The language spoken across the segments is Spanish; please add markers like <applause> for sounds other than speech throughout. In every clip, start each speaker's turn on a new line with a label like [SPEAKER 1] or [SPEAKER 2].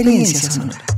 [SPEAKER 1] Experiencia sonora.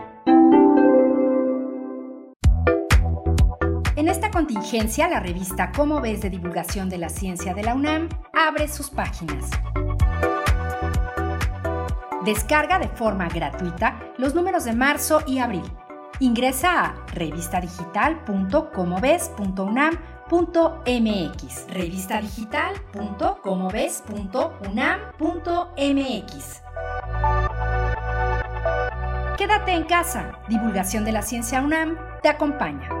[SPEAKER 2] Contingencia, la revista Cómo ves de divulgación de la ciencia de la UNAM abre sus páginas. Descarga de forma gratuita los números de marzo y abril. Ingresa a revistadigital.comoves.unam.mx. revistadigital.comoves.unam.mx. Quédate en casa. Divulgación de la ciencia UNAM te acompaña.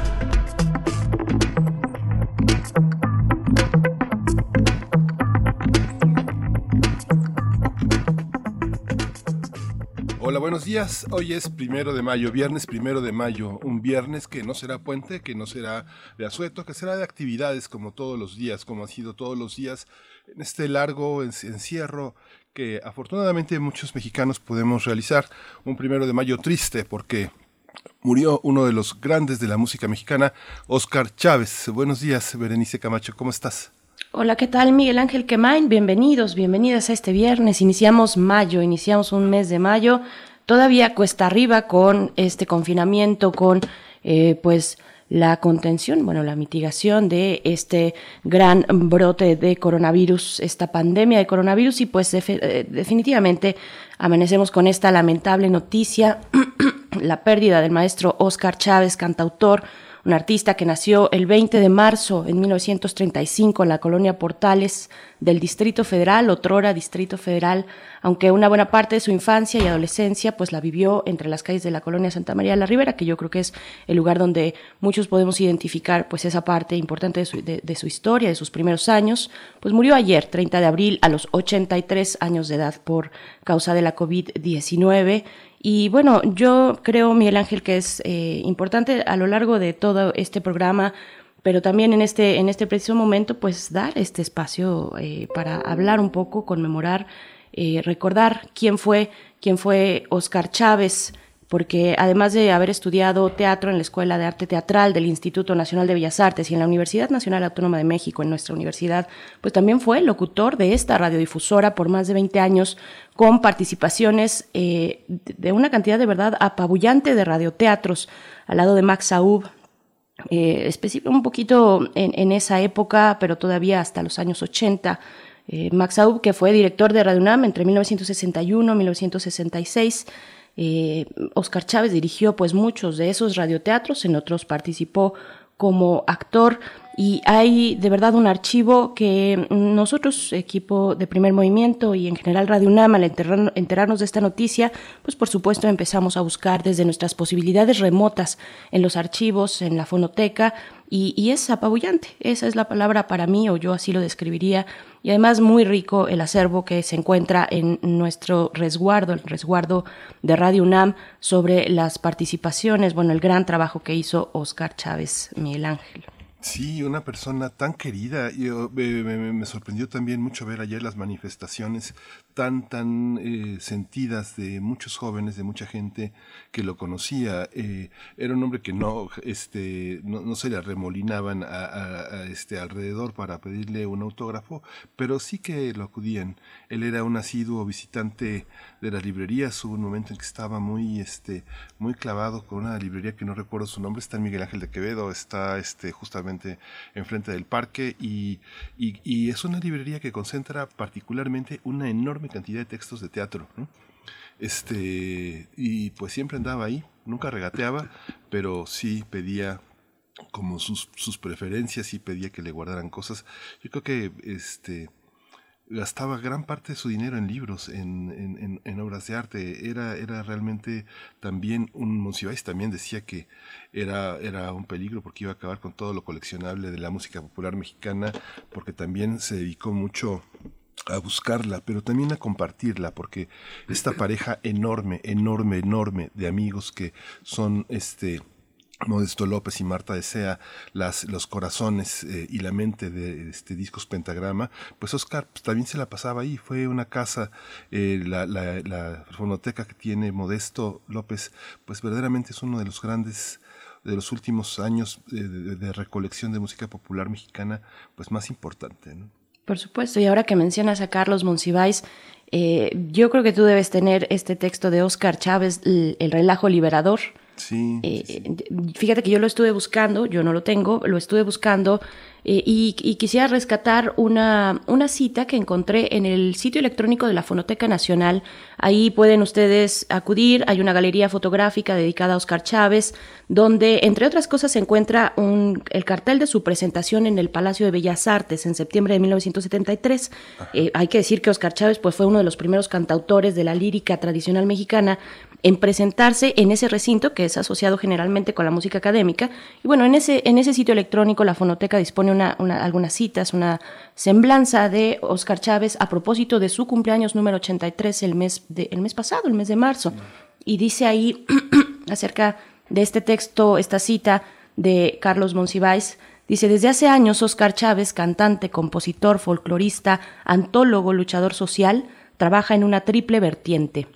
[SPEAKER 3] Hola, buenos días. Hoy es primero de mayo, viernes primero de mayo, un viernes que no será puente, que no será de asueto, que será de actividades como todos los días, como ha sido todos los días en este largo encierro que afortunadamente muchos mexicanos podemos realizar. Un primero de mayo triste porque murió uno de los grandes de la música mexicana, Oscar Chávez. Buenos días, Berenice Camacho, ¿cómo estás?
[SPEAKER 4] Hola, ¿qué tal? Miguel Ángel Quemain, bienvenidos, bienvenidas a este viernes. Iniciamos mayo, iniciamos un mes de mayo, todavía cuesta arriba con este confinamiento, con eh, pues la contención, bueno, la mitigación de este gran brote de coronavirus, esta pandemia de coronavirus. Y pues eh, definitivamente amanecemos con esta lamentable noticia, <clears throat> la pérdida del maestro Oscar Chávez, cantautor, un artista que nació el 20 de marzo en 1935 en la colonia Portales del Distrito Federal, otrora Distrito Federal, aunque una buena parte de su infancia y adolescencia pues la vivió entre las calles de la colonia Santa María de la Ribera, que yo creo que es el lugar donde muchos podemos identificar pues esa parte importante de su, de, su historia, de sus primeros años, pues murió ayer, 30 de abril, a los 83 años de edad por causa de la COVID-19 y bueno, yo creo, Miguel Ángel, que es eh, importante a lo largo de todo este programa, pero también en este, en este preciso momento, pues dar este espacio eh, para hablar un poco, conmemorar, eh, recordar quién fue, quién fue Oscar Chávez, porque además de haber estudiado teatro en la Escuela de Arte Teatral del Instituto Nacional de Bellas Artes y en la Universidad Nacional Autónoma de México, en nuestra universidad, pues también fue locutor de esta radiodifusora por más de 20 años, con participaciones eh, de una cantidad de verdad apabullante de radioteatros, al lado de Max Saub, eh, un poquito en, en, esa época, pero todavía hasta los años 80. Eh, Max Saub, que fue director de Radio UNAM entre 1961 y 1966, eh, Oscar Chávez dirigió pues muchos de esos radioteatros, en otros participó como actor y hay de verdad un archivo que nosotros, equipo de primer movimiento y en general Radio UNAM, al enterarnos de esta noticia, pues por supuesto empezamos a buscar desde nuestras posibilidades remotas en los archivos, en la fonoteca, y, y es apabullante, esa es la palabra para mí, o yo así lo describiría, y además muy rico el acervo que se encuentra en nuestro resguardo, el resguardo de Radio UNAM, sobre las participaciones, bueno, el gran trabajo que hizo Oscar Chávez Miguel Ángel.
[SPEAKER 3] Sí, una persona tan querida. Yo, me, me, me, sorprendió también mucho ver ayer las manifestaciones tan, tan eh, sentidas de muchos jóvenes, de mucha gente que lo conocía. Eh, era un hombre que no, este, no, se le arremolinaban a, este, alrededor para pedirle un autógrafo, pero sí que lo acudían. Él era un asiduo visitante de las librerías. Hubo un momento en que estaba muy, este, muy clavado con una librería que no recuerdo su nombre. Está en Miguel Ángel de Quevedo, está este, justamente enfrente del parque y, y, y, es una librería que concentra particularmente una enorme cantidad de textos de teatro. ¿no? Este, y pues siempre andaba ahí, nunca regateaba, pero sí pedía como sus, sus preferencias y pedía que le guardaran cosas. Yo creo que este gastaba gran parte de su dinero en libros, en, en, obras de arte. Era, era realmente también un Monsiváis también decía que era, era un peligro porque iba a acabar con todo lo coleccionable de la música popular mexicana, porque también se dedicó mucho a buscarla, pero también a compartirla, porque esta pareja enorme, enorme, enorme de amigos que son este Modesto López y Marta Desea, las, los corazones eh, y la mente de este discos Pentagrama, pues Oscar pues, también se la pasaba ahí. Fue una casa, eh, la, la, fonoteca que tiene Modesto López, pues verdaderamente es uno de los grandes de los últimos años de, recolección de música popular mexicana, pues más importante.
[SPEAKER 4] Por supuesto, y ahora que mencionas a Carlos Monsiváis, eh, yo creo que tú debes tener este texto de Oscar Chávez, el relajo liberador,
[SPEAKER 3] eh, sí,
[SPEAKER 4] Fíjate que yo lo estuve buscando, yo no lo tengo, lo estuve buscando eh, y, quisiera rescatar una, una cita que encontré en el sitio electrónico de la Fonoteca Nacional. Ahí pueden ustedes acudir, hay una galería fotográfica dedicada a Oscar Chávez, donde, entre otras cosas, se encuentra un, el cartel de su presentación en el Palacio de Bellas Artes en septiembre de 1973. Eh, hay que decir que Oscar Chávez pues, fue uno de los primeros cantautores de la lírica tradicional mexicana en presentarse en ese recinto que es asociado generalmente con la música académica. Y bueno, en ese, en ese sitio electrónico la fonoteca dispone una, algunas citas, una semblanza de Oscar Chávez a propósito de su cumpleaños número 83 el mes, el mes pasado, el mes de marzo. Y dice ahí <clears throat> acerca de este texto, esta cita de Carlos Monsiváis, Dice, desde hace años Oscar Chávez, cantante, compositor, folclorista, antólogo, luchador social, trabaja en una triple vertiente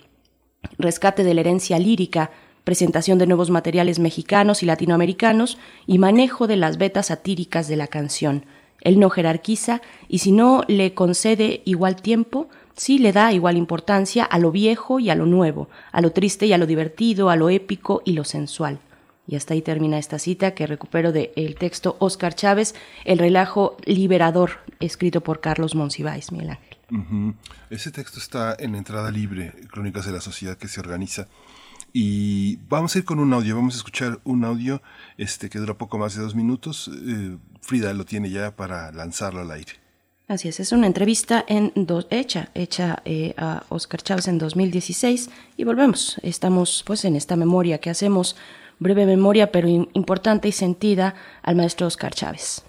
[SPEAKER 4] rescate de la herencia lírica, presentación de nuevos materiales mexicanos y latinoamericanos y manejo de las vetas satíricas de la canción. Él no jerarquiza y si no le concede igual tiempo, sí le da igual importancia a lo viejo y a lo nuevo, a lo triste y a lo divertido, a lo épico y lo sensual. Y hasta ahí termina esta cita que recupero del texto Oscar Chávez, El relajo liberador, escrito por Carlos Monsiváis, Ángel.
[SPEAKER 3] Ese texto está en entrada libre, Crónicas de la Sociedad que se organiza. Y vamos a ir con un audio, vamos a escuchar un audio este, que dura poco más de dos minutos. Eh, Frida lo tiene ya para lanzarlo al aire.
[SPEAKER 4] Así es, es una entrevista en hecha, hecha eh, a Oscar Chávez en 2016 y volvemos. Estamos pues en esta memoria que hacemos, breve memoria pero importante y sentida al maestro Oscar Chávez.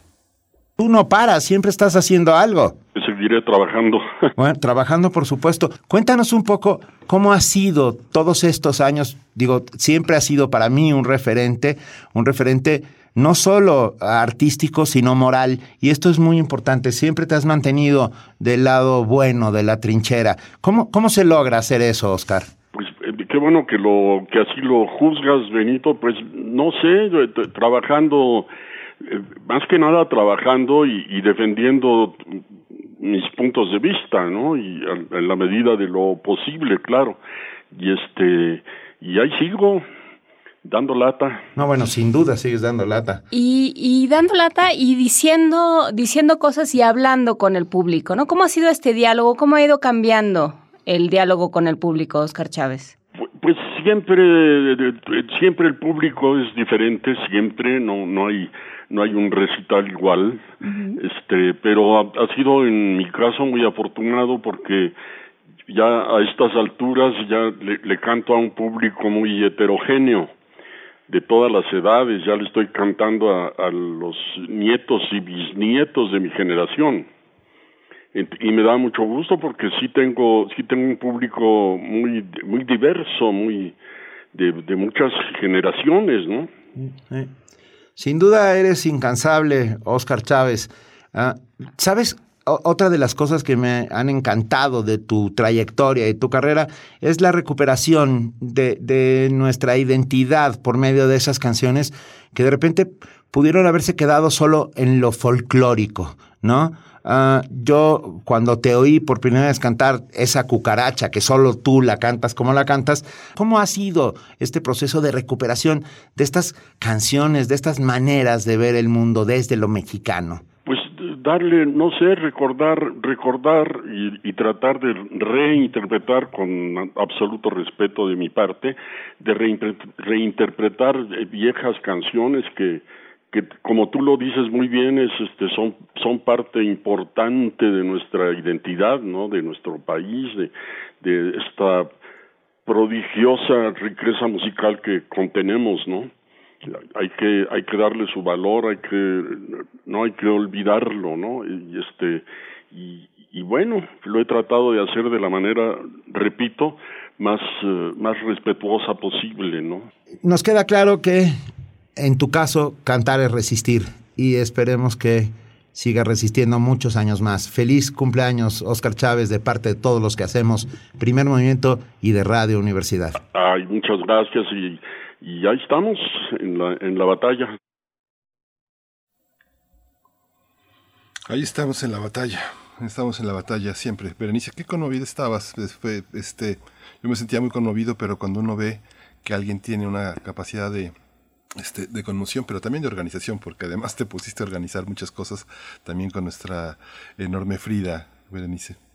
[SPEAKER 1] Tú no paras, siempre estás haciendo algo.
[SPEAKER 5] Seguiré trabajando. <laughs>
[SPEAKER 1] Bueno, trabajando por supuesto. Cuéntanos un poco cómo ha sido todos estos años. Digo, siempre ha sido para mí un referente, un referente no solo artístico, sino moral. Y esto es muy importante. Siempre te has mantenido del lado bueno de la trinchera. ¿Cómo, cómo se logra hacer eso, Oscar?
[SPEAKER 5] Pues eh, qué bueno que, lo, que así lo juzgas, Benito. Pues no sé, trabajando eh, más que nada trabajando y, defendiendo mis puntos de vista, ¿no? Y en la medida de lo posible, claro. Y este, y ahí sigo dando lata.
[SPEAKER 1] No, bueno, sin duda sigues dando lata.
[SPEAKER 6] Y, y dando lata y diciendo, diciendo cosas y hablando con el público, ¿no? ¿Cómo ha sido este diálogo? ¿Cómo ha ido cambiando el diálogo con el público, Oscar Chávez?
[SPEAKER 5] Pues siempre, siempre el público es diferente, siempre, no, no hay no hay un recital igual, este, pero ha, sido en mi caso muy afortunado porque ya a estas alturas ya le, canto a un público muy heterogéneo de todas las edades, ya le estoy cantando a, a los nietos y bisnietos de mi generación. Y me da mucho gusto porque sí tengo sí tengo un público muy muy diverso muy de, de muchas generaciones no
[SPEAKER 1] sin duda eres incansable, Oscar Chávez. Ah, ¿Sabes? otra de las cosas que me han encantado de tu trayectoria y tu carrera es la recuperación de, de, nuestra identidad por medio de esas canciones que de repente pudieron haberse quedado solo en lo folclórico, ¿no? Ah, yo cuando te oí por primera vez cantar esa cucaracha que solo tú la cantas como la cantas, ¿cómo ha sido este proceso de recuperación de estas canciones, de estas maneras de ver el mundo desde lo mexicano?
[SPEAKER 5] Pues darle, no sé, recordar, recordar y, tratar de reinterpretar con absoluto respeto de mi parte, de reinterpretar viejas canciones que, que como tú lo dices muy bien, es, este, son, son parte importante de nuestra identidad, ¿no? De nuestro país, de, de esta prodigiosa riqueza musical que contenemos, ¿no? hay que hay que darle su valor hay que no hay que olvidarlo no y este y, y bueno lo he tratado de hacer de la manera repito más eh, más respetuosa posible no
[SPEAKER 1] nos queda claro que en tu caso cantar es resistir y esperemos que siga resistiendo muchos años más. Feliz cumpleaños, Oscar Chávez, de parte de todos los que hacemos Primer Movimiento y de Radio Universidad.
[SPEAKER 5] Ay, muchas gracias y y ahí estamos en la, en la batalla.
[SPEAKER 3] Ahí estamos en la batalla, estamos en la batalla siempre. Berenice, qué conmovida estabas. Fue, este, yo me sentía muy conmovido, pero cuando uno ve que alguien tiene una capacidad de, este, de conmoción, pero también de organización, porque además te pusiste a organizar muchas cosas también con nuestra enorme Frida, Berenice.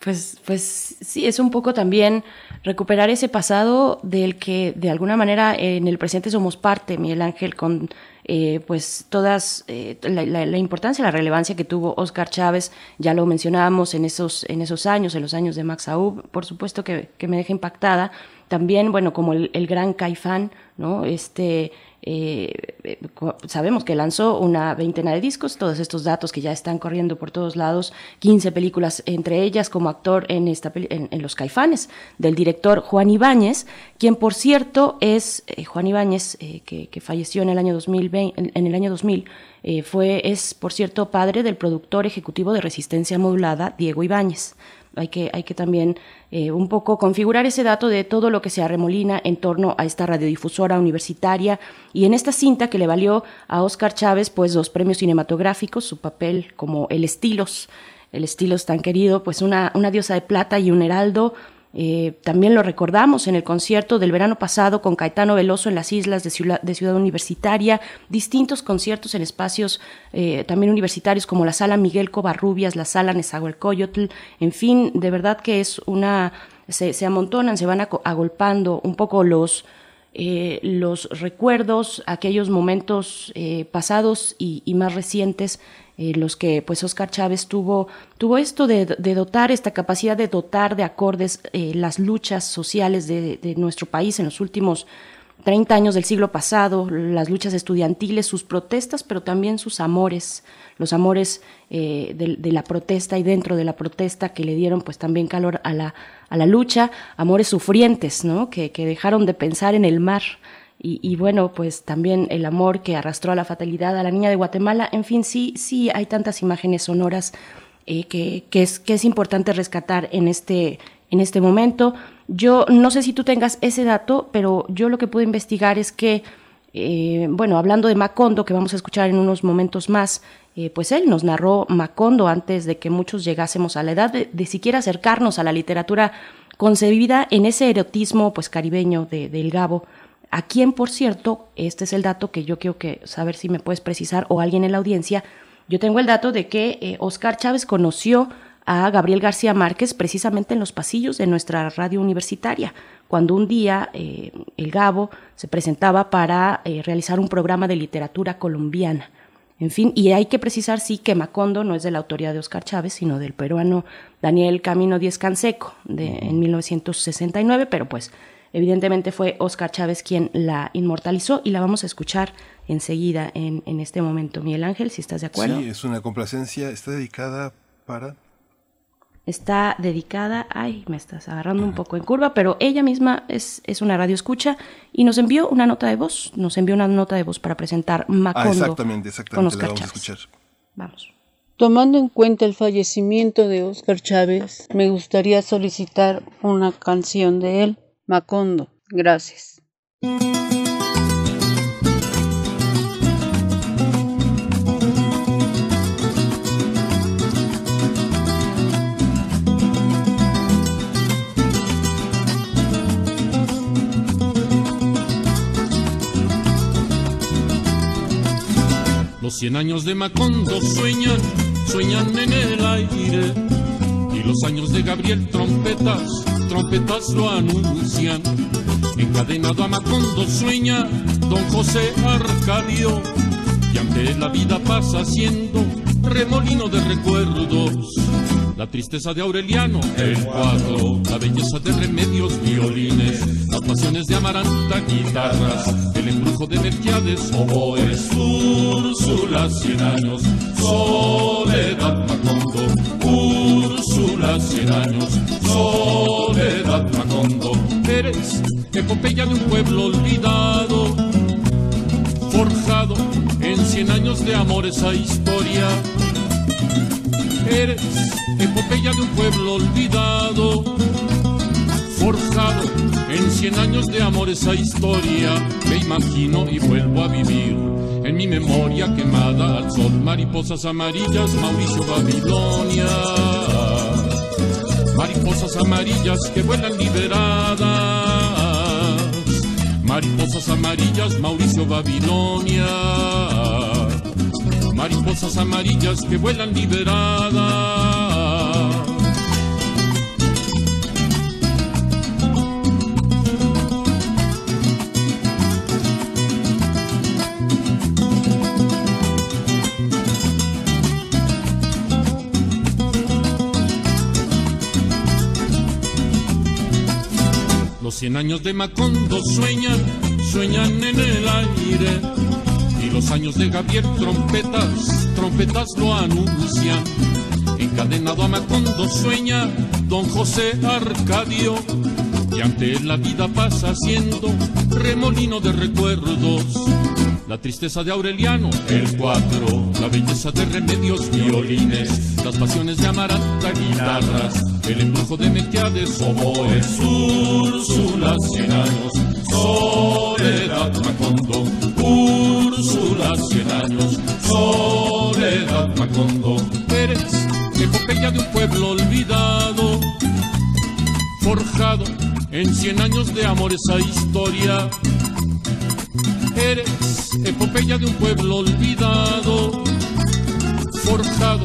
[SPEAKER 4] Pues, pues sí, es un poco también recuperar ese pasado del que de alguna manera en el presente somos parte, Miguel Ángel, con eh, pues todas eh, la, importancia, la relevancia que tuvo Oscar Chávez, ya lo mencionábamos en esos, en esos años, en los años de Max Aub, por supuesto que, me deja impactada. También, bueno, como el, el gran Caifán, ¿no? Este, eh, sabemos que lanzó una veintena de discos, todos estos datos que ya están corriendo por todos lados, 15 películas, entre ellas como actor en, en, Los Caifanes, del director Juan Ibáñez, quien por cierto es eh, Juan Ibáñez, eh, que, falleció en el año 2020, en, el año 2000, fue, es por cierto padre del productor ejecutivo de Resistencia Modulada, Diego Ibáñez hay que, hay que también eh, un poco configurar ese dato de todo lo que se arremolina en torno a esta radiodifusora universitaria. Y en esta cinta que le valió a Oscar Chávez pues dos premios cinematográficos, su papel como el Estilos, el Estilos tan querido, pues una, una diosa de plata y un heraldo, eh, también lo recordamos en el concierto del verano pasado con Caetano Veloso en las islas de Ciudad, de Ciudad Universitaria, distintos conciertos en espacios eh, también universitarios como la Sala Miguel Covarrubias, la Sala Nezahualcóyotl, en fin, de verdad que es una, se, amontonan, se van agolpando un poco los, eh, los recuerdos, aquellos momentos pasados y, y, más recientes eh, los que pues Oscar Chávez tuvo, tuvo esto de, dotar, esta capacidad de dotar de acordes eh, las luchas sociales de, nuestro país en los últimos 30 años del siglo pasado, las luchas estudiantiles, sus protestas, pero también sus amores, los amores eh, de, la protesta y dentro de la protesta que le dieron pues también calor a la, a la lucha, amores sufrientes, ¿no? que, que dejaron de pensar en el mar, y, bueno, pues también el amor que arrastró a la fatalidad a la niña de Guatemala. En fin, sí, sí hay tantas imágenes sonoras eh, que, que, es, que es importante rescatar en este, en este momento. Yo no sé si tú tengas ese dato, pero yo lo que pude investigar es que, eh, bueno, hablando de Macondo, que vamos a escuchar en unos momentos más, eh, pues él nos narró Macondo antes de que muchos llegásemos a la edad de, de siquiera acercarnos a la literatura concebida en ese erotismo pues caribeño de, del Gabo a quien, por cierto, este es el dato que yo quiero que saber si me puedes precisar o alguien en la audiencia, yo tengo el dato de que eh, Oscar Chávez conoció a Gabriel García Márquez precisamente en los pasillos de nuestra radio universitaria, cuando un día eh, el Gabo se presentaba para eh, realizar un programa de literatura colombiana. En fin, y hay que precisar, sí, que Macondo no es de la autoría de Oscar Chávez, sino del peruano Daniel Camino Díez Canseco, de, en 1969, pero pues Evidentemente fue Oscar Chávez quien la inmortalizó y la vamos a escuchar enseguida en, en este momento. Miguel Ángel, si estás de acuerdo.
[SPEAKER 3] Sí, es una complacencia, está dedicada para
[SPEAKER 4] está dedicada, ay, me estás agarrando un poco en curva, pero ella misma es, es, una radio escucha y nos envió una nota de voz, nos envió una nota de voz para presentar Macondo. Ah,
[SPEAKER 3] exactamente, exactamente, la vamos a escuchar.
[SPEAKER 4] Vamos.
[SPEAKER 7] Tomando en cuenta el fallecimiento de Oscar Chávez, me gustaría solicitar una canción de él. Macondo, gracias.
[SPEAKER 8] Los cien años de Macondo sueñan sueñan en el aire. Y los años de Gabriel trompetas, trompetas lo anuncian. Encadenado a Macondo sueña don José Arcadio. Y ante la vida pasa siendo remolino de recuerdos. La tristeza de Aureliano, el cuadro, la belleza de remedios, violines, las pasiones de Amaranta, guitarras, el embrujo de Melquiades, oboes, Úrsula, cien años, soledad Macondo, Cien años, soledad Macondo, eres epopeya de un pueblo olvidado, forjado en cien años de amor esa historia. Eres epopeya de un pueblo olvidado, forjado en cien años de amor esa historia. Me imagino y vuelvo a vivir en mi memoria quemada al sol. Mariposas amarillas, Mauricio Babilonia. Mariposas amarillas que vuelan liberadas. Mariposas amarillas, Mauricio Babilonia mariposas amarillas que vuelan liberadas. Los cien años de Macondo sueñan, sueñan en el aire. Y los años de Gabriel trompetas, trompetas lo anuncian. Encadenado a Macondo sueña don José Arcadio. Y ante la vida pasa siendo remolino de recuerdos. La tristeza de Aureliano, el cuatro, la belleza de remedios, violines, las pasiones de Amaranta, guitarras, el embrujo de Melquiades, oboes, Úrsula, cien años, soledad Macondo, Úrsula, cien años, soledad Macondo, eres epopeya de un pueblo olvidado, forjado en cien años de amor esa historia. Eres epopeya de un pueblo olvidado, forjado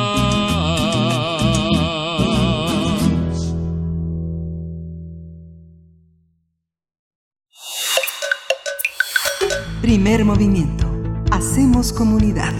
[SPEAKER 9] Primer movimiento. Hacemos comunidad.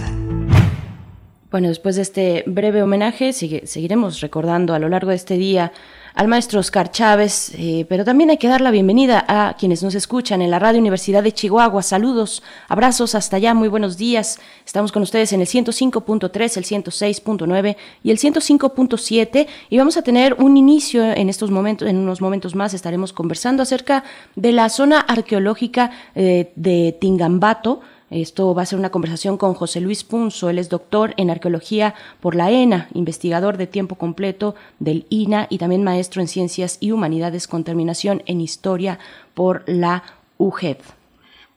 [SPEAKER 4] Bueno, después de este breve homenaje, sigue- seguiremos recordando a lo largo de este día al maestro Oscar Chávez, eh, pero también hay que dar la bienvenida a quienes nos escuchan en la Radio Universidad de Chihuahua. Saludos, abrazos hasta allá, muy buenos días. Estamos con ustedes en el 105.3, el 106.9 y el 105.7 y vamos a tener un inicio en estos momentos, en unos momentos más estaremos conversando acerca de la zona arqueológica eh, de Tingambato. Esto va a ser una conversación con José Luis Punzo, él es doctor en arqueología por la ENA, investigador de tiempo completo del INA y también maestro en ciencias y humanidades con terminación en historia por la UGED.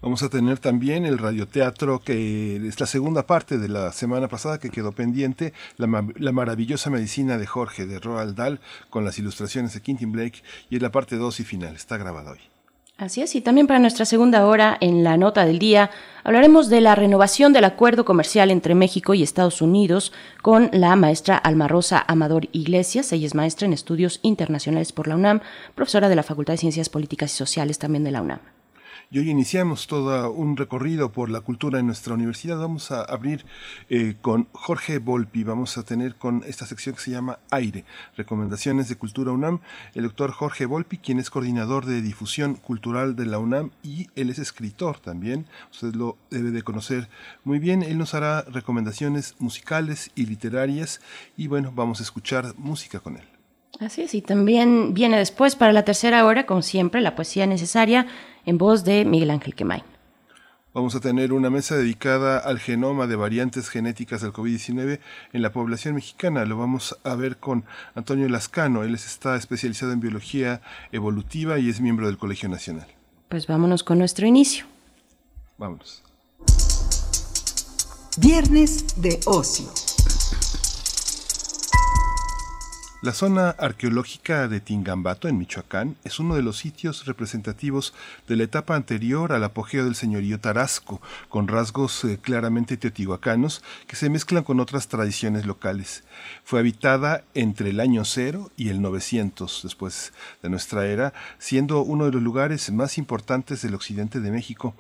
[SPEAKER 3] Vamos a tener también el radioteatro, que es la segunda parte de la semana pasada que quedó pendiente, la, ma- la maravillosa medicina de Jorge, de Roald Dahl, con las ilustraciones de Quentin Blake, y es la parte 2 y final, está grabada hoy.
[SPEAKER 4] Así es, y también para nuestra segunda hora, en la nota del día, hablaremos de la renovación del acuerdo comercial entre México y Estados Unidos con la maestra Alma Rosa Amador Iglesias. Ella es maestra en estudios internacionales por la UNAM, profesora de la Facultad de Ciencias Políticas y Sociales también de la UNAM.
[SPEAKER 3] Y hoy iniciamos todo un recorrido por la cultura en nuestra universidad. Vamos a abrir eh, con Jorge Volpi. Vamos a tener con esta sección que se llama Aire, Recomendaciones de Cultura UNAM. El doctor Jorge Volpi, quien es coordinador de difusión cultural de la UNAM y él es escritor también. Usted lo debe de conocer muy bien. Él nos hará recomendaciones musicales y literarias. Y bueno, vamos a escuchar música con él.
[SPEAKER 4] Así es, y también viene después para la tercera hora, como siempre, la poesía necesaria en voz de Miguel Ángel Quemain.
[SPEAKER 3] Vamos a tener una mesa dedicada al genoma de variantes genéticas del COVID-19 en la población mexicana. Lo vamos a ver con Antonio Lascano. Él está especializado en biología evolutiva y es miembro del Colegio Nacional.
[SPEAKER 4] Pues vámonos con nuestro inicio.
[SPEAKER 3] Vámonos.
[SPEAKER 9] Viernes de ocio.
[SPEAKER 3] La zona arqueológica de Tingambato, en Michoacán, es uno de los sitios representativos de la etapa anterior al apogeo del señorío Tarasco, con rasgos eh, claramente teotihuacanos que se mezclan con otras tradiciones locales. Fue habitada entre el año cero y el 900 después de nuestra era, siendo uno de los lugares más importantes del occidente de México.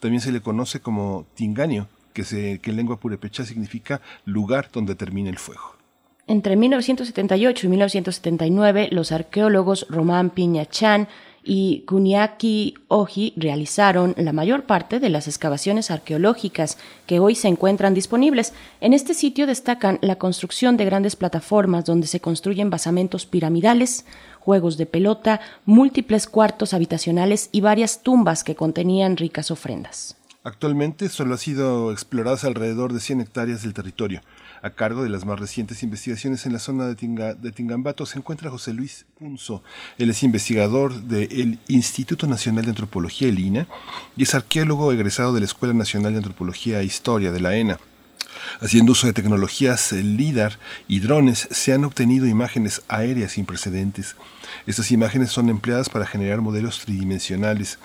[SPEAKER 3] También se le conoce como Tingaño, que, que en lengua purepecha significa lugar donde termina el fuego.
[SPEAKER 4] Entre 1978 y 1979, los arqueólogos Román Piñachán y Kuniaki Oji realizaron la mayor parte de las excavaciones arqueológicas que hoy se encuentran disponibles. En este sitio destacan la construcción de grandes plataformas donde se construyen basamentos piramidales, juegos de pelota, múltiples cuartos habitacionales y varias tumbas que contenían ricas ofrendas.
[SPEAKER 3] Actualmente solo ha sido exploradas alrededor de 100 hectáreas del territorio. A cargo de las más recientes investigaciones en la zona de, Tingambato se encuentra José Luis Punzo. Él es investigador del Instituto Nacional de Antropología, el INA, y es arqueólogo egresado de la Escuela Nacional de Antropología e Historia de la ENA. Haciendo uso de tecnologías LIDAR y drones, se han obtenido imágenes aéreas sin precedentes. Estas imágenes son empleadas para generar modelos tridimensionales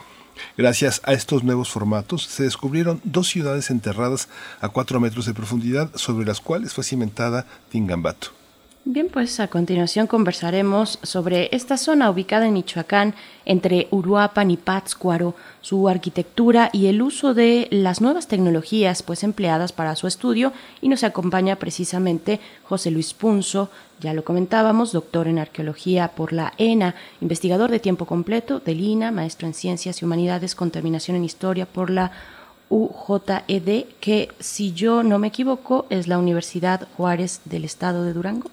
[SPEAKER 3] Gracias a estos nuevos formatos se descubrieron dos ciudades enterradas a cuatro metros de profundidad sobre las cuales fue cimentada Tingambato.
[SPEAKER 4] Bien, pues a continuación conversaremos sobre esta zona ubicada en Michoacán, entre Uruapan y Pátzcuaro, su arquitectura y el uso de las nuevas tecnologías pues empleadas para su estudio y nos acompaña precisamente José Luis Punzo, ya lo comentábamos, doctor en arqueología por la ENA, investigador de tiempo completo del INA, maestro en ciencias y humanidades con terminación en historia por la UJED, que si yo no me equivoco es la Universidad Juárez del Estado de Durango.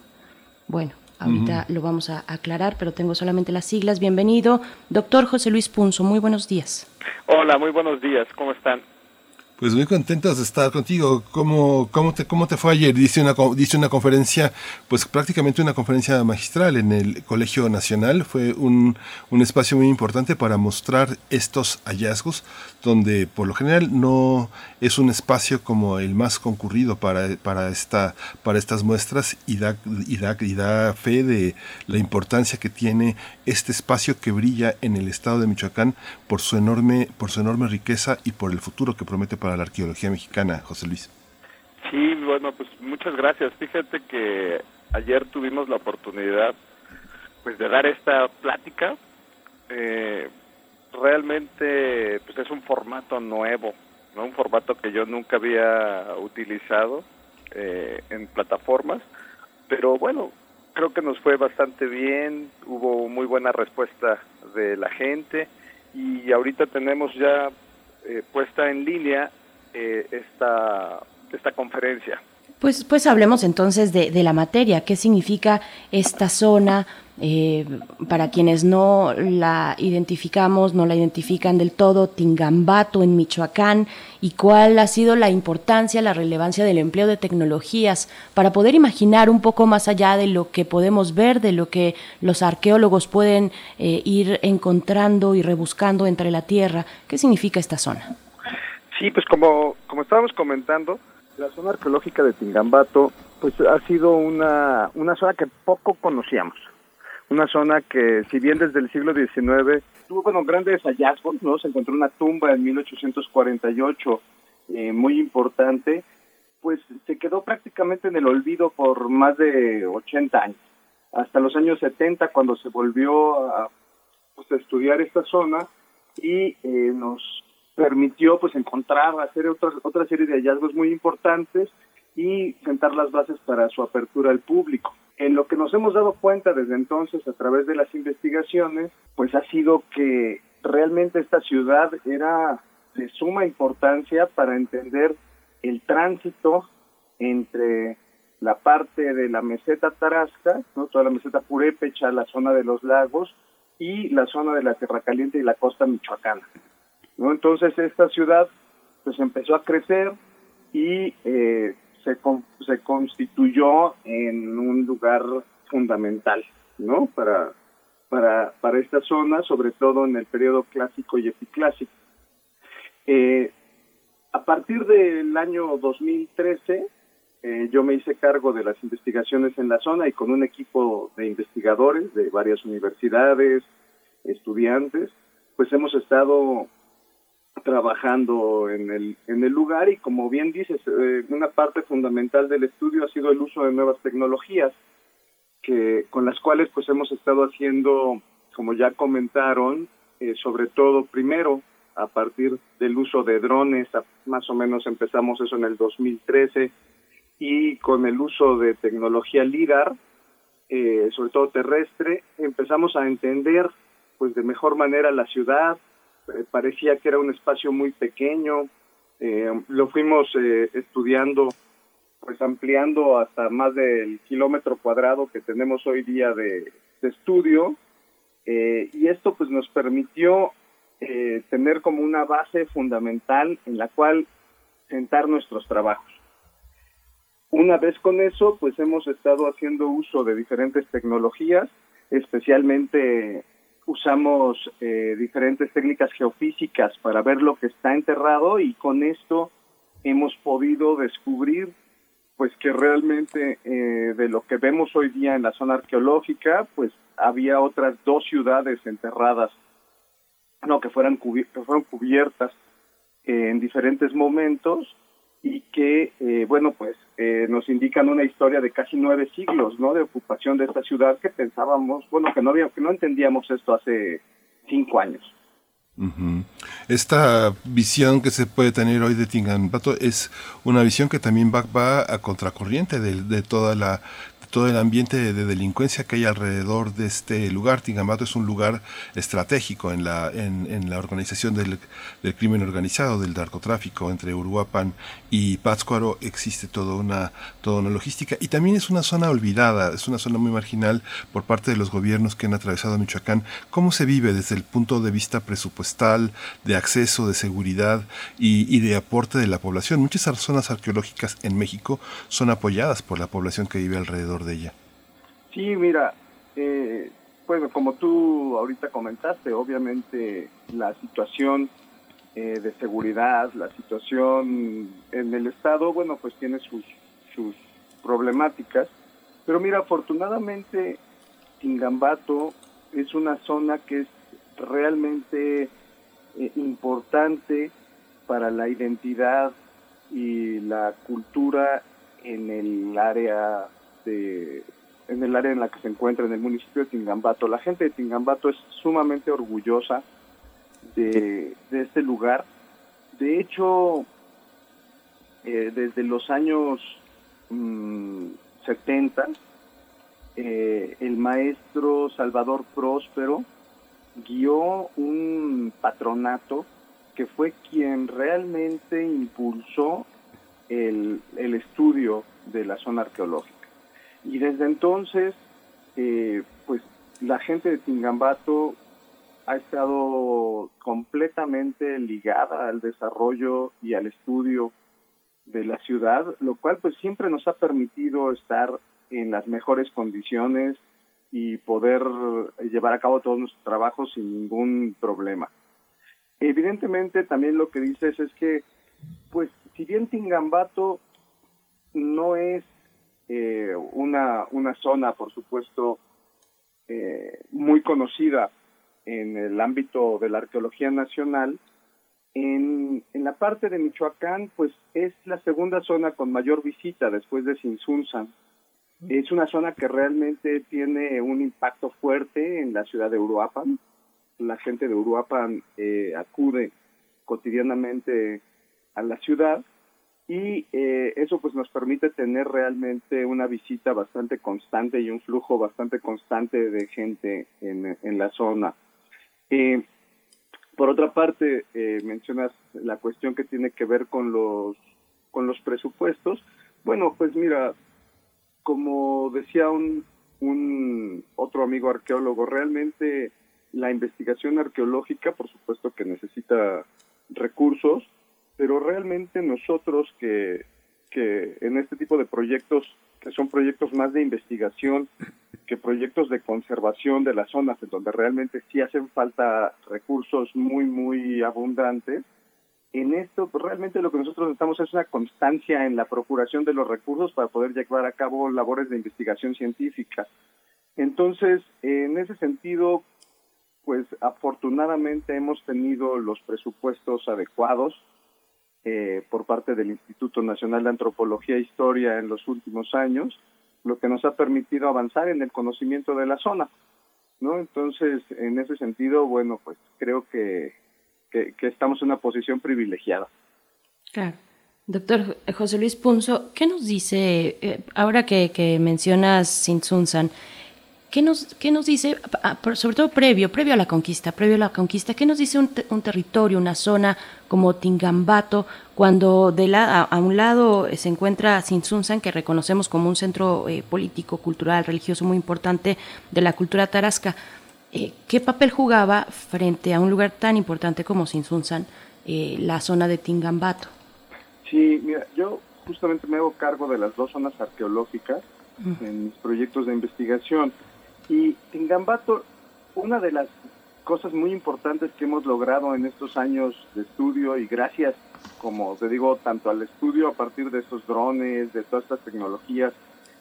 [SPEAKER 4] Bueno, ahorita lo vamos a aclarar, pero tengo solamente las siglas. Bienvenido, doctor José Luis Punzo. Muy buenos días.
[SPEAKER 10] Hola, muy buenos días. ¿Cómo están?
[SPEAKER 3] Pues muy contentos de estar contigo. ¿Cómo, cómo, te, cómo te fue ayer? Dice una, dice una conferencia, pues prácticamente una conferencia magistral en el Colegio Nacional. Fue un, un espacio muy importante para mostrar estos hallazgos, donde por lo general no es un espacio como el más concurrido para, para, esta, para estas muestras y da, y, da, y da fe de la importancia que tiene este espacio que brilla en el estado de Michoacán por su enorme, por su enorme riqueza y por el futuro que promete para la arqueología mexicana, José Luis.
[SPEAKER 10] Sí, bueno, pues muchas gracias. Fíjate que ayer tuvimos la oportunidad pues de dar esta plática. Eh, realmente pues es un formato nuevo, ¿no? un formato que yo nunca había utilizado eh, en plataformas, pero bueno, creo que nos fue bastante bien, hubo muy buena respuesta de la gente y ahorita tenemos ya eh, puesta en línea eh, esta, esta conferencia.
[SPEAKER 4] Pues, pues hablemos entonces de, de la materia, qué significa esta zona, eh, para quienes no la identificamos, no la identifican del todo, Tingambato en Michoacán, y cuál ha sido la importancia, la relevancia del empleo de tecnologías para poder imaginar un poco más allá de lo que podemos ver, de lo que los arqueólogos pueden eh, ir encontrando y rebuscando entre la tierra. ¿Qué significa esta zona?
[SPEAKER 10] Sí, pues como, como estábamos comentando, la zona arqueológica de Tingambato pues ha sido una, una zona que poco conocíamos una zona que si bien desde el siglo XIX tuvo bueno, grandes hallazgos, ¿no? Se encontró una tumba en 1848 eh, muy importante, pues se quedó prácticamente en el olvido por más de 80 años. Hasta los años 70 cuando se volvió a, pues, estudiar esta zona y eh, nos permitió pues encontrar, hacer otra, otra serie de hallazgos muy importantes y sentar las bases para su apertura al público. En lo que nos hemos dado cuenta desde entonces a través de las investigaciones, pues ha sido que realmente esta ciudad era de suma importancia para entender el tránsito entre la parte de la meseta Tarasca, ¿no? toda la meseta Purépecha, la zona de los lagos y la zona de la Tierra Caliente y la costa michoacana. ¿No? Entonces esta ciudad pues empezó a crecer y eh, se, se constituyó en un lugar fundamental, ¿no? Para, para, para esta zona, sobre todo en el periodo clásico y epiclásico. Eh, a partir del año 2013, eh, yo me hice cargo de las investigaciones en la zona y con un equipo de investigadores de varias universidades, estudiantes, pues hemos estado trabajando en el, en el lugar y como bien dices, eh, una parte fundamental del estudio ha sido el uso de nuevas tecnologías que con las cuales pues hemos estado haciendo, como ya comentaron, eh, sobre todo primero a partir del uso de drones, más o menos empezamos eso en el 2013 y con el uso de tecnología LIDAR, eh, sobre todo terrestre, empezamos a entender pues de mejor manera la ciudad, parecía que era un espacio muy pequeño, eh, lo fuimos eh, estudiando, pues ampliando hasta más del kilómetro cuadrado que tenemos hoy día de, estudio, y esto pues nos permitió tener como una base fundamental en la cual sentar nuestros trabajos. Una vez con eso, pues hemos estado haciendo uso de diferentes tecnologías, especialmente usamos eh, diferentes técnicas geofísicas para ver lo que está enterrado y con esto hemos podido descubrir pues que realmente eh, de lo que vemos hoy día en la zona arqueológica pues había otras dos ciudades enterradas no que fueran que fueron cubiertas eh, en diferentes momentos y que, eh, bueno, pues eh, nos indican una historia de casi nueve siglos, ¿no? De ocupación de esta ciudad que pensábamos, bueno, que no había, que no entendíamos esto hace cinco años.
[SPEAKER 3] Esta visión que se puede tener hoy de Tingambato es una visión que también va, va a contracorriente de, de toda la todo el ambiente de, delincuencia que hay alrededor de este lugar. Tingambato es un lugar estratégico en la, en, la organización del, crimen organizado, del narcotráfico. Entre Uruapan y Pátzcuaro existe toda una, toda una logística y también es una zona olvidada, es una zona muy marginal por parte de los gobiernos que han atravesado Michoacán. ¿Cómo se vive desde el punto de vista presupuestal, de acceso, de seguridad y de aporte de la población? Muchas zonas arqueológicas en México son apoyadas por la población que vive alrededor de ella?
[SPEAKER 10] Sí, mira, eh, bueno, como tú ahorita comentaste, obviamente la situación eh, de seguridad, la situación en el Estado, bueno, pues tiene sus, sus problemáticas, pero mira, afortunadamente Tingambato es una zona que es realmente eh, importante para la identidad y la cultura en el área en el área en la que se encuentra, en el municipio de Tingambato. La gente de Tingambato es sumamente orgullosa de, este lugar. De hecho, eh, desde los años 70, mm, eh, el maestro Salvador Próspero guió un patronato que fue quien realmente impulsó el, el estudio de la zona arqueológica. Y desde entonces, eh, pues la gente de Tingambato ha estado completamente ligada al desarrollo y al estudio de la ciudad, lo cual pues siempre nos ha permitido estar en las mejores condiciones y poder llevar a cabo todos nuestros trabajos sin ningún problema. Evidentemente también lo que dices es que, pues si bien Tingambato no es eh, una, una zona, por supuesto, eh, muy conocida en el ámbito de la arqueología nacional. En, en la parte de Michoacán, pues es la segunda zona con mayor visita después de Sinsunzan. Es una zona que realmente tiene un impacto fuerte en la ciudad de Uruapan. La gente de Uruapan eh, acude cotidianamente a la ciudad y eh, eso pues nos permite tener realmente una visita bastante constante y un flujo bastante constante de gente en, en la zona. Eh, por otra parte, eh, mencionas la cuestión que tiene que ver con los con los presupuestos. Bueno, pues mira, como decía un, un otro amigo arqueólogo, realmente la investigación arqueológica, por supuesto que necesita recursos, pero realmente nosotros que, que en este tipo de proyectos, que son proyectos más de investigación que proyectos de conservación de las zonas, en donde realmente sí hacen falta recursos muy, muy abundantes, en esto pues, realmente lo que nosotros necesitamos es una constancia en la procuración de los recursos para poder llevar a cabo labores de investigación científica. Entonces, en ese sentido, pues afortunadamente hemos tenido los presupuestos adecuados eh, por parte del Instituto Nacional de Antropología e Historia en los últimos años, lo que nos ha permitido avanzar en el conocimiento de la zona. ¿no? Entonces, en ese sentido, bueno, pues creo que, que, estamos en una posición privilegiada.
[SPEAKER 4] Doctor José Luis Punzo, ¿qué nos dice, eh, ahora que, que mencionas Sinsunsan, ¿Qué nos, qué nos dice, sobre todo previo, previo a la conquista, previo a la conquista, qué nos dice un, un territorio, una zona como Tingambato, cuando de la, a, un lado se encuentra Sinsunzan, que reconocemos como un centro eh, político, cultural, religioso muy importante de la cultura tarasca? Eh, ¿Qué papel jugaba frente a un lugar tan importante como Sinsunzan, eh, la zona de Tingambato?
[SPEAKER 10] Sí, mira, yo justamente me hago cargo de las dos zonas arqueológicas en mis proyectos de investigación. Y en Gambato, una de las cosas muy importantes que hemos logrado en estos años de estudio y gracias, como te digo, tanto al estudio a partir de estos drones, de todas estas tecnologías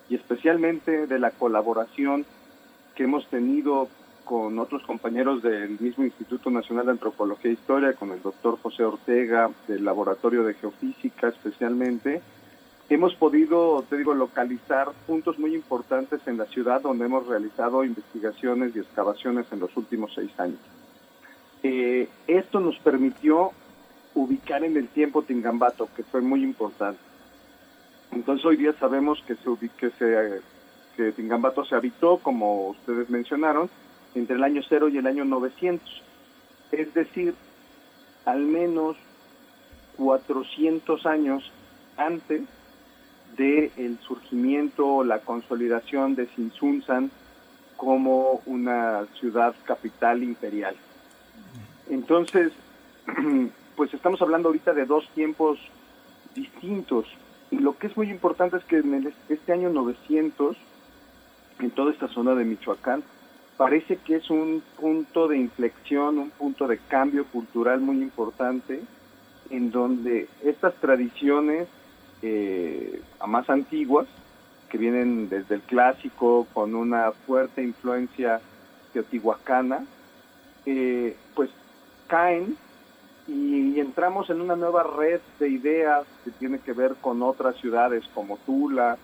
[SPEAKER 10] y especialmente de la colaboración que hemos tenido con otros compañeros del mismo Instituto Nacional de Antropología e Historia, con el doctor José Ortega, del Laboratorio de Geofísica especialmente, hemos podido, te digo, localizar puntos muy importantes en la ciudad donde hemos realizado investigaciones y excavaciones en los últimos seis años. Eh, esto nos permitió ubicar en el tiempo Tingambato, que fue muy importante. Entonces hoy día sabemos que, se, que, se, que Tingambato se habitó, como ustedes mencionaron, entre el año 0 y el año 900. Es decir, al menos 400 años antes de el surgimiento, la consolidación de Sinsunzan como una ciudad capital imperial. Entonces, <clears throat> pues estamos hablando ahorita de dos tiempos distintos. Y lo que es muy importante es que en este año 900, en toda esta zona de Michoacán, parece que es un punto de inflexión, un punto de cambio cultural muy importante, en donde estas tradiciones eh, a más antiguas, que vienen desde el clásico con una fuerte influencia teotihuacana, eh, pues caen y, entramos en una nueva red de ideas que tiene que ver con otras ciudades como Tula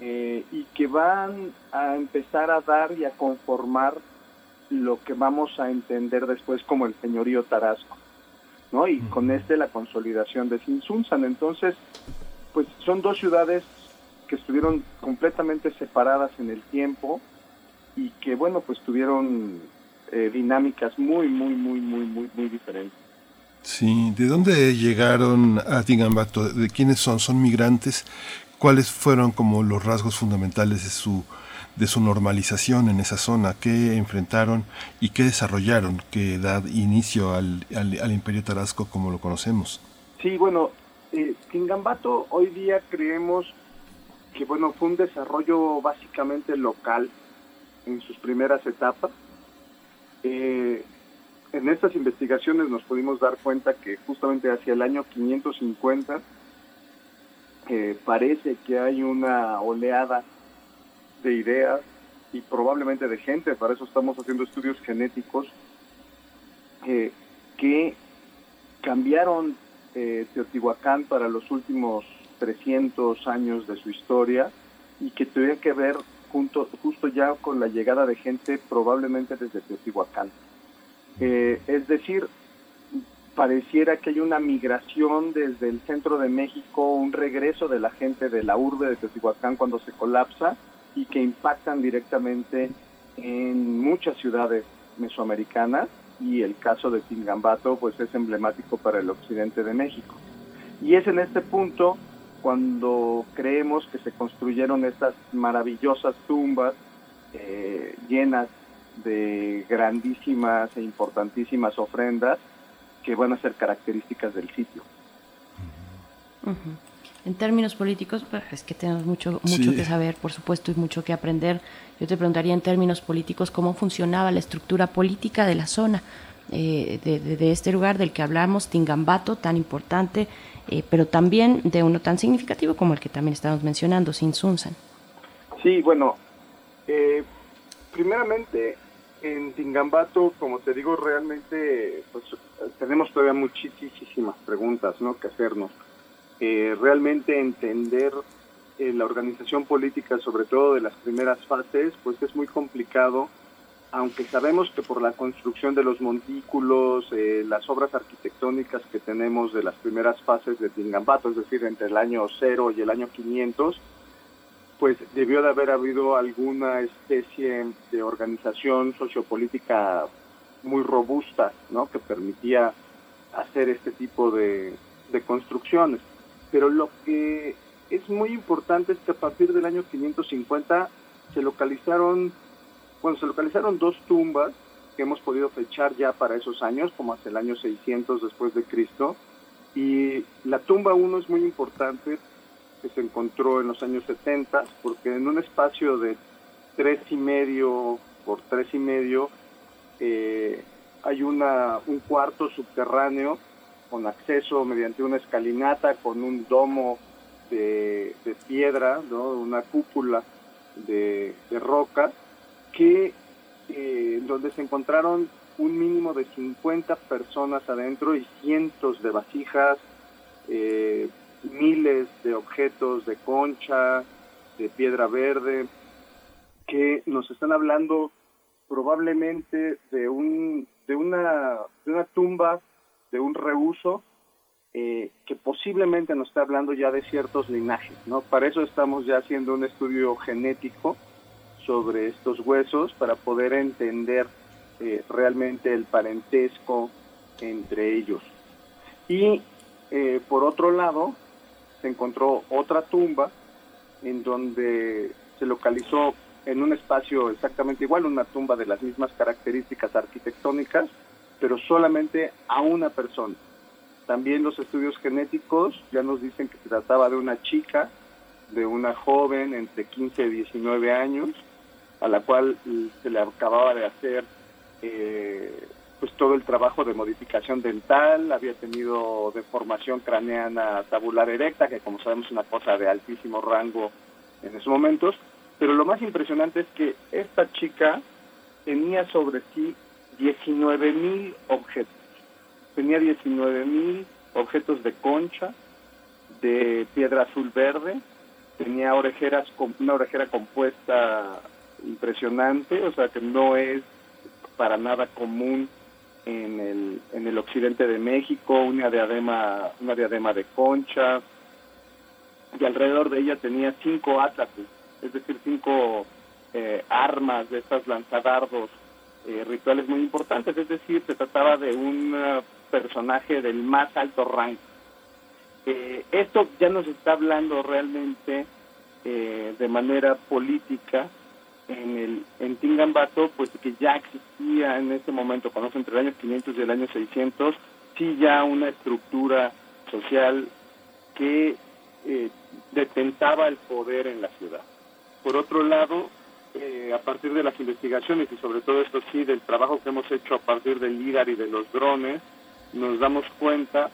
[SPEAKER 10] eh, y que van a empezar a dar y a conformar lo que vamos a entender después como el señorío Tarasco, ¿no? Y con este la consolidación de Sinsunzan. Entonces, pues son dos ciudades que estuvieron completamente separadas en el tiempo y que bueno pues tuvieron eh, dinámicas muy muy muy muy muy muy diferentes.
[SPEAKER 3] Sí de dónde llegaron a Tingambato de quiénes son son migrantes cuáles fueron como los rasgos fundamentales de su de su normalización en esa zona, qué enfrentaron y qué desarrollaron, que da inicio al, al, al Imperio Tarasco como lo conocemos.
[SPEAKER 10] Sí, bueno, eh, Tingambato hoy día creemos que bueno fue un desarrollo básicamente local en sus primeras etapas. Eh, en estas investigaciones nos pudimos dar cuenta que justamente hacia el año 550 eh, parece que hay una oleada de ideas y probablemente de gente, para eso estamos haciendo estudios genéticos, eh, que cambiaron eh, Teotihuacán para los últimos 300 años de su historia y que tuviera que ver junto, justo ya con la llegada de gente probablemente desde Teotihuacán. Eh, es decir, pareciera que hay una migración desde el centro de México, un regreso de la gente de la urbe de Teotihuacán cuando se colapsa y que impactan directamente en muchas ciudades mesoamericanas y el caso de Tingambato pues es emblemático para el occidente de México. Y es en este punto cuando creemos que se construyeron estas maravillosas tumbas eh, llenas de grandísimas e importantísimas ofrendas que van a ser características del sitio.
[SPEAKER 4] En términos políticos, pues, es que tenemos mucho, mucho que saber, por supuesto, y mucho que aprender. Yo te preguntaría en términos políticos cómo funcionaba la estructura política de la zona, eh, de, este lugar del que hablamos, Tingambato, tan importante, eh, pero también de uno tan significativo como el que también estamos mencionando, Sinsunsan.
[SPEAKER 10] Sí, bueno, eh, primeramente en Tingambato, como te digo, realmente pues, tenemos todavía muchísimas preguntas ¿no? que hacernos. Eh, realmente entender eh, la organización política, sobre todo de las primeras fases, pues es muy complicado, aunque sabemos que por la construcción de los montículos, eh, las obras arquitectónicas que tenemos de las primeras fases de Tingambato, es decir, entre el año 0 y el año 500, pues debió de haber habido alguna especie de organización sociopolítica muy robusta, ¿no? Que permitía hacer este tipo de, de construcciones. Pero lo que es muy importante es que a partir del año 550 se localizaron, bueno, se localizaron dos tumbas que hemos podido fechar ya para esos años, como hacia el año 600 después de Cristo. Y la tumba 1 es muy importante que se encontró en los años 70, porque en un espacio de tres y medio por tres y medio eh, hay una, un cuarto subterráneo con acceso mediante una escalinata, con un domo de, piedra, ¿no? una cúpula de, roca, que eh, donde se encontraron un mínimo de 50 personas adentro y cientos de vasijas, eh, miles de objetos de concha, de piedra verde, que nos están hablando probablemente de un de una de una tumba de un reuso eh, que posiblemente nos está hablando ya de ciertos linajes, ¿no? Para eso estamos ya haciendo un estudio genético sobre estos huesos para poder entender eh, realmente el parentesco entre ellos. Y eh, por otro lado, se encontró otra tumba en donde se localizó en un espacio exactamente igual, una tumba de las mismas características arquitectónicas, pero solamente a una persona. También los estudios genéticos ya nos dicen que se trataba de una chica, de una joven entre 15 y 19 años, a la cual se le acababa de hacer eh, pues todo el trabajo de modificación dental, había tenido deformación craneana tabular erecta, que como sabemos es una cosa de altísimo rango en esos momentos, pero lo más impresionante es que esta chica tenía sobre sí 19 mil objetos. Tenía 19 mil objetos de concha, de piedra azul verde, tenía orejeras, una orejera compuesta impresionante, o sea que no es para nada común en el, en el occidente de México, una diadema, una diadema de concha, y alrededor de ella tenía cinco ataques, es decir, cinco eh, armas de estas lanzadardos eh, rituales muy importantes, es decir, se trataba de un eh, personaje del más alto rango. Eh, esto ya nos está hablando realmente de manera política en el en Tingambato, pues que ya existía en ese momento, cuando entre el año 500 y el año 600, sí ya una estructura social que detentaba el poder en la ciudad. Por otro lado, eh, a partir de las investigaciones y sobre todo esto sí del trabajo que hemos hecho a partir del LIDAR y de los drones, nos damos cuenta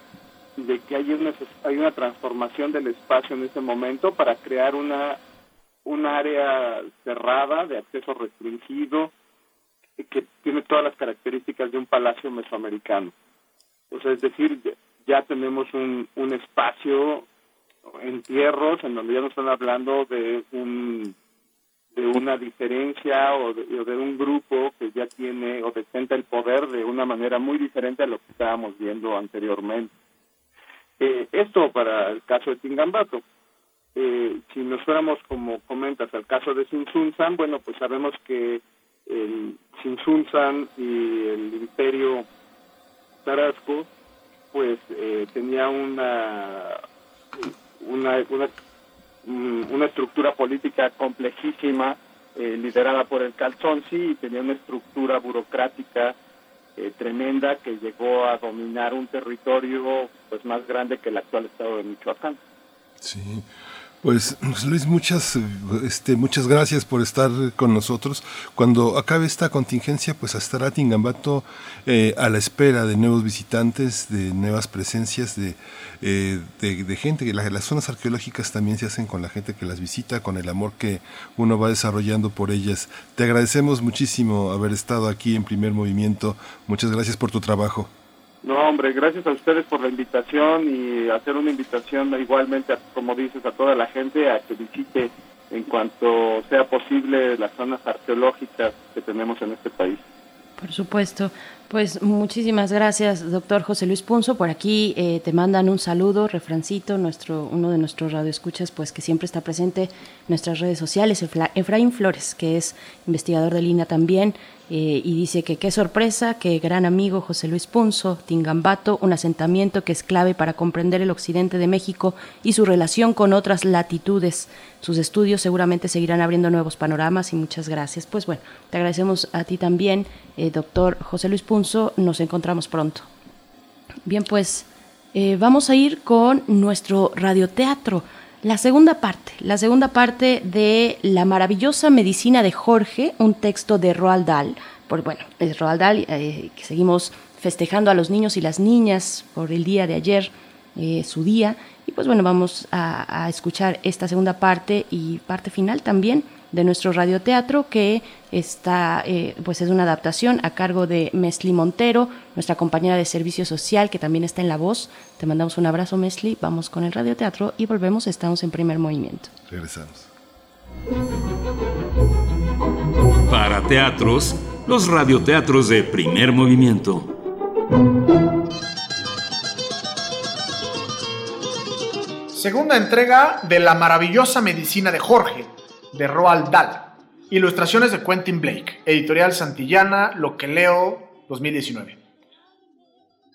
[SPEAKER 10] de que hay una, hay una transformación del espacio en este momento para crear una un área cerrada de acceso restringido que tiene todas las características de un palacio mesoamericano. O sea, es decir, ya tenemos un, un espacio en tierros en donde ya nos están hablando de un de una diferencia o de, un grupo que ya tiene o detenta el poder de una manera muy diferente a lo que estábamos viendo anteriormente. Eh, esto para el caso de Tingambato. Eh, si nos fuéramos, como comentas, al caso de Sinsunzan, bueno, pues sabemos que el Sinsunzan y el imperio Tarasco, pues eh, tenía una, una, una una estructura política complejísima, eh, liderada por el Calzonsi, y tenía una estructura burocrática
[SPEAKER 11] eh, tremenda que llegó a dominar un territorio pues más grande que el actual estado de Michoacán.
[SPEAKER 3] Sí. Pues Luis, muchas, este, muchas gracias por estar con nosotros. Cuando acabe esta contingencia, pues estará Tingambato eh, a la espera de nuevos visitantes, de nuevas presencias, de, eh, de, gente. que las zonas arqueológicas también se hacen con la gente que las visita, con el amor que uno va desarrollando por ellas. Te agradecemos muchísimo haber estado aquí en primer movimiento. Muchas gracias por tu trabajo.
[SPEAKER 11] No, hombre, gracias a ustedes por la invitación y hacer una invitación igualmente, como dices, a toda la gente a que visite en cuanto sea posible las zonas arqueológicas que tenemos en este país.
[SPEAKER 4] Por supuesto. Pues muchísimas gracias, doctor José Luis Punzo. Por aquí eh, te mandan un saludo, refrancito, nuestro, uno de nuestros radioescuchas, pues que siempre está presente en nuestras redes sociales, Efraín Flores, que es investigador de Lina también, eh, y dice que qué sorpresa, que gran amigo José Luis Punzo, Tingambato, un asentamiento que es clave para comprender el occidente de México y su relación con otras latitudes. Sus estudios seguramente seguirán abriendo nuevos panoramas y muchas gracias. Pues bueno, te agradecemos a ti también, eh, doctor José Luis Punzo. Nos encontramos pronto. Bien, pues eh, vamos a ir con nuestro radioteatro. La segunda parte, la segunda parte de La maravillosa medicina de Jorge, un texto de Roald Dahl. Por, bueno, es Roald Dahl, eh, que seguimos festejando a los niños y las niñas por el día de ayer, eh, su día. Y pues bueno, vamos a, a escuchar esta segunda parte y parte final también de nuestro radioteatro que está, eh, pues es una adaptación a cargo de Mesli Montero, nuestra compañera de servicio social que también está en La Voz. Te mandamos un abrazo Mesli, vamos con el radioteatro y volvemos, estamos en primer movimiento.
[SPEAKER 3] Regresamos.
[SPEAKER 12] Para teatros, los radioteatros de primer movimiento.
[SPEAKER 13] Segunda entrega de La maravillosa medicina de Jorge, de Roald Dahl. Ilustraciones de Quentin Blake, editorial Santillana, Lo que leo 2019.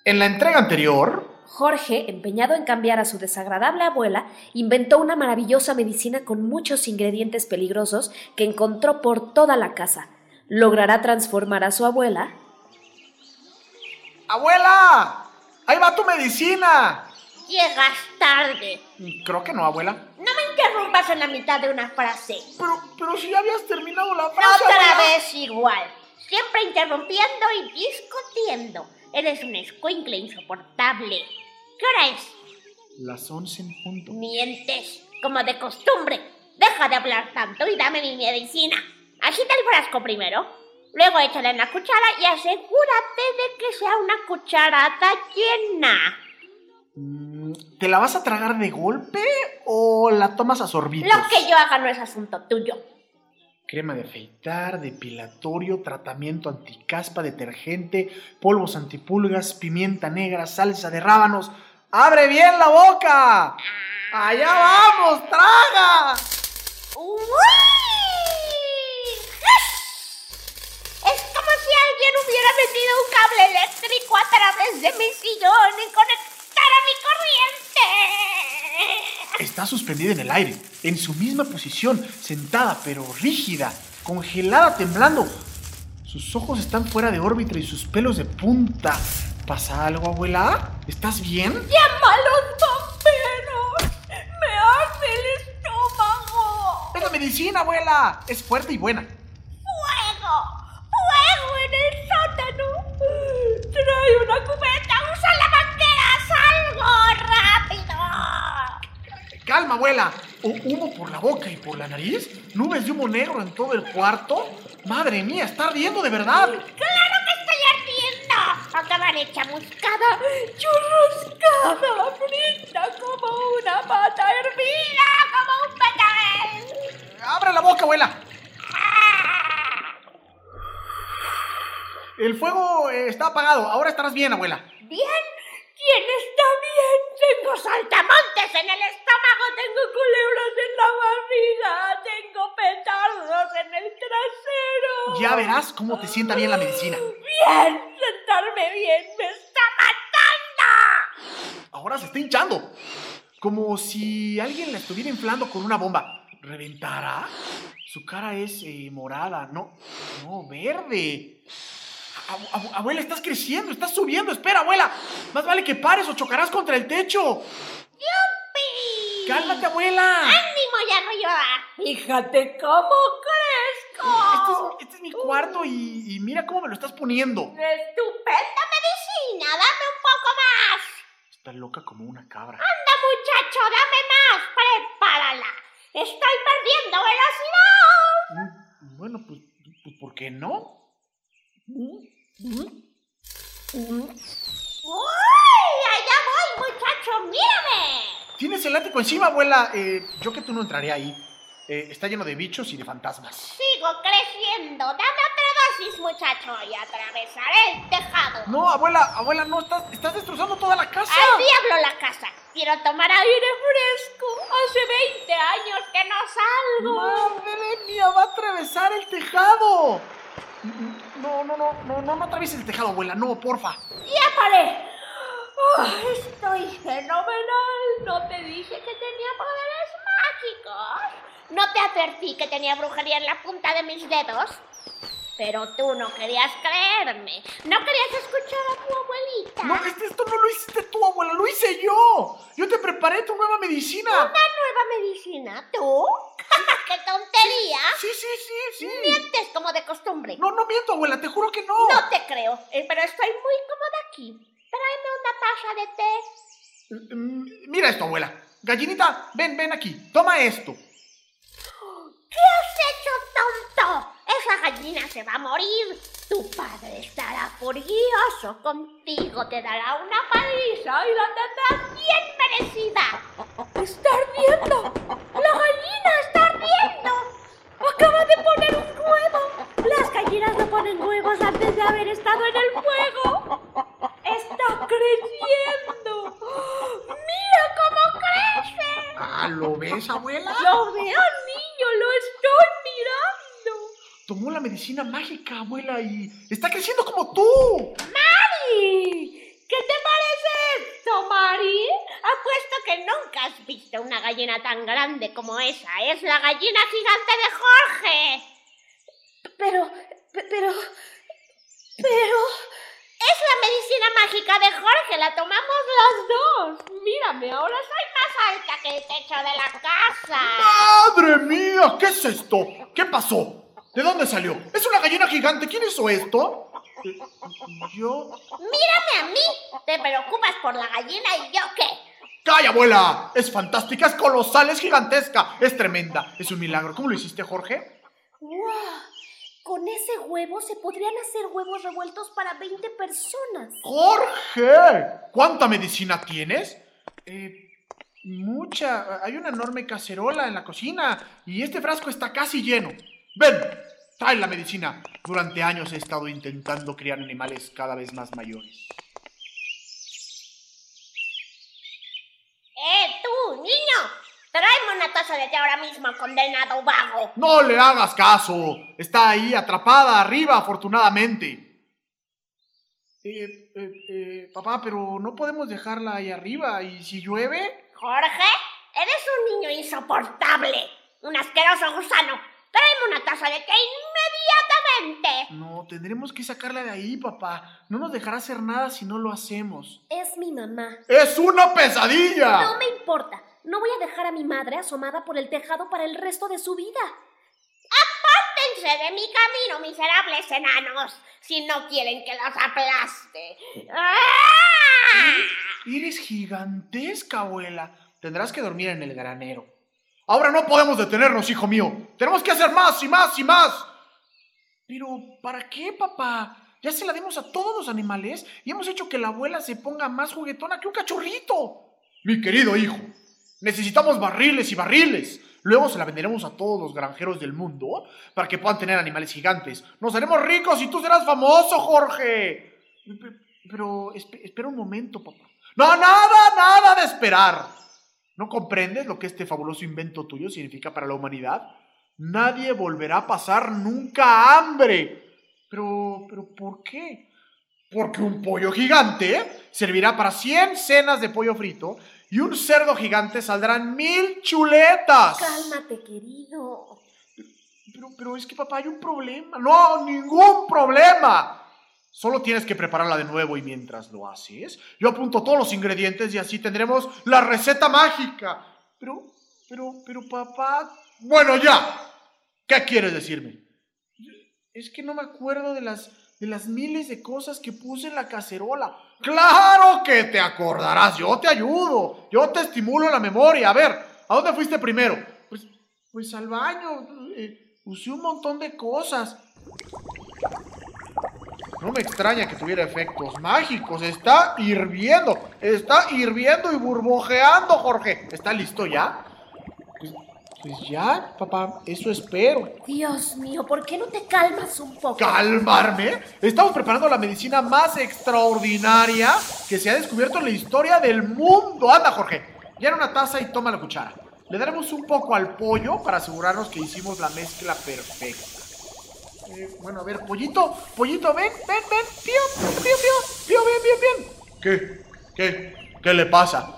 [SPEAKER 13] En la entrega anterior,
[SPEAKER 14] Jorge, empeñado en cambiar a su desagradable abuela, inventó una maravillosa medicina con muchos ingredientes peligrosos que encontró por toda la casa. ¿Logrará transformar a su abuela?
[SPEAKER 13] ¡Abuela! ¡Ahí va tu medicina!
[SPEAKER 15] Llegas tarde.
[SPEAKER 13] Creo que no, abuela.
[SPEAKER 15] No me interrumpas en la mitad de una frase.
[SPEAKER 13] Pero, pero si ya habías terminado la frase.
[SPEAKER 15] Otra vez igual. Siempre interrumpiendo y discutiendo. Eres un escuincle insoportable. ¿Qué hora es?
[SPEAKER 13] Las once en punto.
[SPEAKER 15] Mientes, como de costumbre. Deja de hablar tanto y dame mi medicina. Agita el frasco primero. Luego échale en la cuchara y asegúrate de que sea una cucharada llena.
[SPEAKER 13] ¿Te la vas a tragar de golpe o la tomas a sorbitos?
[SPEAKER 15] Lo que yo haga no es asunto tuyo.
[SPEAKER 13] Crema de afeitar, depilatorio, tratamiento anticaspa, detergente, polvos antipulgas, pimienta negra, salsa de rábanos. ¡Abre bien la boca! ¡Allá vamos! ¡Traga!
[SPEAKER 15] ¡Uy! Es como si alguien hubiera metido un cable eléctrico a través de mi sillón y conectara mi corriente.
[SPEAKER 13] Está suspendida en el aire, en su misma posición, sentada pero rígida, congelada, temblando. Sus ojos están fuera de órbita y sus pelos de punta. ¿Pasa algo, abuela? ¿Estás bien?
[SPEAKER 15] ¡Llama a los bomberos! ¡Me arde el estómago!
[SPEAKER 13] Es la medicina, abuela. Es fuerte y buena.
[SPEAKER 15] ¡Fuego! ¡Fuego en el sótano! ¡Trae una cubeta! ¡Usa la ¡Salgo! ¡Rápido!
[SPEAKER 13] Calma, abuela. ¿O humo por la boca y por la nariz? ¿Nubes de humo negro en todo el cuarto? Madre mía, está ardiendo de verdad.
[SPEAKER 15] ¡Claro que estoy ardiendo! Acabaré chamuscada, churruscada, frita como una pata hervida, como un petal.
[SPEAKER 13] ¡Abre la boca, abuela! El fuego eh, está apagado. Ahora estarás bien, abuela.
[SPEAKER 15] ¿Bien? ¿Quién está bien? Tengo saltamontes en el estómago, tengo culebras en la barriga, tengo petardos en el trasero.
[SPEAKER 13] Ya verás cómo te sienta bien la medicina.
[SPEAKER 15] Bien, sentarme bien me está matando.
[SPEAKER 13] Ahora se está hinchando. Como si alguien la estuviera inflando con una bomba. ¿Reventará? Su cara es eh, morada, no, no, verde. Abu- abu- abuela, estás creciendo, estás subiendo. Espera, abuela. Más vale que pares o chocarás contra el techo.
[SPEAKER 15] ¡Yupi!
[SPEAKER 13] Cálmate, abuela.
[SPEAKER 15] ¡Ánimo y arriba! Fíjate cómo crezco.
[SPEAKER 13] Este es, este es mi cuarto y, y mira cómo me lo estás poniendo.
[SPEAKER 15] ¡Estupenda medicina! ¡Dame un poco más!
[SPEAKER 13] Está loca como una cabra.
[SPEAKER 15] ¡Anda, muchacho! ¡Dame más! ¡Prepárala! ¡Estoy perdiendo velocidad!
[SPEAKER 13] Mm, Bueno, pues, pues ¿por qué no?
[SPEAKER 15] ¡Uy! ¡Allá voy, muchacho! ¡Mírame!
[SPEAKER 13] Tienes el látigo encima, abuela. Eh, yo que tú no entraría ahí. Eh, está lleno de bichos y de fantasmas.
[SPEAKER 15] Sigo creciendo. Dame otra dosis, muchacho, y atravesaré el tejado.
[SPEAKER 13] No, abuela, abuela, no, estás, estás destrozando toda la casa.
[SPEAKER 15] ¡Al diablo la casa! Quiero tomar aire fresco. Hace 20 años que no salgo.
[SPEAKER 13] Madre mía, va a atravesar el tejado. No, no, no, no, no, no atravieses el tejado, abuela, no, porfa.
[SPEAKER 15] ¡Ya paré! Ah, estoy fenomenal. ¿No te dije que tenía poderes mágicos? ¿No te advertí que tenía brujería en la punta de mis dedos? Pero tú no querías creerme. No querías escuchar a tu abuelita.
[SPEAKER 13] No, este- esto no lo hiciste tú, abuela, lo hice yo. Yo te preparé tu nueva medicina.
[SPEAKER 15] ¿Una nueva medicina? ¿Tú? <laughs> ¡Qué tontería!
[SPEAKER 13] Sí, sí, sí, sí.
[SPEAKER 15] Mientes como de costumbre.
[SPEAKER 13] No, no miento, abuela, te juro que no.
[SPEAKER 15] No te creo, eh, pero estoy muy cómoda aquí. Tráeme una taza de té.
[SPEAKER 13] Mm, Mira esto, abuela. Gallinita, ven, ven aquí. Toma esto. <gasps>
[SPEAKER 15] ¿Qué has hecho, tonto? Esa gallina se va a morir. Tu padre estará furioso contigo, te dará una paliza y la tendrás bien merecida. ¡Está ardiendo! ¡La gallina está ardiendo! ¡Acaba de poner un huevo! Las gallinas no ponen huevos antes de haber estado en el fuego. ¡Está creciendo! ¡Mira cómo crece!
[SPEAKER 13] Ah, ¿lo ves, abuela?
[SPEAKER 15] ¡Lo veo, niño! ¡Lo estoy mirando!
[SPEAKER 13] Tomó la medicina mágica, abuela, y está creciendo como tú.
[SPEAKER 15] ¡Mari! ¿Qué te parece esto, Mari? Apuesto que nunca has visto una gallina tan grande como esa. Es la gallina gigante de Jorge. Pero, pe- pero, pero... Es la medicina mágica de Jorge, la tomamos los dos. Mírame, ahora soy más alta que el techo de la casa.
[SPEAKER 13] ¡Madre mía! ¿Qué es esto? ¿Qué pasó? ¿De dónde salió? ¿Es una gallina gigante? ¿Quién hizo esto? ¿Yo?
[SPEAKER 15] Mírame a mí. Te preocupas por la gallina y yo qué.
[SPEAKER 13] ¡Calla, abuela! Es fantástica, es colosal, es gigantesca, es tremenda. Es un milagro. ¿Cómo lo hiciste, Jorge?
[SPEAKER 15] ¡Guau! Con ese huevo se podrían hacer huevos revueltos para 20 personas.
[SPEAKER 13] ¡Jorge! ¿Cuánta medicina tienes? Eh, mucha. Hay una enorme cacerola en la cocina y este frasco está casi lleno. Ven, trae la medicina. Durante años he estado intentando criar animales cada vez más mayores.
[SPEAKER 15] ¡Eh, tú, niño! Tráeme una taza de té ahora mismo, condenado vago.
[SPEAKER 13] No le hagas caso. Está ahí atrapada arriba, afortunadamente. Eh, eh, eh, papá, pero no podemos dejarla ahí arriba. ¿Y si llueve?
[SPEAKER 15] Jorge, eres un niño insoportable. Un asqueroso gusano. Tráeme una taza de té inmediatamente.
[SPEAKER 13] No, tendremos que sacarla de ahí, papá. No nos dejará hacer nada si no lo hacemos.
[SPEAKER 15] Es mi mamá.
[SPEAKER 13] ¡Es una pesadilla!
[SPEAKER 15] No me importa. No voy a dejar a mi madre asomada por el tejado para el resto de su vida. Apártense de mi camino, miserables enanos, si no quieren que los aplaste. ¡Ah!
[SPEAKER 13] Eres gigantesca, abuela. Tendrás que dormir en el granero. Ahora no podemos detenernos, hijo mío. Tenemos que hacer más y más y más. Pero, ¿para qué, papá? Ya se la dimos a todos los animales y hemos hecho que la abuela se ponga más juguetona que un cachorrito. Mi querido hijo, necesitamos barriles y barriles. Luego se la venderemos a todos los granjeros del mundo para que puedan tener animales gigantes. Nos haremos ricos y tú serás famoso, Jorge. Pe- Pero espe- espera un momento, papá. No, nada, nada de esperar. ¿No comprendes lo que este fabuloso invento tuyo significa para la humanidad? Nadie volverá a pasar nunca hambre. Pero, pero, ¿por qué? Porque un pollo gigante servirá para 100 cenas de pollo frito y un cerdo gigante saldrán mil chuletas.
[SPEAKER 15] Cálmate, querido.
[SPEAKER 13] Pero, pero es que papá hay un problema. No, ningún problema. Solo tienes que prepararla de nuevo y mientras lo haces, yo apunto todos los ingredientes y así tendremos la receta mágica. Pero, pero, pero papá... Bueno, ya. ¿Qué quieres decirme? Es que no me acuerdo de las, de las miles de cosas que puse en la cacerola. Claro que te acordarás, yo te ayudo, yo te estimulo la memoria. A ver, ¿a dónde fuiste primero? Pues, pues al baño, eh, usé un montón de cosas. No me extraña que tuviera efectos mágicos. Está hirviendo. Está hirviendo y burbujeando, Jorge. ¿Está listo ya? Pues, ya, papá. Eso espero.
[SPEAKER 14] Dios mío, ¿por qué no te calmas un poco?
[SPEAKER 13] ¿Calmarme? Estamos preparando la medicina más extraordinaria que se ha descubierto en la historia del mundo. Anda, Jorge. Llena una taza y toma la cuchara. Le daremos un poco al pollo para asegurarnos que hicimos la mezcla perfecta. Eh, bueno, a ver, pollito, pollito, ven, ven, ven, pío, pío, pío, pío, bien, bien, bien. ¿Qué? ¿Qué? ¿Qué le pasa?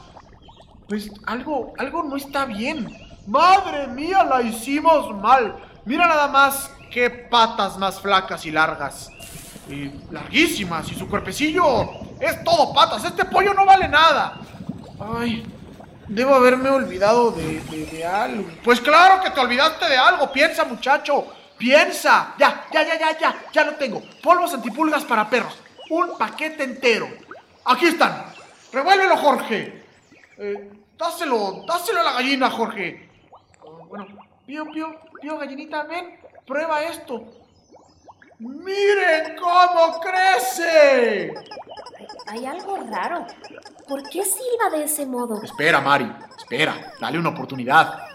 [SPEAKER 13] Pues algo, algo no está bien. Madre mía, la hicimos mal. Mira nada más qué patas más flacas y largas. Y larguísimas. Y su cuerpecillo es todo patas. Este pollo no vale nada. Ay, debo haberme olvidado de, de, algo. Pues claro que te olvidaste de algo. Piensa, muchacho. Piensa. Ya, ya, ya, ya, ya. Ya lo tengo. Polvos antipulgas para perros. Un paquete entero. Aquí están. Revuélvelo, Jorge. Eh, dáselo, dáselo a la gallina, Jorge. Bueno, pío, pío, pío, gallinita, ven. Prueba esto. ¡Miren cómo crece!
[SPEAKER 14] Hay algo raro. ¿Por qué silba de ese modo?
[SPEAKER 13] Espera, Mari. Espera. Dale una oportunidad.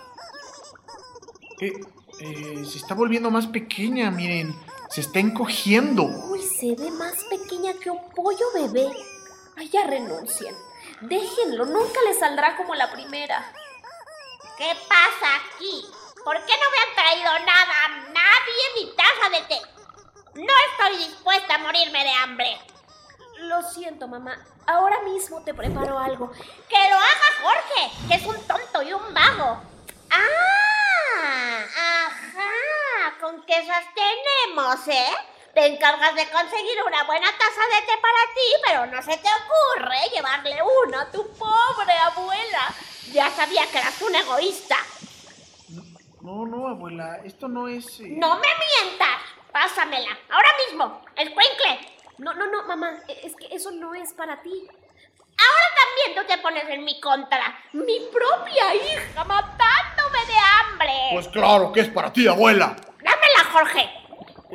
[SPEAKER 13] Eh, eh, se está volviendo más pequeña, miren. Se está encogiendo.
[SPEAKER 14] Uy, se ve más pequeña que un pollo bebé. Ay, ya renuncien. Déjenlo, nunca le saldrá como la primera.
[SPEAKER 15] ¿Qué pasa aquí? ¿Por qué no me han traído nada? Nadie mi taza de té. No estoy dispuesta a morirme de hambre.
[SPEAKER 14] Lo siento, mamá. Ahora mismo te preparo algo.
[SPEAKER 15] Que lo haga Jorge, que es un tonto y un vago. ¡Ah! ¡Ajá! Con que esas tenemos, ¿eh? Te encargas de conseguir una buena taza de té para ti, pero no se te ocurre llevarle una a tu pobre abuela. Ya sabía que eras un egoísta.
[SPEAKER 13] No, no, abuela, esto no es... eh,
[SPEAKER 15] ¡No me mientas! Pásamela, ahora mismo, escuincle.
[SPEAKER 14] No, no, no, mamá. Es que eso no es para ti.
[SPEAKER 15] Ahora también tú te pones en mi contra. Mi propia hija matándome de hambre.
[SPEAKER 13] Pues claro que es para ti, abuela.
[SPEAKER 15] Dámela, Jorge.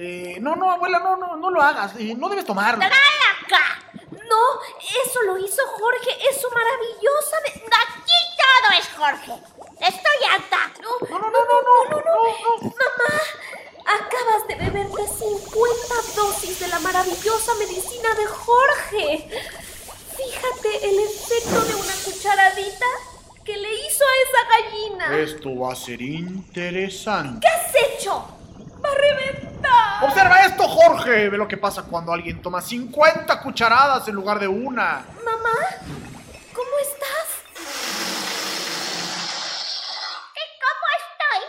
[SPEAKER 13] Eh, no, no, abuela, no, no, no lo hagas. eh, no debes tomarlo.
[SPEAKER 15] ¡Tráela acá!
[SPEAKER 14] No, eso lo hizo Jorge. Es su maravillosa. De...
[SPEAKER 15] Aquí todo es Jorge. Estoy harta.
[SPEAKER 14] No, no, no, no, no, no, no, Mamá, acabas de beberte 50 dosis de la maravillosa medicina de Jorge. Fíjate el efecto de una cucharadita que le hizo a esa gallina.
[SPEAKER 13] Esto va a ser interesante.
[SPEAKER 14] ¿Qué has hecho? ¡Va a reventar!
[SPEAKER 13] Observa esto, Jorge. Ve lo que pasa cuando alguien toma 50 cucharadas en lugar de una.
[SPEAKER 14] Mamá, ¿cómo estás?
[SPEAKER 15] ¿Y cómo estoy?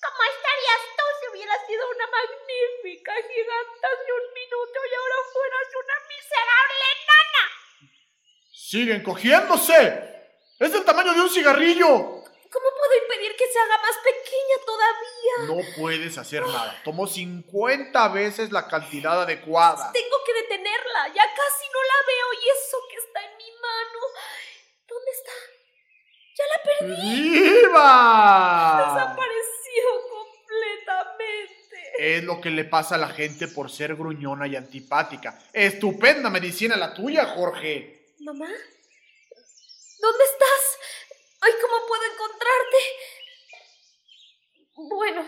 [SPEAKER 15] ¿Cómo estarías tú si hubieras sido una magnífica gigante hace un minuto y ahora fueras una miserable nana?
[SPEAKER 13] ¡Siguen cogiéndose! ¡Es del tamaño de un cigarrillo!
[SPEAKER 14] ¿Cómo puedo impedir que se haga más pequeña todavía?
[SPEAKER 13] No puedes hacer nada. Tomó 50 veces la cantidad adecuada.
[SPEAKER 14] Tengo que detenerla. Ya casi no la veo y eso que está en mi mano. ¿Dónde está? Ya la perdí.
[SPEAKER 13] ¡Viva!
[SPEAKER 14] Desapareció completamente.
[SPEAKER 13] Es lo que le pasa a la gente por ser gruñona y antipática. Estupenda medicina la tuya, Jorge.
[SPEAKER 14] ¿Mamá? ¿Dónde estás? Ay, ¿cómo puedo encontrarte? Bueno,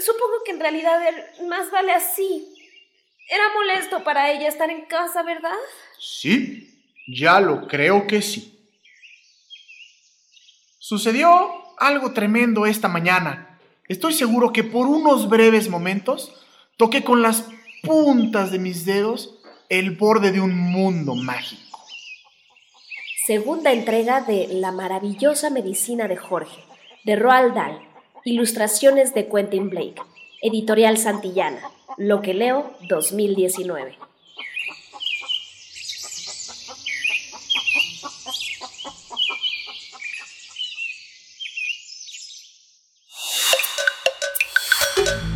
[SPEAKER 14] supongo que en realidad más vale así. Era molesto para ella estar en casa, ¿verdad?
[SPEAKER 13] Sí, ya lo creo que sí. Sucedió algo tremendo esta mañana. Estoy seguro que por unos breves momentos toqué con las puntas de mis dedos el borde de un mundo mágico
[SPEAKER 14] segunda entrega de La maravillosa medicina de Jorge, de Roald Dahl, ilustraciones de Quentin Blake, editorial Santillana, Lo que leo 2019.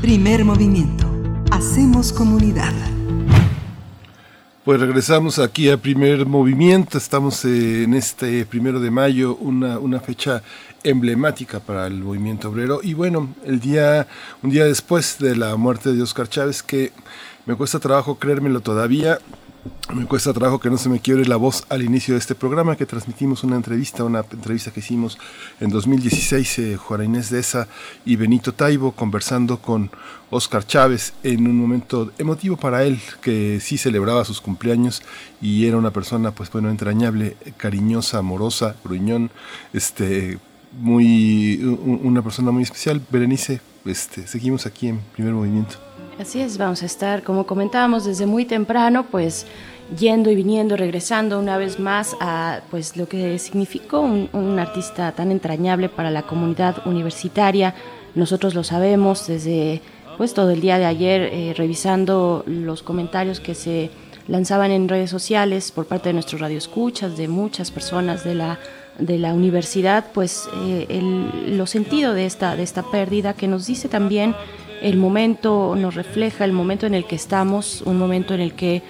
[SPEAKER 9] Primer movimiento. Hacemos comunidad.
[SPEAKER 3] Pues regresamos aquí a primer movimiento. Estamos en este primero de mayo, una, una fecha emblemática para el movimiento obrero. Y bueno, el día, un día después de la muerte de Oscar Chávez, que me cuesta trabajo creérmelo todavía, me cuesta trabajo que no se me quiebre la voz al inicio de este programa, que transmitimos una entrevista, una entrevista que hicimos en 2016, eh, Juana Inés de Esa y Benito Taibo, conversando con Oscar Chávez en un momento emotivo para él, que sí celebraba sus cumpleaños y era una persona, pues bueno, entrañable, cariñosa, amorosa, gruñón, este, muy, una persona muy especial. Berenice, este, seguimos aquí en primer movimiento.
[SPEAKER 4] Así es, vamos a estar, como comentábamos, desde muy temprano, pues yendo y viniendo, regresando una vez más a pues lo que significó un, artista tan entrañable para la comunidad universitaria. Nosotros lo sabemos desde pues todo el día de ayer eh, revisando los comentarios que se lanzaban en redes sociales por parte de nuestros radioescuchas, de muchas personas de la de la universidad, pues eh, el, lo sentido de esta, de esta pérdida que nos dice también el momento nos refleja el momento en el que estamos, un momento en el que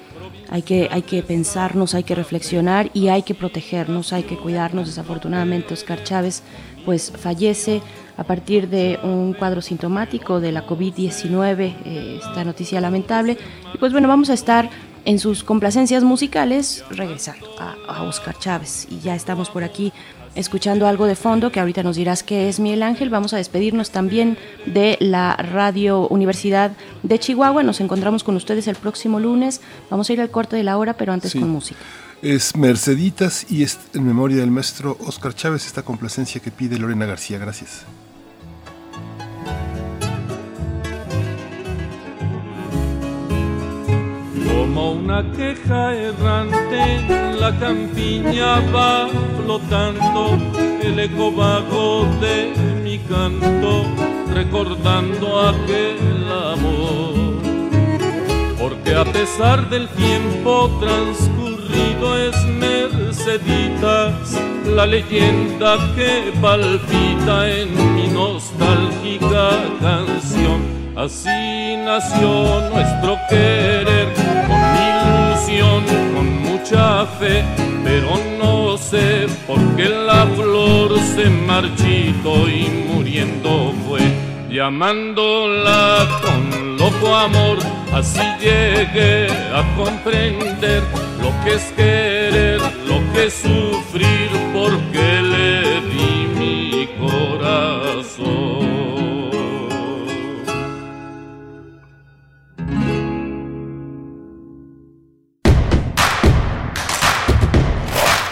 [SPEAKER 4] hay que, hay que pensarnos, hay que reflexionar y hay que protegernos, hay que cuidarnos. Desafortunadamente, Oscar Chávez pues fallece a partir de un cuadro sintomático de la COVID-19, eh, esta noticia lamentable. Y pues bueno, vamos a estar en sus complacencias musicales regresando a, a Oscar Chávez. Y ya estamos por aquí escuchando algo de fondo que ahorita nos dirás que es Miguel Ángel. Vamos a despedirnos también de la Radio Universidad de Chihuahua. Nos encontramos con ustedes el próximo lunes. Vamos a ir al corte de la hora, pero antes con música.
[SPEAKER 3] Es Merceditas y es en memoria del maestro Oscar Chávez esta complacencia que pide Lorena García. Gracias.
[SPEAKER 16] Como una queja errante, la campiña va flotando, el eco bajo de mi canto, recordando aquel amor. Porque a pesar del tiempo transcurrido es Merceditas, la leyenda que palpita en mi nostálgica canción Así nació nuestro querer, con mucha fe, pero no sé por qué la flor se marchitó y muriendo fue. Llamándola con loco amor, así llegué a comprender lo que es querer, lo que es sufrir, porque le di mi corazón.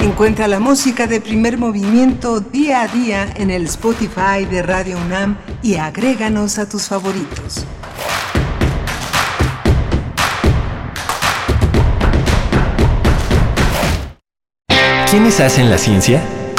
[SPEAKER 9] Encuentra la música de primer movimiento día a día en el Spotify de Radio UNAM y agréganos a tus favoritos.
[SPEAKER 17] ¿Quiénes hacen la ciencia?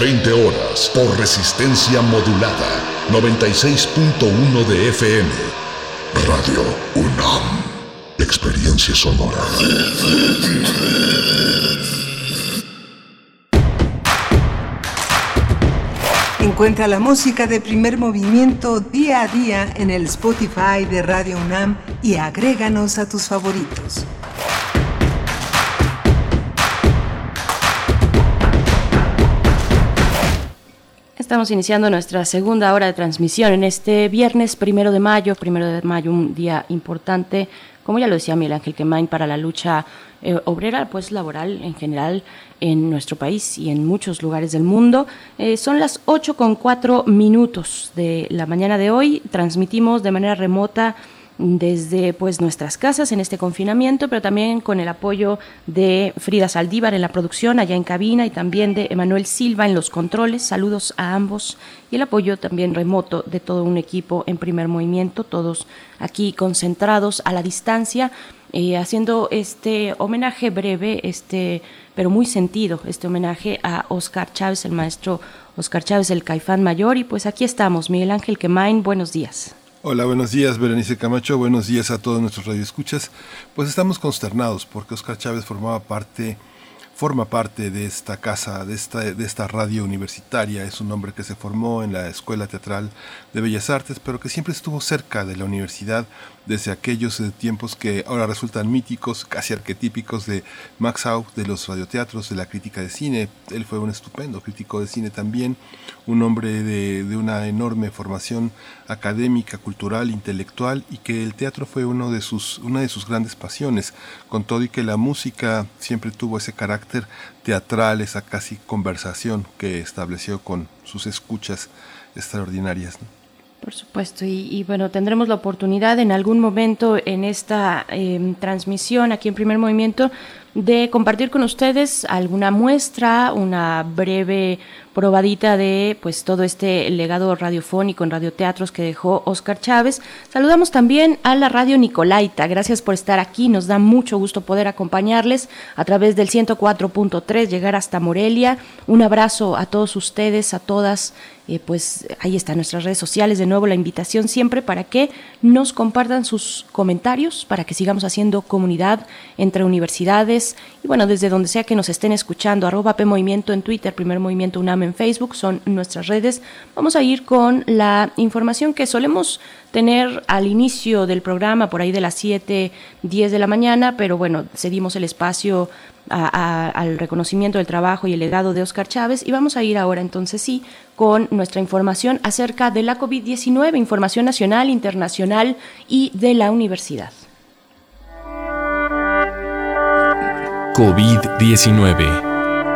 [SPEAKER 18] 20 horas, por resistencia modulada. 96.1 de FM. Radio UNAM. Experiencia sonora.
[SPEAKER 9] Encuentra la música de primer movimiento día a día en el Spotify de Radio UNAM y agréganos a tus favoritos.
[SPEAKER 4] Estamos iniciando nuestra segunda hora de transmisión en este viernes primero de mayo, primero de mayo, un día importante, como ya lo decía Miguel Ángel Quemain, para la lucha eh, obrera, pues laboral en general en nuestro país y en muchos lugares del mundo. Eh, son las 8 con 4 minutos de la mañana de hoy. Transmitimos de manera remota desde pues nuestras casas en este confinamiento, pero también con el apoyo de Frida Saldívar en la producción allá en cabina y también de Emanuel Silva en los controles. Saludos a ambos y el apoyo también remoto de todo un equipo en primer movimiento, todos aquí concentrados a la distancia. Eh, haciendo este homenaje breve, este, pero muy sentido, este homenaje a Oscar Chávez, el maestro Oscar Chávez, el caifán mayor. Y pues aquí estamos, Miguel Ángel Quemain, buenos días.
[SPEAKER 3] Hola, buenos días, Berenice Camacho. Buenos días a todos nuestros radioescuchas. Pues estamos consternados porque Oscar Chávez formaba parte, forma parte de esta casa, de esta, de esta radio universitaria. Es un hombre que se formó en la Escuela Teatral de Bellas Artes, pero que siempre estuvo cerca de la universidad desde aquellos eh, tiempos que ahora resultan míticos, casi arquetípicos de Max Au, de los radioteatros, de la crítica de cine. Él fue un estupendo crítico de cine también, un hombre de, de una enorme formación académica, cultural, intelectual y que el teatro fue uno de sus, una de sus grandes pasiones, con todo y que la música siempre tuvo ese carácter teatral, esa casi conversación que estableció con sus escuchas extraordinarias.
[SPEAKER 4] Por supuesto, y, y, bueno, tendremos la oportunidad en algún momento en esta eh, transmisión aquí en Primer Movimiento de compartir con ustedes alguna muestra, una breve probadita de pues todo este legado radiofónico en radioteatros que dejó Oscar Chávez. Saludamos también a la radio Nicolaita. Gracias por estar aquí. Nos da mucho gusto poder acompañarles a través del 104.3, llegar hasta Morelia. Un abrazo a todos ustedes, a todas. Eh, pues ahí están nuestras redes sociales. De nuevo la invitación siempre para que nos compartan sus comentarios, para que sigamos haciendo comunidad entre universidades y bueno, desde donde sea que nos estén escuchando, arroba P Movimiento en Twitter, Primer Movimiento UNAM en Facebook, son nuestras redes. Vamos a ir con la información que solemos tener al inicio del programa, por ahí de las 7, 10 de la mañana, pero bueno, cedimos el espacio al reconocimiento del trabajo y el legado de Oscar Chávez y vamos a ir ahora entonces sí con nuestra información acerca de la COVID-19, información nacional, internacional y de la universidad.
[SPEAKER 17] COVID-19.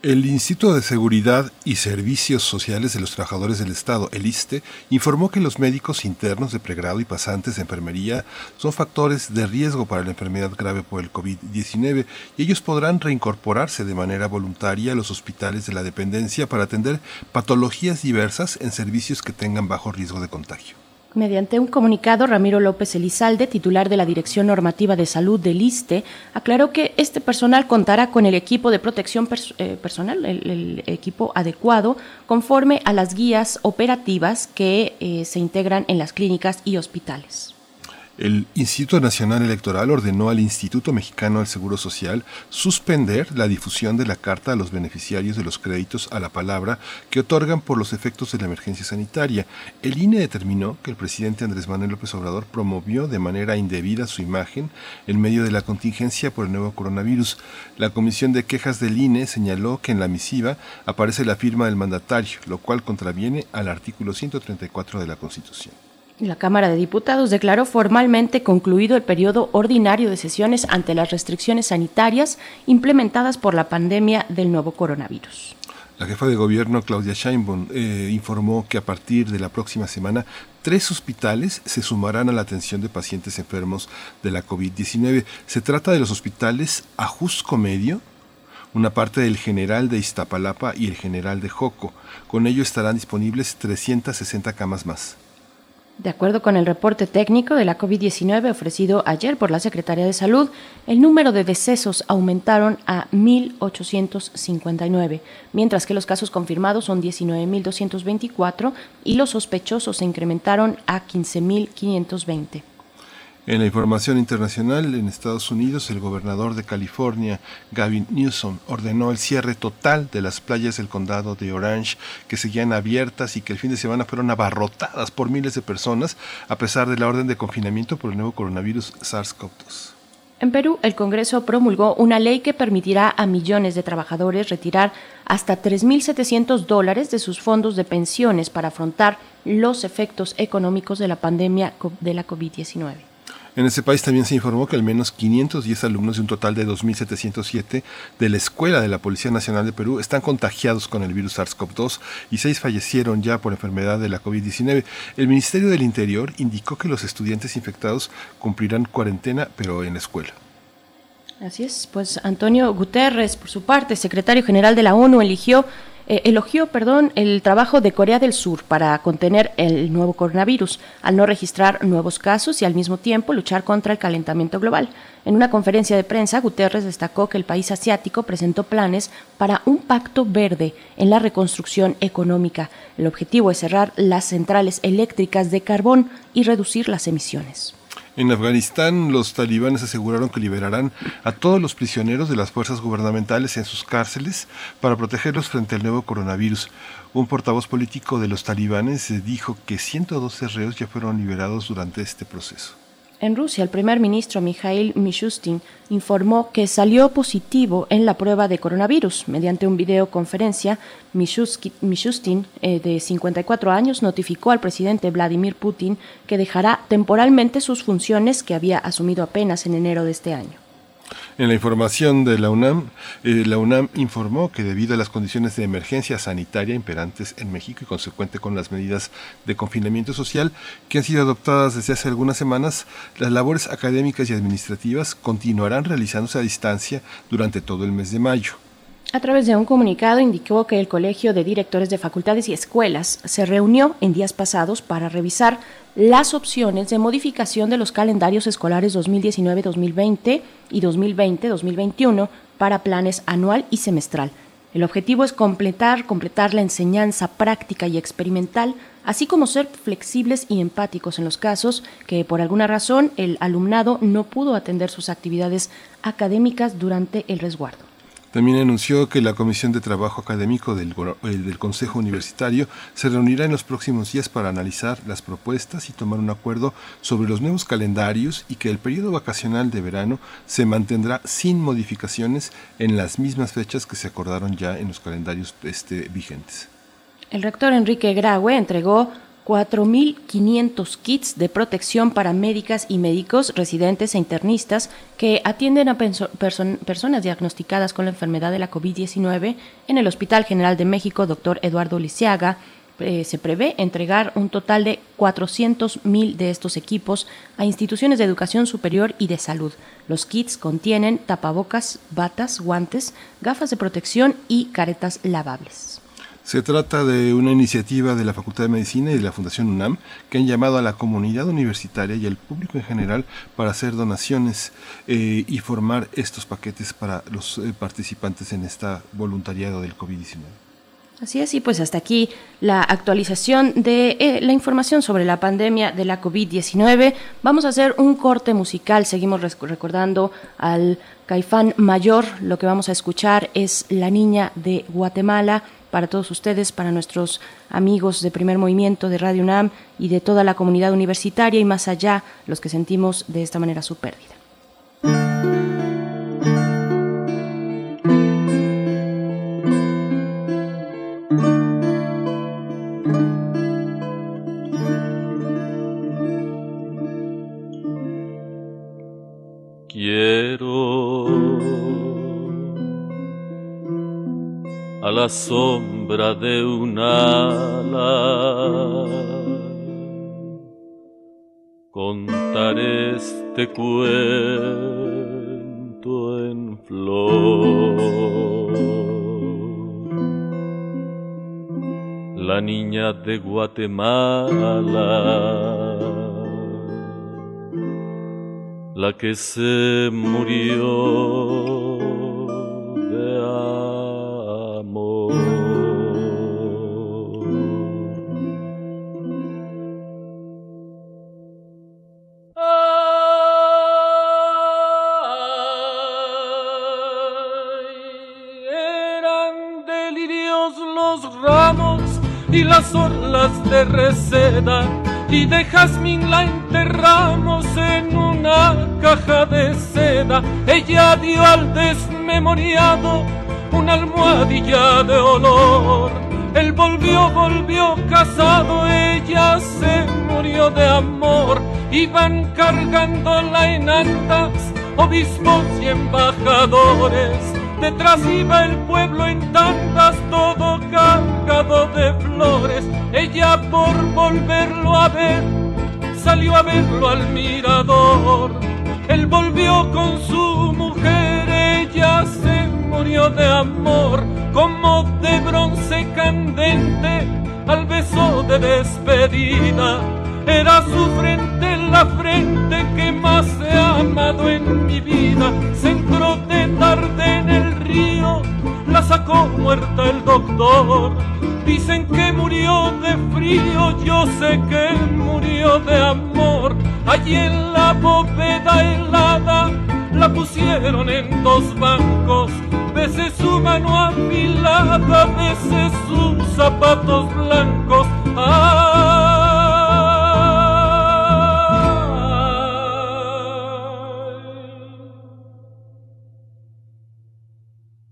[SPEAKER 3] El Instituto de Seguridad y Servicios Sociales de los Trabajadores del Estado, el ISTE, informó que los médicos internos de pregrado y pasantes de enfermería son factores de riesgo para la enfermedad grave por el COVID-19 y ellos podrán reincorporarse de manera voluntaria a los hospitales de la dependencia para atender patologías diversas en servicios que tengan bajo riesgo de contagio.
[SPEAKER 4] Mediante un comunicado, Ramiro López Elizalde, titular de la Dirección Normativa de Salud del ISTE, aclaró que este personal contará con el equipo de protección eh, personal, el, el, equipo adecuado, conforme a las guías operativas que eh, se integran en las clínicas y hospitales.
[SPEAKER 3] El Instituto Nacional Electoral ordenó al Instituto Mexicano del Seguro Social suspender la difusión de la carta a los beneficiarios de los créditos a la palabra que otorgan por los efectos de la emergencia sanitaria. El INE determinó que el presidente Andrés Manuel López Obrador promovió de manera indebida su imagen en medio de la contingencia por el nuevo coronavirus. La Comisión de Quejas del INE señaló que en la misiva aparece la firma del mandatario, lo cual contraviene al artículo 134 de la Constitución.
[SPEAKER 4] La Cámara de Diputados declaró formalmente concluido el periodo ordinario de sesiones ante las restricciones sanitarias implementadas por la pandemia del nuevo coronavirus.
[SPEAKER 3] La jefa de gobierno, Claudia Sheinbaum, eh, informó que a partir de la próxima semana, tres hospitales se sumarán a la atención de pacientes enfermos de la COVID-19. Se trata de los hospitales Ajusco Medio, una parte del General de Iztapalapa y el General de Joco. Con ello estarán disponibles 360 camas más.
[SPEAKER 4] De acuerdo con el reporte técnico de la COVID-19 ofrecido ayer por la Secretaría de Salud, el número de decesos aumentaron a 1.859, mientras que los casos confirmados son 19.224 y los sospechosos se incrementaron a 15.520.
[SPEAKER 3] En la información internacional, en Estados Unidos, el gobernador de California, Gavin Newsom, ordenó el cierre total de las playas del condado de Orange, que seguían abiertas y que el fin de semana fueron abarrotadas por miles de personas, a pesar de la orden de confinamiento por el nuevo coronavirus SARS-CoV-2.
[SPEAKER 4] En Perú, el Congreso promulgó una ley que permitirá a millones de trabajadores retirar hasta 3.700 dólares de sus fondos de pensiones para afrontar los efectos económicos de la pandemia de la COVID-19.
[SPEAKER 3] En ese país también se informó que al menos 510 alumnos de un total de 2.707 de la Escuela de la Policía Nacional de Perú están contagiados con el virus SARS-CoV-2 y seis fallecieron ya por enfermedad de la COVID-19. El Ministerio del Interior indicó que los estudiantes infectados cumplirán cuarentena, pero en la escuela.
[SPEAKER 4] Así es, pues Antonio Guterres, por su parte, secretario general de la ONU, eligió eh, elogió perdón, el trabajo de Corea del Sur para contener el nuevo coronavirus, al no registrar nuevos casos y al mismo tiempo luchar contra el calentamiento global. En una conferencia de prensa, Guterres destacó que el país asiático presentó planes para un pacto verde en la reconstrucción económica. El objetivo es cerrar las centrales eléctricas de carbón y reducir las emisiones.
[SPEAKER 3] En Afganistán, los talibanes aseguraron que liberarán a todos los prisioneros de las fuerzas gubernamentales en sus cárceles para protegerlos frente al nuevo coronavirus. Un portavoz político de los talibanes dijo que 112 reos ya fueron liberados durante este proceso.
[SPEAKER 4] En Rusia, el primer ministro Mikhail Mishustin informó que salió positivo en la prueba de coronavirus. Mediante un videoconferencia, Mishustin, eh, de 54 años, notificó al presidente Vladimir Putin que dejará temporalmente sus funciones que había asumido apenas en enero de este año.
[SPEAKER 3] En la información de la UNAM, eh, la UNAM informó que debido a las condiciones de emergencia sanitaria imperantes en México y consecuente con las medidas de confinamiento social que han sido adoptadas desde hace algunas semanas, las labores académicas y administrativas continuarán realizándose a distancia durante todo el mes de mayo.
[SPEAKER 4] A través de un comunicado indicó que el Colegio de Directores de Facultades y Escuelas se reunió en días pasados para revisar las opciones de modificación de los calendarios escolares 2019-2020 y 2020-2021 para planes anual y semestral. El objetivo es completar, completar la enseñanza práctica y experimental, así como ser flexibles y empáticos en los casos que por alguna razón el alumnado no pudo atender sus actividades académicas durante el resguardo.
[SPEAKER 3] También anunció que la Comisión de Trabajo Académico del, del, Consejo Universitario se reunirá en los próximos días para analizar las propuestas y tomar un acuerdo sobre los nuevos calendarios y que el periodo vacacional de verano se mantendrá sin modificaciones en las mismas fechas que se acordaron ya en los calendarios este, vigentes.
[SPEAKER 4] El rector Enrique Graue entregó 4.500 kits de protección para médicas y médicos, residentes e internistas que atienden a personas diagnosticadas con la enfermedad de la COVID-19 en el Hospital General de México, doctor Eduardo Lisiaga. Eh, se prevé entregar un total de 400.000 de estos equipos a instituciones de educación superior y de salud. Los kits contienen tapabocas, batas, guantes, gafas de protección y caretas lavables.
[SPEAKER 3] Se trata de una iniciativa de la Facultad de Medicina y de la Fundación UNAM que han llamado a la comunidad universitaria y al público en general para hacer donaciones eh, y formar estos paquetes para los eh, participantes en esta voluntariado del COVID-19.
[SPEAKER 4] Así es, y pues hasta aquí la actualización de eh, la información sobre la pandemia de la COVID-19. Vamos a hacer un corte musical, seguimos recordando al Caifán Mayor, lo que vamos a escuchar es La Niña de Guatemala para todos ustedes, para nuestros amigos de primer movimiento de Radio UNAM y de toda la comunidad universitaria y más allá, los que sentimos de esta manera su pérdida.
[SPEAKER 16] La sombra de un ala. Contar este cuento en flor. La niña de Guatemala la que se murió y las orlas de reseda y de jazmín la enterramos en una caja de seda. Ella dio al desmemoriado una almohadilla de olor. Él volvió, volvió casado, ella se murió de amor. Iban cargándola en andas, obispos y embajadores. Detrás iba el pueblo en tandas, todo cargado de flores. Ella por volverlo a ver, salió a verlo al mirador. Él volvió con su mujer, ella se murió de amor, como de bronce candente al beso de despedida. Era su frente la frente que más he amado en mi vida. Se de tarde en el río, la sacó muerta el doctor. Dicen que murió de frío, yo sé que murió de amor. Allí en la bóveda helada la pusieron en dos bancos. Bese su mano afilada, bese sus zapatos blancos.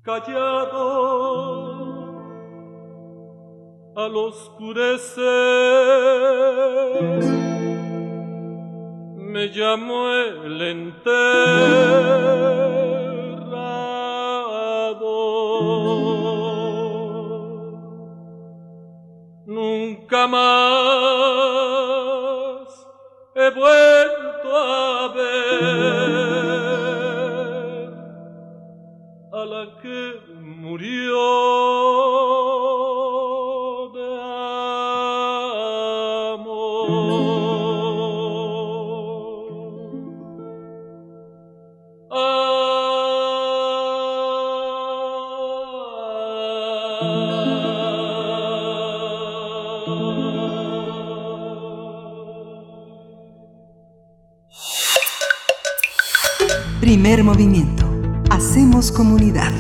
[SPEAKER 16] Callado al oscurecer me llamó el enterrador. Nunca más he vuelto a ver a la que murió. de
[SPEAKER 9] Primer movimiento. Comunidad.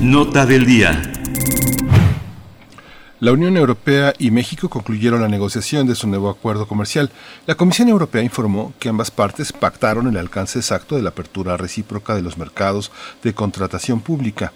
[SPEAKER 12] Nota del día.
[SPEAKER 3] La Unión Europea y México concluyeron la negociación de su nuevo acuerdo comercial. La Comisión Europea informó que ambas partes pactaron el alcance exacto de la apertura recíproca de los mercados de contratación pública.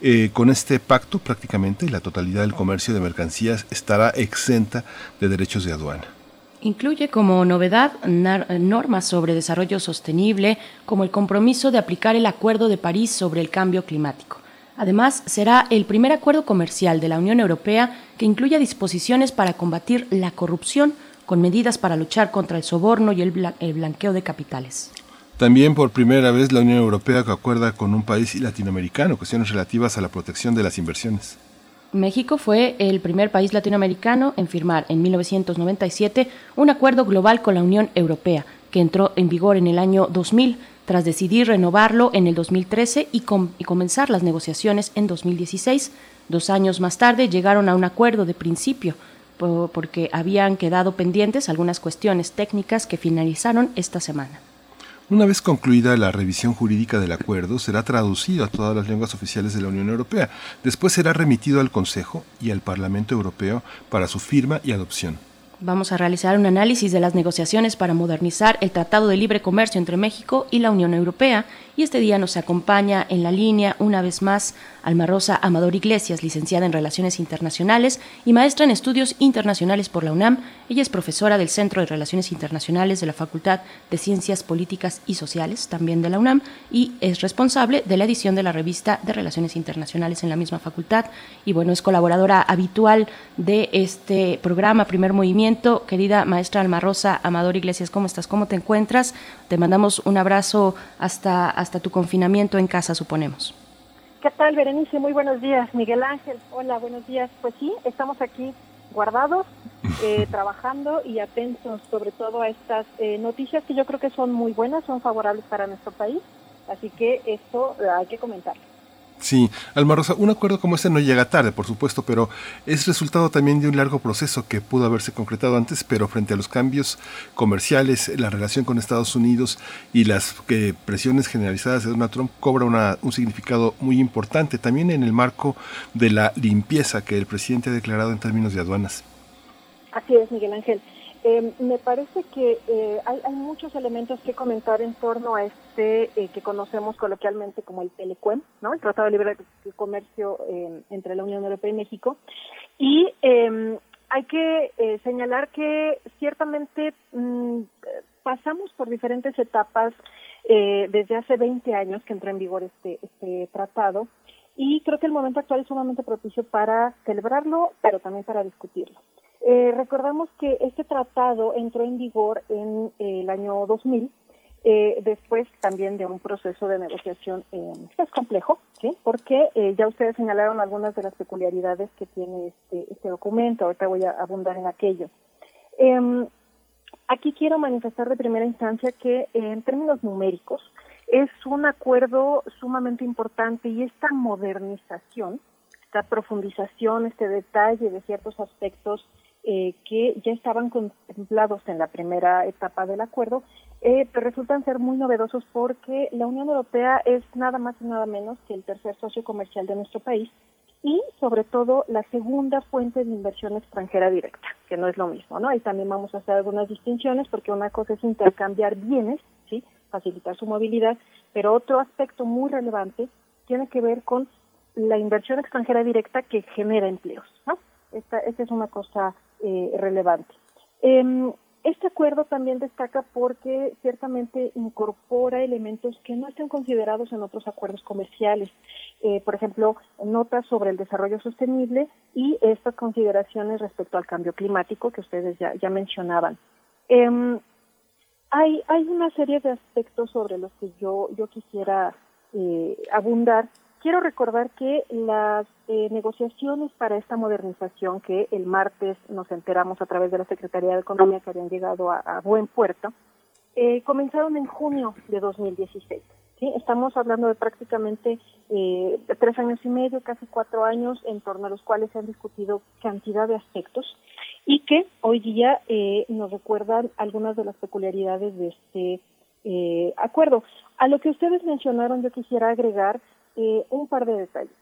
[SPEAKER 3] Eh, con este pacto prácticamente la totalidad del comercio de mercancías estará exenta de derechos de aduana.
[SPEAKER 4] Incluye como novedad normas sobre desarrollo sostenible, como el compromiso de aplicar el Acuerdo de París sobre el cambio climático. Además, será el primer acuerdo comercial de la Unión Europea que incluya disposiciones para combatir la corrupción con medidas para luchar contra el soborno y el, blanqueo de capitales.
[SPEAKER 3] También por primera vez la Unión Europea acuerda con un país latinoamericano cuestiones relativas a la protección de las inversiones.
[SPEAKER 4] México fue el primer país latinoamericano en firmar en 1997 un acuerdo global con la Unión Europea, que entró en vigor en el año 2000, tras decidir renovarlo en el 2013 y, y comenzar las negociaciones en 2016. Dos años más tarde llegaron a un acuerdo de principio, porque habían quedado pendientes algunas cuestiones técnicas que finalizaron esta semana.
[SPEAKER 3] Una vez concluida la revisión jurídica del acuerdo, será traducido a todas las lenguas oficiales de la Unión Europea. Después será remitido al Consejo y al Parlamento Europeo para su firma y adopción.
[SPEAKER 4] Vamos a realizar un análisis de las negociaciones para modernizar el Tratado de Libre Comercio entre México y la Unión Europea. Y este día nos acompaña en la línea, una vez más, Alma Rosa Amador Iglesias, licenciada en Relaciones Internacionales y maestra en Estudios Internacionales por la UNAM. Ella es profesora del Centro de Relaciones Internacionales de la Facultad de Ciencias Políticas y Sociales, también de la UNAM, y es responsable de la edición de la revista de Relaciones Internacionales en la misma facultad. Y bueno, es colaboradora habitual de este programa, Primer Movimiento Querida maestra Alma Rosa Amador Iglesias, ¿cómo estás? ¿Cómo te encuentras? Te mandamos un abrazo hasta, hasta tu confinamiento en casa, suponemos.
[SPEAKER 19] ¿Qué tal, Berenice? Muy buenos días. Miguel Ángel, hola, buenos días. Pues sí, estamos aquí guardados, <laughs> eh, trabajando y atentos sobre todo a estas eh, noticias que yo creo que son muy buenas, son favorables para nuestro país. Así que esto hay que comentarlo.
[SPEAKER 3] Sí, Alma Rosa, un acuerdo como este no llega tarde, por supuesto, pero es resultado también de un largo proceso que pudo haberse concretado antes, pero frente a los cambios comerciales, la relación con Estados Unidos y las presiones generalizadas de Donald Trump cobra un significado muy importante, también en el marco de la limpieza que el presidente ha declarado en términos de aduanas.
[SPEAKER 19] Así es, Miguel Ángel. Eh, me parece que eh, hay, muchos elementos que comentar en torno a este eh, que conocemos coloquialmente como el TELECUEM, ¿no? el Tratado de Libre Comercio entre la Unión Europea y México. Y em, hay que señalar que ciertamente mm, pasamos por diferentes etapas desde hace 20 años que entró en vigor este, este tratado y creo que el momento actual es sumamente propicio para celebrarlo, pero también para discutirlo. Eh, recordamos que este tratado entró en vigor en eh, el año 2000, eh, después también de un proceso de negociación eh, es complejo, ¿sí? porque eh, ya ustedes señalaron algunas de las peculiaridades que tiene este, este documento, ahorita voy a abundar en aquello. Em, aquí quiero manifestar de primera instancia que en términos numéricos es un acuerdo sumamente importante y esta modernización, esta profundización, este detalle de ciertos aspectos eh, que ya estaban contemplados en la primera etapa del acuerdo, eh, resultan ser muy novedosos porque la Unión Europea es nada más y nada menos que el tercer socio comercial de nuestro país y sobre todo la segunda fuente de inversión extranjera directa, que no es lo mismo, ¿no? Ahí también vamos a hacer algunas distinciones porque una cosa es intercambiar bienes, ¿sí? Facilitar su movilidad, pero otro aspecto muy relevante tiene que ver con la inversión extranjera directa que genera empleos, ¿no? Esta, esta es una cosa eh, relevante. Em, este acuerdo también destaca porque ciertamente incorpora elementos que no están considerados en otros acuerdos comerciales. Eh, por ejemplo, notas sobre el desarrollo sostenible y estas consideraciones respecto al cambio climático que ustedes ya, ya mencionaban. Em, hay, hay una serie de aspectos sobre los que yo, yo quisiera eh, abundar Quiero recordar que las eh, negociaciones para esta modernización, que el martes nos enteramos a través de la Secretaría de Economía que habían llegado a, buen puerto, eh, comenzaron en junio de 2016. ¿sí? Estamos hablando de prácticamente eh, tres años y medio, casi cuatro años, en torno a los cuales se han discutido cantidad de aspectos y que hoy día eh, nos recuerdan algunas de las peculiaridades de este eh, acuerdo. A lo que ustedes mencionaron, yo quisiera agregar eh, un par de detalles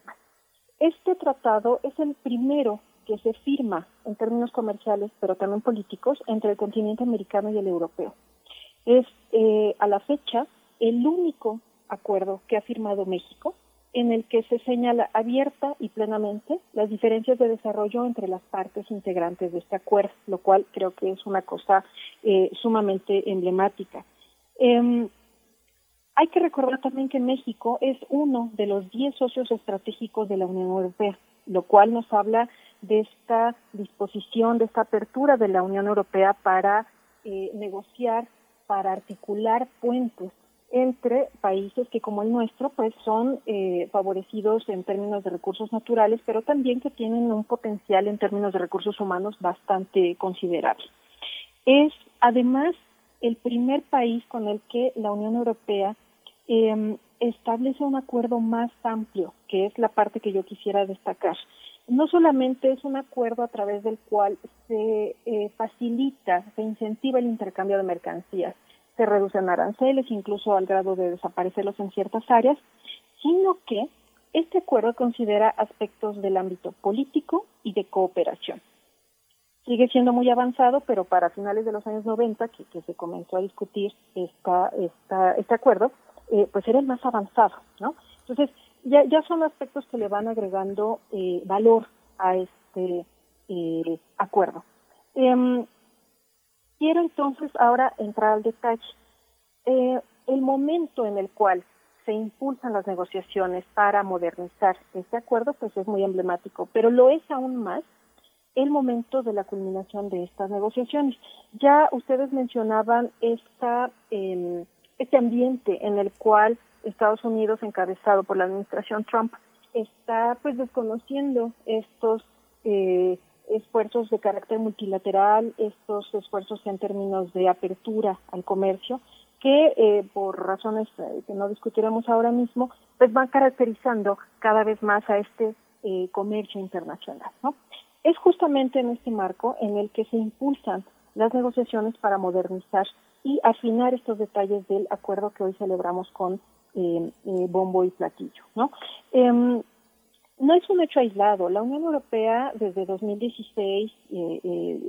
[SPEAKER 19] Este tratado es el primero que se firma en términos comerciales, pero también políticos, entre el continente americano y el europeo. Es eh, a la fecha el único acuerdo que ha firmado México en el que se señala abierta y plenamente las diferencias de desarrollo entre las partes integrantes de este acuerdo, lo cual creo que es una cosa eh, sumamente emblemática. Em, hay que recordar también que México es uno de los 10 socios estratégicos de la Unión Europea, lo cual nos habla de esta disposición, de esta apertura de la Unión Europea para eh, negociar, para articular puentes entre países que como el nuestro pues son eh, favorecidos en términos de recursos naturales, pero también que tienen un potencial en términos de recursos humanos bastante considerable. Es además el primer país con el que la Unión Europea eh, establece un acuerdo más amplio, que es la parte que yo quisiera destacar. No solamente es un acuerdo a través del cual se eh, facilita, se incentiva el intercambio de mercancías, se reducen aranceles, incluso al grado de desaparecerlos en ciertas áreas, sino que este acuerdo considera aspectos del ámbito político y de cooperación. sigue siendo muy avanzado, pero para finales de los años 90, que, se comenzó a discutir esta, este acuerdo, eh, pues era el más avanzado, ¿no? Entonces, ya, ya son aspectos que le van agregando eh, valor a este eh, acuerdo. Em, quiero entonces ahora entrar al detalle. Eh, el momento en el cual se impulsan las negociaciones para modernizar este acuerdo, pues es muy emblemático, pero lo es aún más el momento de la culminación de estas negociaciones. Ya ustedes mencionaban esta, eh, este ambiente en el cual Estados Unidos, encabezado por la administración Trump, está pues desconociendo estos eh, esfuerzos de carácter multilateral, estos esfuerzos en términos de apertura al comercio, que eh, por razones eh, que no discutiremos ahora mismo, pues van caracterizando cada vez más a este eh, comercio internacional. ¿no? Es justamente en este marco en el que se impulsan las negociaciones para modernizar y afinar estos detalles del acuerdo que hoy celebramos con eh, eh, bombo y platillo. ¿no? Em, no es un hecho aislado. La Unión Europea desde 2016 eh,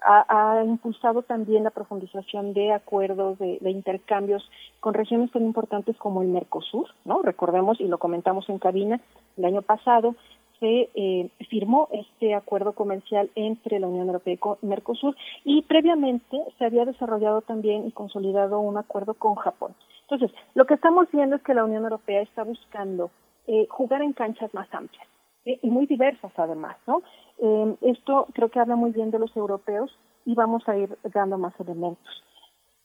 [SPEAKER 19] ha, ha, impulsado también la profundización de acuerdos de, de, intercambios con regiones tan importantes como el Mercosur, ¿no? Recordemos y lo comentamos en cabina el año pasado se eh, firmó este acuerdo comercial entre la Unión Europea y Mercosur y previamente se había desarrollado también y consolidado un acuerdo con Japón. Entonces, lo que estamos viendo es que la Unión Europea está buscando eh, jugar en canchas más amplias eh, y muy diversas además, ¿no? Eh, esto creo que habla muy bien de los europeos y vamos a ir dando más elementos.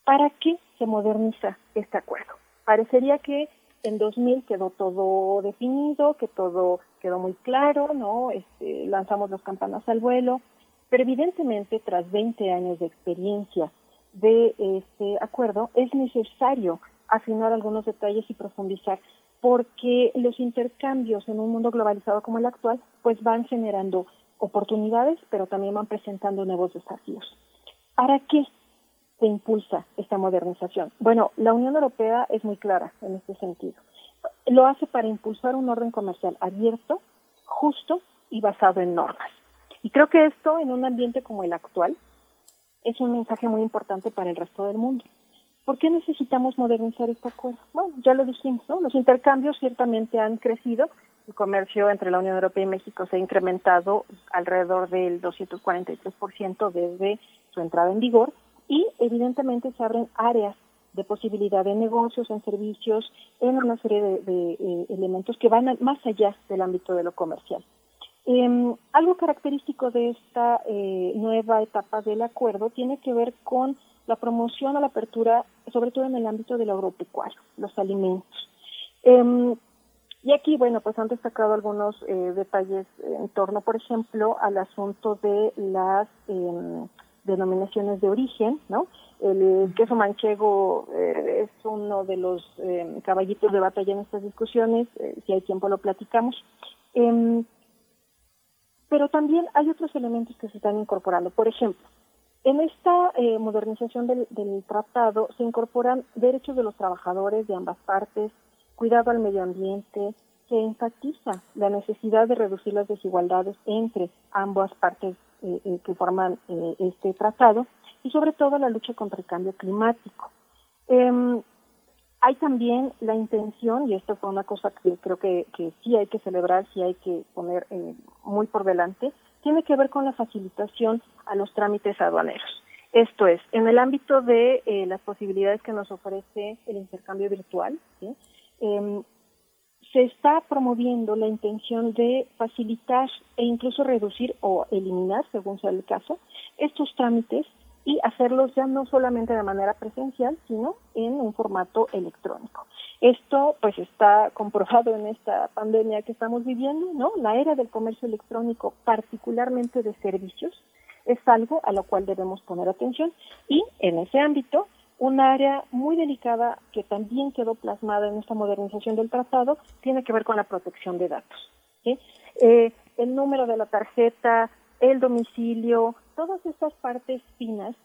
[SPEAKER 19] ¿Para qué se moderniza este acuerdo? Parecería que en 2000 quedó todo definido, que todo quedó muy claro, ¿no? Este, lanzamos las campanas al vuelo, pero evidentemente tras 20 años de experiencia de este acuerdo es necesario afinar algunos detalles y profundizar porque los intercambios en un mundo globalizado como el actual pues van generando oportunidades, pero también van presentando nuevos desafíos. ¿Para qué impulsa esta modernización? Bueno, la Unión Europea es muy clara en este sentido. Lo hace para impulsar un orden comercial abierto, justo y basado en normas. Y creo que esto, en un ambiente como el actual, es un mensaje muy importante para el resto del mundo. ¿Por qué necesitamos modernizar este acuerdo? Bueno, ya lo dijimos, ¿no? Los intercambios ciertamente han crecido. El comercio entre la Unión Europea y México se ha incrementado alrededor del 243% desde su entrada en vigor y evidentemente se abren áreas de posibilidad de negocios, en servicios, en una serie de, eh, elementos que van más allá del ámbito de lo comercial. Eh, algo característico de esta eh, nueva etapa del acuerdo tiene que ver con la promoción a la apertura, sobre todo en el ámbito del agropecuario, los alimentos. Eh, y aquí, bueno, pues han destacado algunos eh, detalles en torno, por ejemplo, al asunto de las eh, denominaciones de origen, ¿no? El queso manchego eh, es uno de los eh, caballitos de batalla en estas discusiones, eh, si hay tiempo lo platicamos. Em, pero también hay otros elementos que se están incorporando. Por ejemplo, en esta eh, modernización del, del, tratado se incorporan derechos de los trabajadores de ambas partes, cuidado al medio ambiente, se enfatiza la necesidad de reducir las desigualdades entre ambas partes eh, eh, que forman eh, este tratado y sobre todo la lucha contra el cambio climático. Em, hay también la intención, y esto fue una cosa que creo que, que sí hay que celebrar, sí hay que poner muy por delante, tiene que ver con la facilitación a los trámites aduaneros. Esto es, en el ámbito de eh, las posibilidades que nos ofrece el intercambio virtual, ¿sí? eh, se está promoviendo la intención de facilitar e incluso reducir o eliminar, según sea el caso, estos trámites y hacerlos ya no solamente de manera presencial, sino en un formato electrónico. Esto pues está comprobado en esta pandemia que estamos viviendo, ¿no? La era del comercio electrónico, particularmente de servicios, es algo a lo cual debemos poner atención y en ese ámbito un área muy delicada que también quedó plasmada en esta modernización del tratado tiene que ver con la protección de datos. Eh, el número de la tarjeta, el domicilio, todas estas partes finas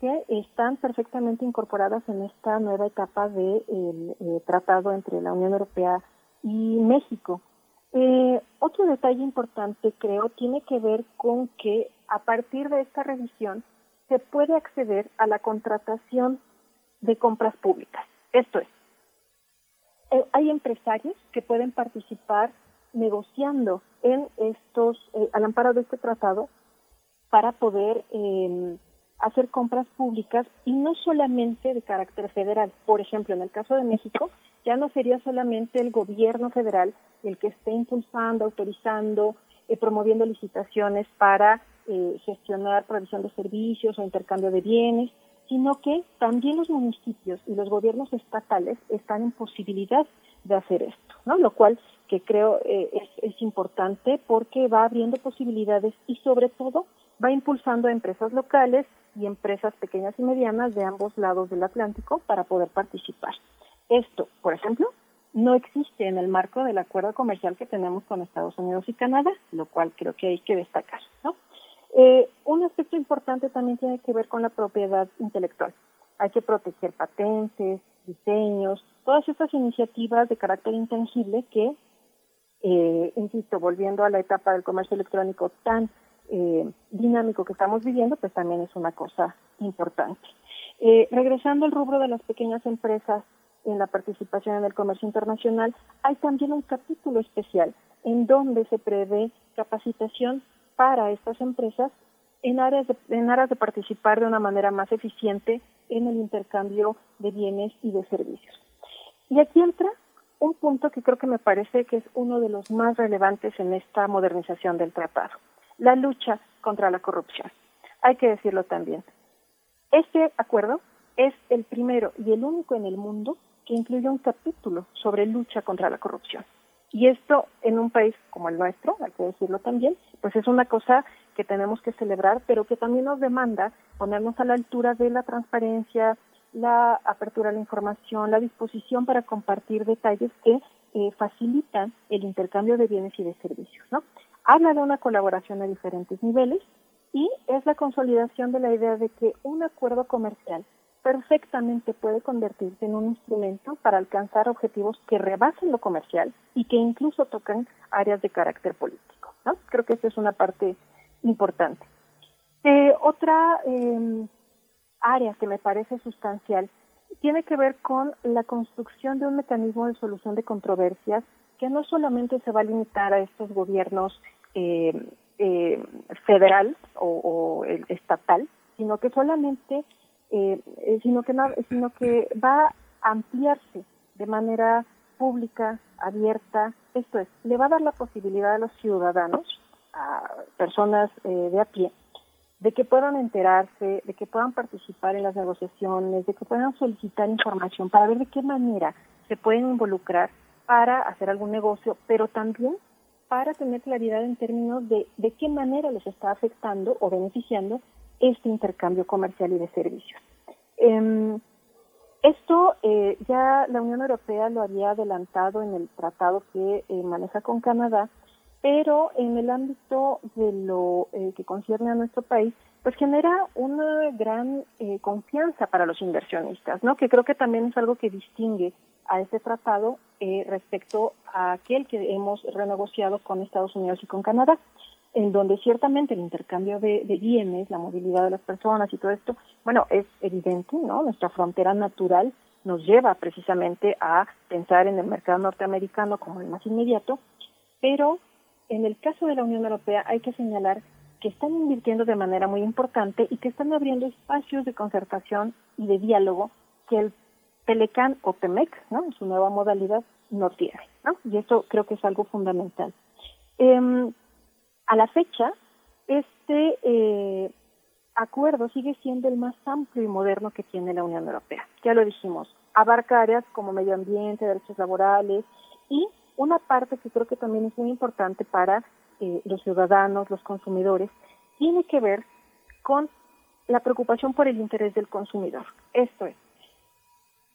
[SPEAKER 19] que están perfectamente incorporadas en esta nueva etapa del de eh, tratado entre la Unión Europea y México. Eh, otro detalle importante, creo, tiene que ver con que a partir de esta revisión, se puede acceder a la contratación de compras públicas. Esto es, eh, hay empresarios que pueden participar negociando en estos, eh, al amparo de este tratado, para poder eh, hacer compras públicas y no solamente de carácter federal. Por ejemplo, en el caso de México, ya no sería solamente el gobierno federal el que esté impulsando, autorizando, eh, promoviendo licitaciones para eh, gestionar provisión de servicios o intercambio de bienes, sino que también los municipios y los gobiernos estatales están en posibilidad de hacer esto, ¿no? Lo cual que creo eh, es, es importante porque va abriendo posibilidades y sobre todo va impulsando a empresas locales y empresas pequeñas y medianas de ambos lados del Atlántico para poder participar. Esto, por ejemplo, no existe en el marco del acuerdo comercial que tenemos con Estados Unidos y Canadá, lo cual creo que hay que destacar. ¿no? Eh, un aspecto importante también tiene que ver con la propiedad intelectual. Hay que proteger patentes, diseños, todas estas iniciativas de carácter intangible que, eh, insisto, volviendo a la etapa del comercio electrónico tan eh, dinámico que estamos viviendo, pues también es una cosa importante. Eh, regresando al rubro de las pequeñas empresas en la participación en el comercio internacional, hay también un capítulo especial en donde se prevé capacitación para estas empresas en, áreas de, en aras de participar de una manera más eficiente en el intercambio de bienes y de servicios. Y aquí entra un punto que creo que me parece que es uno de los más relevantes en esta modernización del tratado la lucha contra la corrupción. Hay que decirlo también. Este acuerdo es el primero y el único en el mundo que incluye un capítulo sobre lucha contra la corrupción. Y esto en un país como el nuestro, hay que decirlo también, pues es una cosa que tenemos que celebrar, pero que también nos demanda ponernos a la altura de la transparencia, la apertura a la información, la disposición para compartir detalles que eh, facilitan el intercambio de bienes y de servicios. ¿no? habla de una colaboración a diferentes niveles y es la consolidación de la idea de que un acuerdo comercial perfectamente puede convertirse en un instrumento para alcanzar objetivos que rebasen lo comercial y que incluso tocan áreas de carácter político. Creo que esa es una parte importante. Eh, otra eh, área que me parece sustancial tiene que ver con la construcción de un mecanismo de solución de controversias que no solamente se va a limitar a estos gobiernos eh, federal o, el estatal, sino que solamente, eh, sino que sino que va a ampliarse de manera pública, abierta. Esto es, le va a dar la posibilidad a los ciudadanos, a personas de a pie, de que puedan enterarse, de que puedan participar en las negociaciones, de que puedan solicitar información para ver de qué manera se pueden involucrar para hacer algún negocio, pero también para tener claridad en términos de de qué manera les está afectando o beneficiando este intercambio comercial y de servicios. Eh, esto eh, ya la Unión Europea lo había adelantado en el tratado que eh, maneja con Canadá, pero en el ámbito de lo eh, que concierne a nuestro país, pues genera una gran eh, confianza para los inversionistas, ¿no? Que creo que también es algo que distingue a este tratado respecto a aquel que hemos renegociado con Estados Unidos y con Canadá, en donde ciertamente el intercambio de, bienes, la movilidad de las personas y todo esto, bueno, es evidente, ¿no? Nuestra frontera natural nos lleva precisamente a pensar en el mercado norteamericano como el más inmediato, pero en el caso de la Unión Europea hay que señalar que están invirtiendo de manera muy importante y que están abriendo espacios de concertación y de diálogo que el Telecan o Temec, ¿no? Su nueva modalidad, no tiene, ¿no? Y eso creo que es algo fundamental. Eh, a la fecha, este eh, acuerdo sigue siendo el más amplio y moderno que tiene la Unión Europea. Ya lo dijimos, abarca áreas como medio ambiente, derechos laborales y una parte que creo que también es muy importante para eh, los ciudadanos, los consumidores, tiene que ver con la preocupación por el interés del consumidor. Esto es,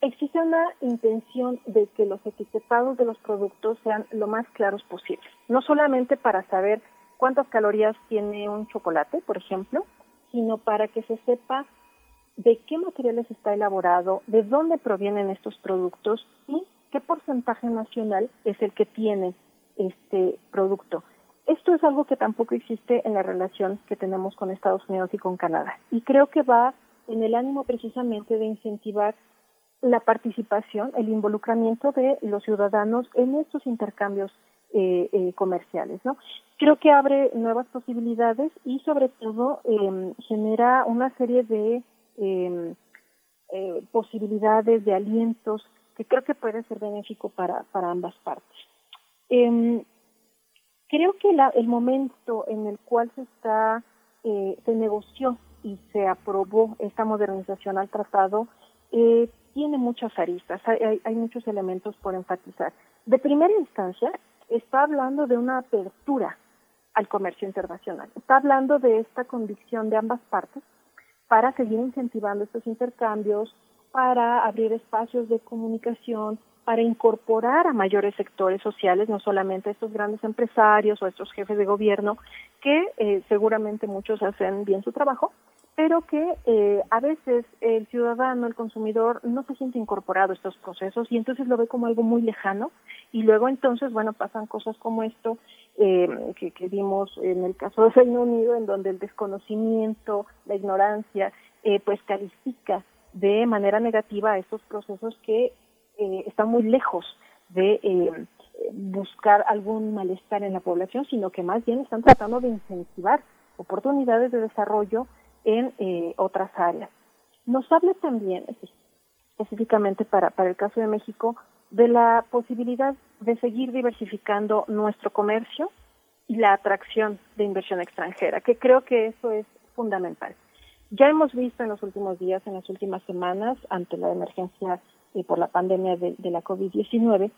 [SPEAKER 19] existe una intención de que los etiquetados de los productos sean lo más claros posible, no solamente para saber cuántas calorías tiene un chocolate, por ejemplo, sino para que se sepa de qué materiales está elaborado, de dónde provienen estos productos y qué porcentaje nacional es el que tiene este producto. Esto es algo que tampoco existe en la relación que tenemos con Estados Unidos y con Canadá. Y creo que va en el ánimo precisamente de incentivar la participación, el involucramiento de los ciudadanos en estos intercambios eh, eh, comerciales, ¿no? Creo que abre nuevas posibilidades y sobre todo eh, genera una serie de em, eh, posibilidades, de alientos que creo que puede ser benéfico para, para ambas partes. Em, creo que la, el momento en el cual se está eh, se negoció y se aprobó esta modernización al tratado eh, tiene muchas aristas, hay, hay, muchos elementos por enfatizar. De primera instancia, está hablando de una apertura al comercio internacional, está hablando de esta convicción de ambas partes para seguir incentivando estos intercambios, para abrir espacios de comunicación, para incorporar a mayores sectores sociales, no solamente a estos grandes empresarios o a estos jefes de gobierno, que eh, seguramente muchos hacen bien su trabajo, pero que eh, a veces el ciudadano, el consumidor, no se siente incorporado a estos procesos y entonces lo ve como algo muy lejano y luego entonces, bueno, pasan cosas como esto eh, que, que, vimos en el caso de Reino Unido, en donde el desconocimiento, la ignorancia, eh, pues califica de manera negativa a estos procesos que eh, están muy lejos de eh, buscar algún malestar en la población, sino que más bien están tratando de incentivar oportunidades de desarrollo en eh, otras áreas. Nos habla también, específicamente para, el caso de México, de la posibilidad de seguir diversificando nuestro comercio y la atracción de inversión extranjera, que creo que eso es fundamental. Ya hemos visto en los últimos días, en las últimas semanas, ante la emergencia y por la pandemia de, de la COVID-19,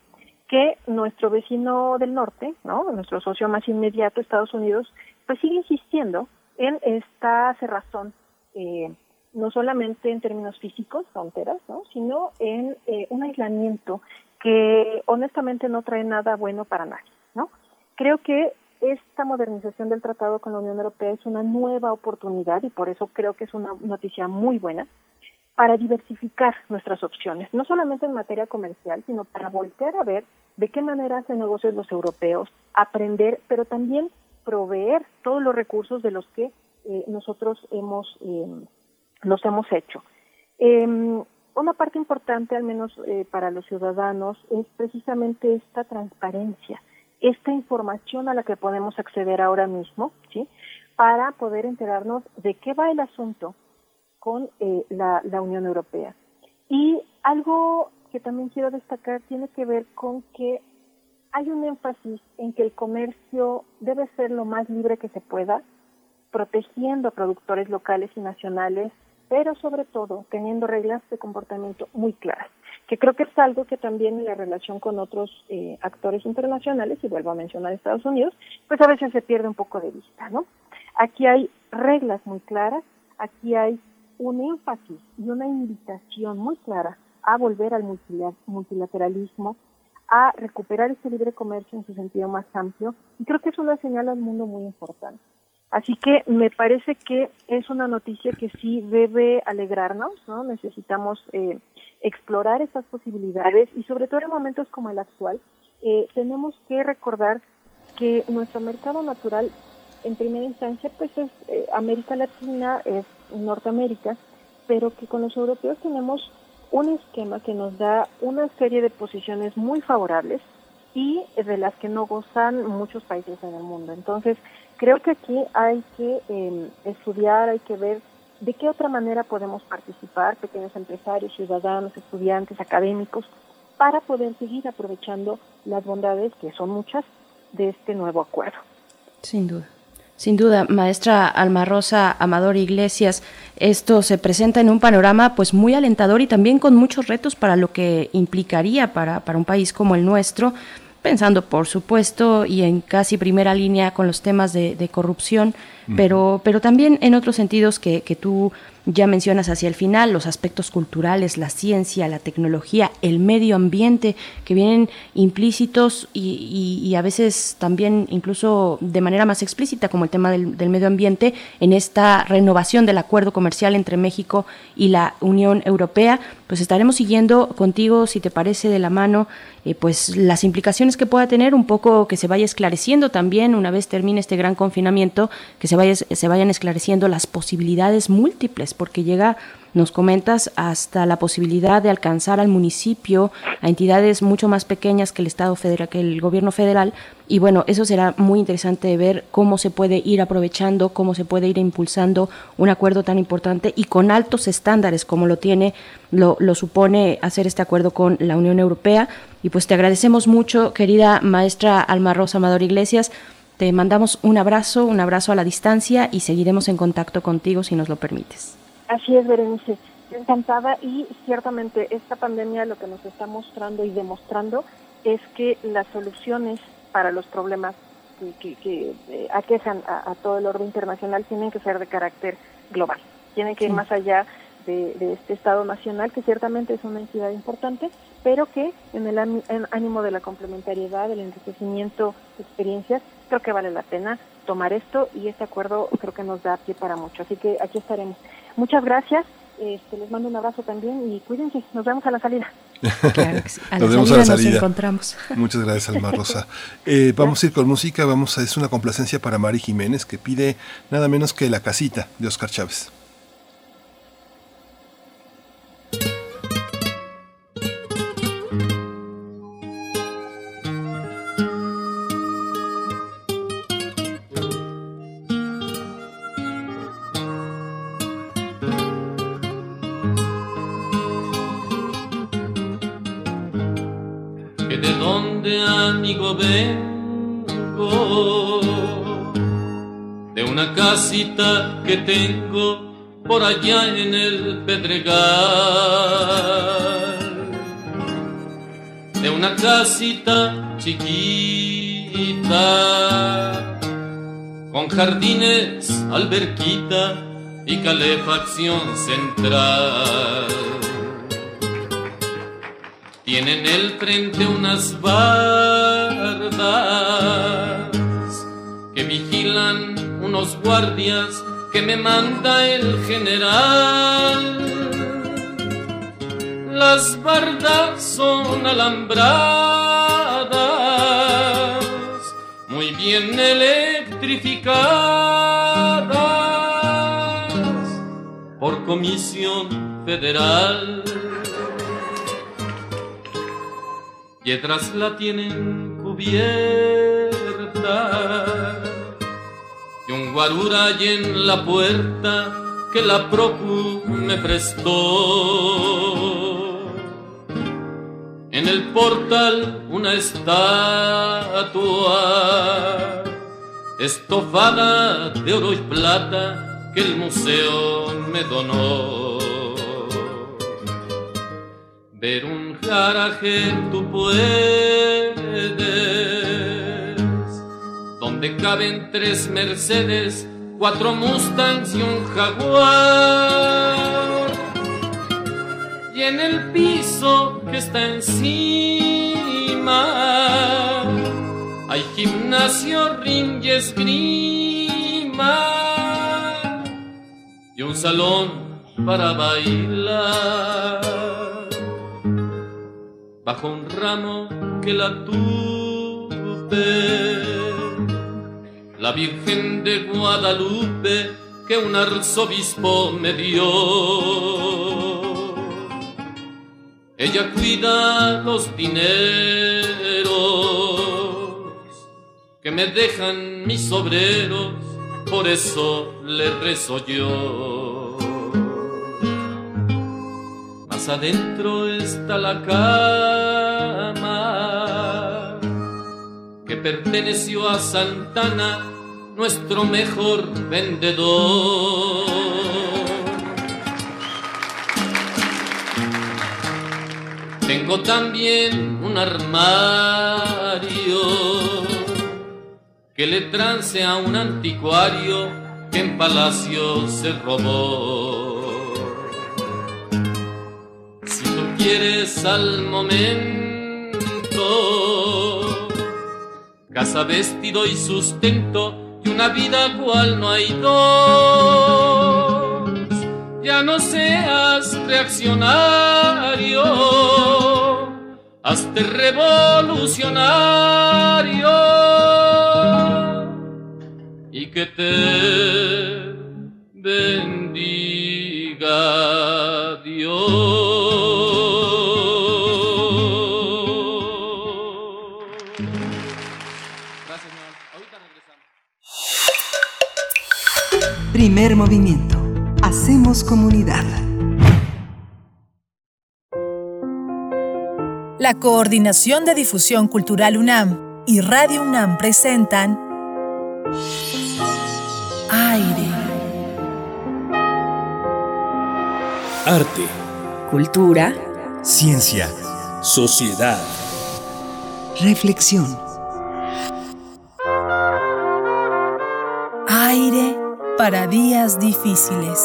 [SPEAKER 19] que nuestro vecino del norte, ¿no? nuestro socio más inmediato, Estados Unidos, pues sigue insistiendo en esta cerrazón eh, no solamente en términos físicos, fronteras, ¿no? sino en eh, un aislamiento que honestamente no trae nada bueno para nadie. ¿no? Creo que esta modernización del tratado con la Unión Europea es una nueva oportunidad y por eso creo que es una noticia muy buena para diversificar nuestras opciones, no solamente en materia comercial, sino para voltear a ver de qué manera hacen negocios los europeos, aprender, pero también proveer todos los recursos de los que eh, nosotros hemos eh, los hemos hecho. Eh, una parte importante, al menos eh, para los ciudadanos, es precisamente esta transparencia, esta información a la que podemos acceder ahora mismo, ¿sí? Para poder enterarnos de qué va el asunto con eh, la Unión Europea. Y algo que también quiero destacar tiene que ver con que hay un énfasis en que el comercio debe ser lo más libre que se pueda, protegiendo a productores locales y nacionales pero sobre todo teniendo reglas de comportamiento muy claras, que creo que es algo que también en la relación con otros eh, actores internacionales, y vuelvo a mencionar Estados Unidos, pues a veces se pierde un poco de vista, ¿no? Aquí hay reglas muy claras, aquí hay un énfasis y una invitación muy clara a volver al multilateralismo, a recuperar este libre comercio en su sentido más amplio, y creo que es una señal al mundo muy importante. Así que me parece que es una noticia que sí debe alegrarnos, ¿no? Necesitamos eh, explorar esas posibilidades y sobre todo en momentos como el actual, eh, tenemos que recordar que nuestro mercado natural en primera instancia pues es eh, América Latina, es Norteamérica, pero que con los europeos tenemos un esquema que nos da una serie de posiciones muy favorables y de las que no gozan muchos países en el mundo. Entonces, creo que aquí hay que eh, estudiar, hay que ver de qué otra manera podemos participar, pequeños empresarios, ciudadanos, estudiantes, académicos, para poder seguir aprovechando las bondades, que son muchas, de este nuevo acuerdo.
[SPEAKER 4] Sin duda. Sin duda, maestra Alma Rosa Amador Iglesias, esto se presenta en un panorama pues muy alentador y también con muchos retos para lo que implicaría para, para un país como el nuestro pensando por supuesto y en casi primera línea con los temas de, corrupción, pero, pero también en otros sentidos que, que tú ya mencionas hacia el final los aspectos culturales, la ciencia, la tecnología, el medio ambiente, que vienen implícitos y, a veces también incluso de manera más explícita, como el tema del, del, medio ambiente, en esta renovación del acuerdo comercial entre México y la Unión Europea. Pues estaremos siguiendo contigo, si te parece, de la mano eh, pues las implicaciones que pueda tener, un poco que se vaya esclareciendo también una vez termine este gran confinamiento, que se, se vayan esclareciendo las posibilidades múltiples, porque llega nos comentas hasta la posibilidad de alcanzar al municipio, a entidades mucho más pequeñas que el Estado federal, que el gobierno federal. Y bueno, eso será muy interesante de ver cómo se puede ir aprovechando, cómo se puede ir impulsando un acuerdo tan importante y con altos estándares como lo tiene, lo, lo supone hacer este acuerdo con la Unión Europea. Y pues te agradecemos mucho, querida maestra Alma Rosa Amador Iglesias. Te mandamos un abrazo, un abrazo a la distancia y seguiremos en contacto contigo si nos lo permites.
[SPEAKER 19] Así es, Berenice. Encantada y ciertamente esta pandemia lo que nos está mostrando y demostrando es que las soluciones para los problemas que, que, eh, aquejan a, todo el orden internacional tienen que ser de carácter global, tienen que ir más allá de, este Estado nacional, que ciertamente es una entidad importante, pero que en el ánimo de la complementariedad, del enriquecimiento de experiencias, creo que vale la pena tomar esto y este acuerdo creo que nos da pie para mucho. Así que aquí estaremos. Muchas gracias. Este, les mando un abrazo también y cuídense. Nos vemos a la salida. <laughs>
[SPEAKER 3] nos vemos a la salida. Nos encontramos. <laughs> Muchas gracias, Alma Rosa. <laughs> Eh, vamos a ir con música. Vamos a, es una complacencia para Mari Jiménez que pide nada menos que La Casita de Oscar Chávez.
[SPEAKER 16] Que tengo por allá en el Pedregal, de una casita chiquita con jardines, alberquita y calefacción central. Tiene en el frente unas bardas que vigilan unos guardias que me manda el general. Las bardas son alambradas, muy bien electrificadas por comisión federal piedras la tienen cubierta y un guarura hay en la puerta que la procu me prestó. En el portal una estatua estofada de oro y plata que el museo me donó. Ver un garaje tú puedes, donde caben tres Mercedes, cuatro Mustangs y un Jaguar. Y en el piso que está encima hay gimnasio, ring y esgrima y un salón para bailar bajo un ramo que la tuve. La Virgen de Guadalupe que un arzobispo me dio. Ella cuida los dineros que me dejan mis obreros, por eso le rezo yo. adentro está la cama perteneció a Santana, nuestro mejor vendedor. Tengo también un armario que le trance a un anticuario que en palacio se robó. Si tú quieres al momento Casa, vestido y sustento y una vida cual no hay dos. Ya no seas reaccionario, hazte revolucionario y que te bendiga
[SPEAKER 9] Primer movimiento. Hacemos comunidad.
[SPEAKER 20] La Coordinación de Difusión Cultural UNAM y Radio UNAM presentan Aire.
[SPEAKER 21] Arte.
[SPEAKER 22] Cultura.
[SPEAKER 21] Ciencia. Sociedad.
[SPEAKER 9] Reflexión.
[SPEAKER 20] Aire para días difíciles.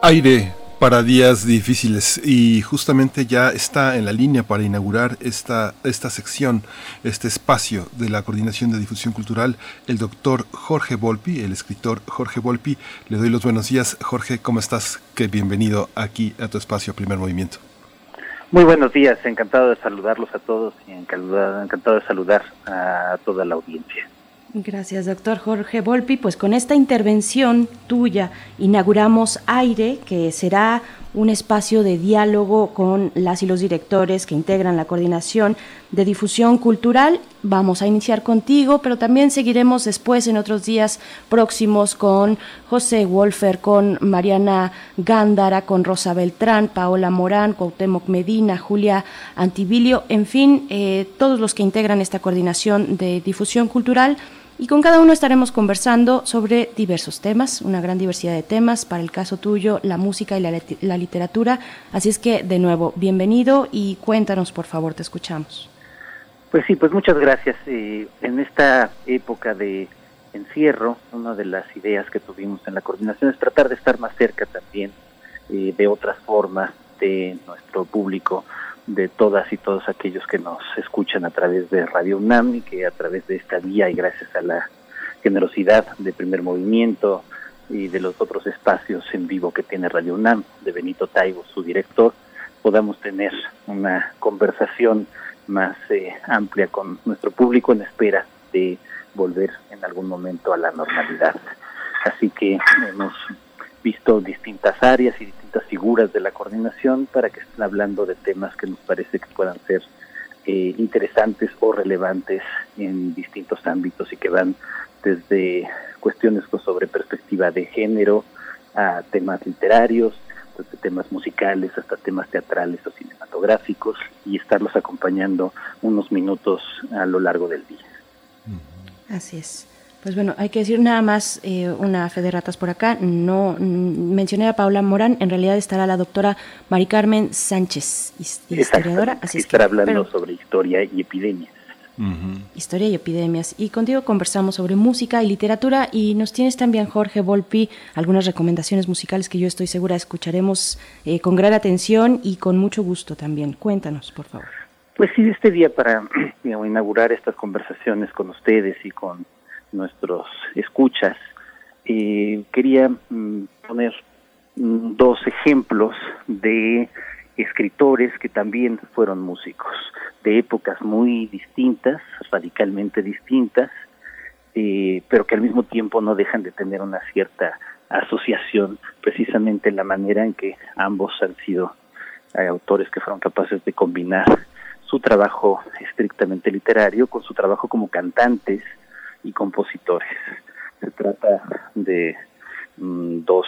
[SPEAKER 3] Aire para días difíciles y justamente ya está en la línea para inaugurar esta, esta sección, este espacio de la Coordinación de Difusión Cultural, el doctor Jorge Volpi, el escritor Jorge Volpi. Le doy los buenos días. Jorge, ¿cómo estás? Que bienvenido aquí a tu espacio Primer Movimiento.
[SPEAKER 23] Muy buenos días, encantado de saludarlos a todos y encantado, de saludar a toda la audiencia.
[SPEAKER 4] Gracias, doctor Jorge Volpi. Pues con esta intervención tuya inauguramos Aire, que será un espacio de diálogo con las y los directores que integran la coordinación de difusión cultural. Vamos a iniciar contigo, pero también seguiremos después en otros días próximos con José Wolfer, con Mariana Gándara, con Rosa Beltrán, Paola Morán, Cuauhtémoc Medina, Julia Antivilio, en fin, eh, todos los que integran esta coordinación de difusión cultural y con cada uno estaremos conversando sobre diversos temas, una gran diversidad de temas, para el caso tuyo, la música y la, literatura. Así es que, de nuevo, bienvenido y cuéntanos, por favor, te escuchamos.
[SPEAKER 23] Pues sí, pues muchas gracias. Eh, en esta época de encierro, una de las ideas que tuvimos en la coordinación es tratar de estar más cerca también eh, de otras formas de nuestro público de todas y todos aquellos que nos escuchan a través de Radio UNAM y que a través de esta vía y gracias a la generosidad de primer movimiento y de los otros espacios en vivo que tiene Radio UNAM, de Benito Taibo, su director, podamos tener una conversación más eh, amplia con nuestro público en espera de volver en algún momento a la normalidad. Así que hemos visto distintas áreas y distintas figuras de la coordinación para que estén hablando de temas que nos parece que puedan ser eh, interesantes o relevantes en distintos ámbitos y que van desde cuestiones sobre perspectiva de género a temas literarios, desde temas musicales hasta temas teatrales o cinematográficos y estarlos acompañando unos minutos a lo largo del día.
[SPEAKER 4] Así es. Pues bueno, hay que decir nada más eh, una fe de ratas por acá. No mm, mencioné a Paula Morán, en realidad estará la doctora Mari Carmen Sánchez, historiadora.
[SPEAKER 23] Así estará hablando sobre historia y epidemias.
[SPEAKER 4] Historia y epidemias. Y contigo conversamos sobre música y literatura y nos tienes también, Jorge Volpi, algunas recomendaciones musicales que yo estoy segura escucharemos eh, con gran atención y con mucho gusto también. Cuéntanos, por favor.
[SPEAKER 23] Pues sí, este día para <clears throat> inaugurar estas conversaciones con ustedes y con nuestros escuchas. Eh, quería mm, poner mm, dos ejemplos de escritores que también fueron músicos, de épocas muy distintas, radicalmente distintas, eh, pero que al mismo tiempo no dejan de tener una cierta asociación, precisamente en la manera en que ambos han sido eh, autores que fueron capaces de combinar su trabajo estrictamente literario con su trabajo como cantantes, y compositores. Se trata de mm, dos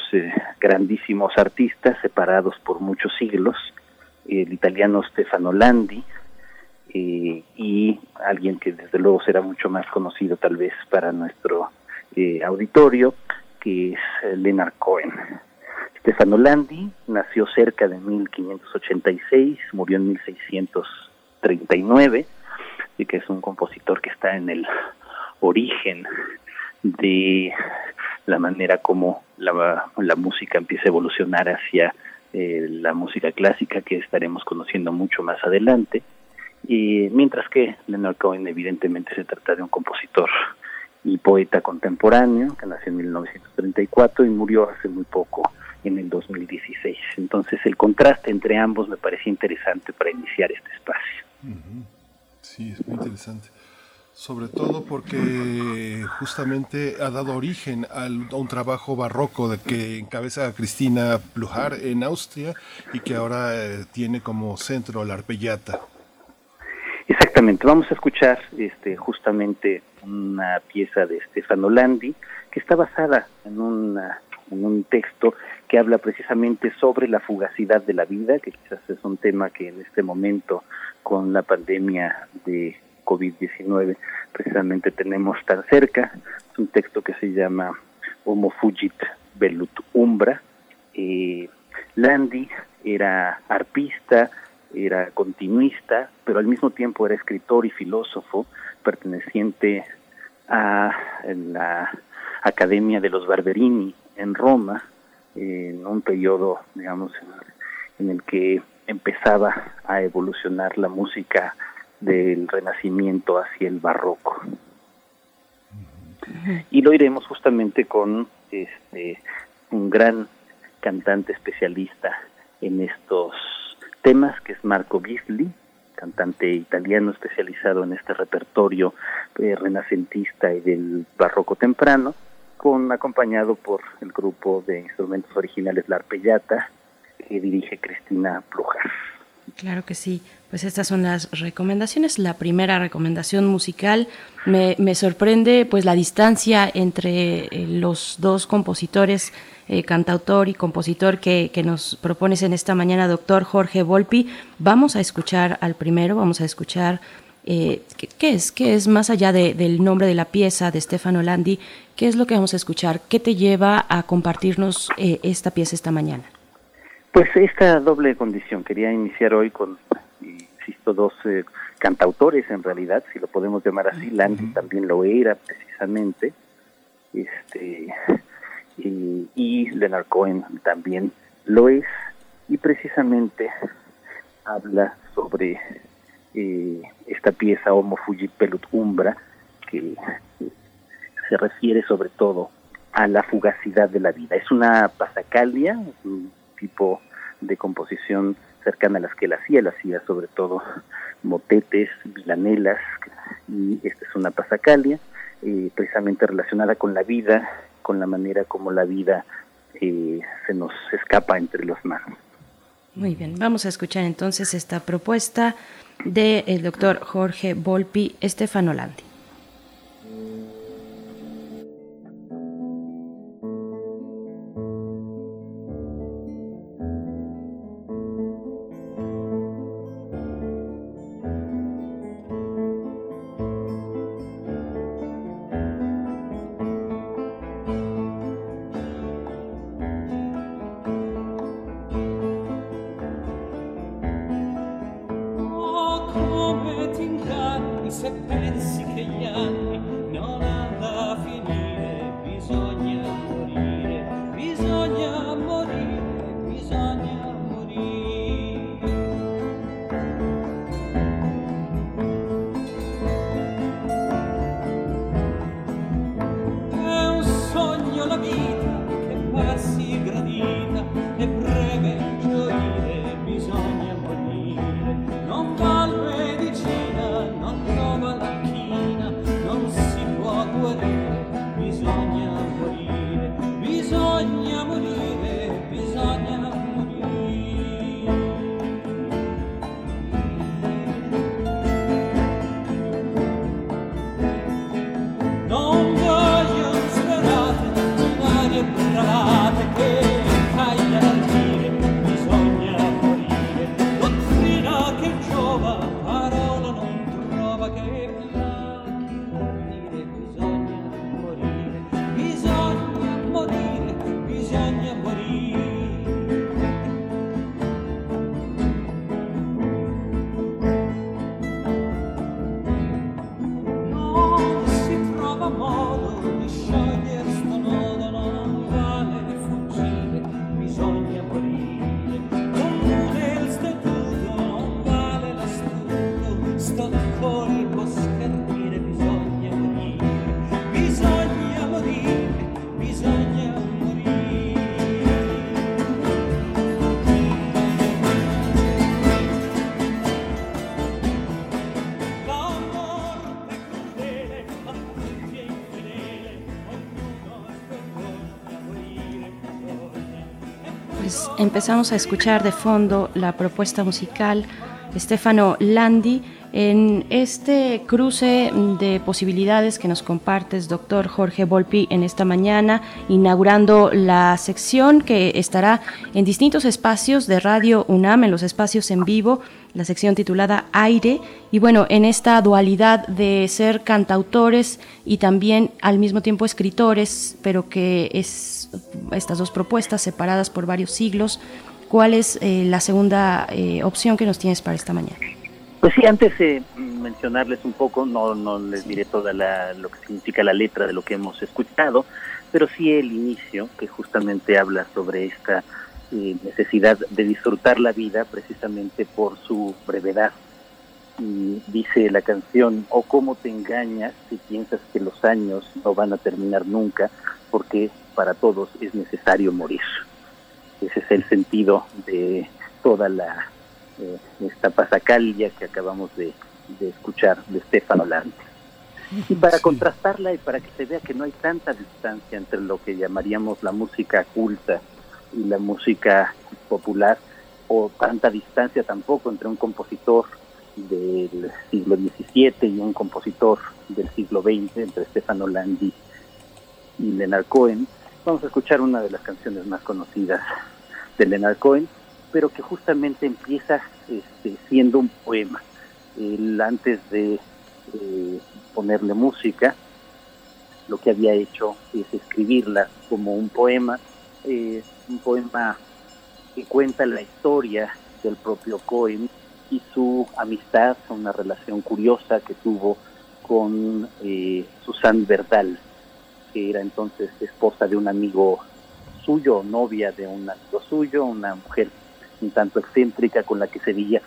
[SPEAKER 23] grandísimos artistas separados por muchos siglos, el italiano Stefano Landi eh, y alguien que desde luego será mucho más conocido tal vez para nuestro eh, auditorio, que es eh, Leonard Cohen. Stefano Landi nació cerca de 1586, murió en 1639, y que es un compositor que está en el origen de la manera como la, la música empieza a evolucionar hacia eh, la música clásica que estaremos conociendo mucho más adelante. Y mientras que Leonard Cohen evidentemente se trata de un compositor y poeta contemporáneo que nació en 1934 y murió hace muy poco en el 2016. Entonces el contraste entre ambos me parecía interesante para iniciar este espacio.
[SPEAKER 3] Sí, es muy interesante. Sobre todo porque justamente ha dado origen a un trabajo barroco de que encabeza Cristina Plujar en Austria y que ahora eh, tiene como centro la arpellata.
[SPEAKER 23] Exactamente, vamos a escuchar este, justamente una pieza de Stefano Landi que está basada en, en un texto que habla precisamente sobre la fugacidad de la vida, que quizás es un tema que en este momento con la pandemia de COVID-19 precisamente tenemos tan cerca. Es un texto que se llama Homo Fugit Velut Umbra. Eh, Landi era arpista, era continuista, pero al mismo tiempo era escritor y filósofo perteneciente a la Academia de los Barberini en Roma, en un periodo, digamos, en el que empezaba a evolucionar la música del Renacimiento hacia el Barroco. Y lo iremos justamente con este un gran cantante especialista en estos temas, que es Marco Gisli, cantante italiano especializado en este repertorio eh, renacentista y del barroco temprano, con acompañado por el grupo de instrumentos originales La Arpellata, que dirige Cristina Plujar.
[SPEAKER 4] Claro que sí. Pues estas son las recomendaciones. La primera recomendación musical me, sorprende pues la distancia entre eh, los dos compositores, eh, cantautor y compositor que, nos propones en esta mañana, doctor Jorge Volpi. Vamos a escuchar al primero, vamos a escuchar eh, ¿qué, es? ¿Qué es más allá del nombre de la pieza de Stefano Landi? ¿Qué es lo que vamos a escuchar? ¿Qué te lleva a compartirnos esta pieza esta mañana?
[SPEAKER 23] Pues esta doble condición, quería iniciar hoy con, insisto, dos eh, cantautores en realidad, si lo podemos llamar así, Landy también lo era precisamente, este y, y Leonard Cohen también lo es, y precisamente habla sobre eh, esta pieza Homo Fuji Pelut Umbra, que se refiere sobre todo a la fugacidad de la vida. Es una pasacalia, un tipo de composición cercana a las que él hacía, él hacía sobre todo motetes, vilanelas, y esta es una pasacalia, eh, precisamente relacionada con la vida, con la manera como la vida eh, se nos escapa entre las manos.
[SPEAKER 4] Muy bien, vamos a escuchar entonces esta propuesta del doctor Jorge Volpi Estefano empezamos a escuchar de fondo la propuesta musical Stefano Landi en este cruce de posibilidades que nos compartes, doctor Jorge Volpi, en esta mañana, inaugurando la sección que estará en distintos espacios de Radio UNAM, en los espacios en vivo, la sección titulada Aire, y bueno, en esta dualidad de ser cantautores y también al mismo tiempo escritores, pero que es estas dos propuestas separadas por varios siglos, ¿cuál es eh, la segunda eh, opción que nos tienes para esta mañana?
[SPEAKER 23] Pues sí, antes de mencionarles un poco, no, no les diré toda la, lo que significa la letra de lo que hemos escuchado, pero sí el inicio, que justamente habla sobre esta eh, necesidad de disfrutar la vida precisamente por su brevedad. Y dice la canción, o oh, cómo te engañas si piensas que los años no van a terminar nunca, porque para todos es necesario morir. Ese es el sentido de toda la eh, esta pasacalia que acabamos de, escuchar de Stefano Lante. Y para contrastarla y para que se vea que no hay tanta distancia entre lo que llamaríamos la música culta y la música popular, o tanta distancia tampoco entre un compositor del siglo XVII y un compositor del siglo XX, entre Stefano Landi y Leonard Cohen, vamos a escuchar una de las canciones más conocidas de Leonard Cohen, pero que justamente empieza este, siendo un poema. Él antes de eh, ponerle música, lo que había hecho es escribirla como un poema, eh, un poema que cuenta la historia del propio Cohen y su amistad, una relación curiosa que tuvo con eh, Susan Verdal, que era entonces esposa de un amigo suyo, novia de un amigo suyo, una mujer un tanto excéntrica con la que se veía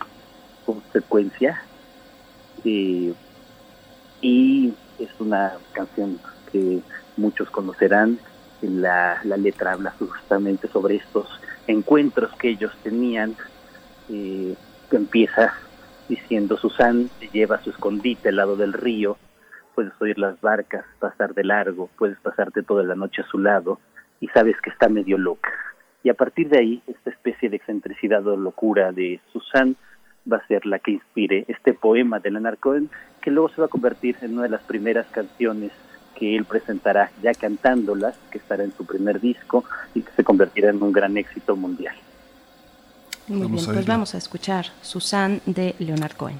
[SPEAKER 23] con frecuencia. Eh, y es una canción que muchos conocerán. La, la letra habla justamente sobre estos encuentros que ellos tenían. Eh, empieza diciendo, Susan te lleva a su escondite al lado del río, puedes oír las barcas pasar de largo, puedes pasarte toda la noche a su lado y sabes que está medio loca. Y a partir de ahí, esta especie de excentricidad o locura de Susan va a ser la que inspire este poema de Leonard Cohen, que luego se va a convertir en una de las primeras canciones que él presentará ya cantándolas, que estará en su primer disco y que se convertirá en un gran éxito mundial.
[SPEAKER 4] Muy bien, pues vamos a escuchar Susan de Leonard Cohen.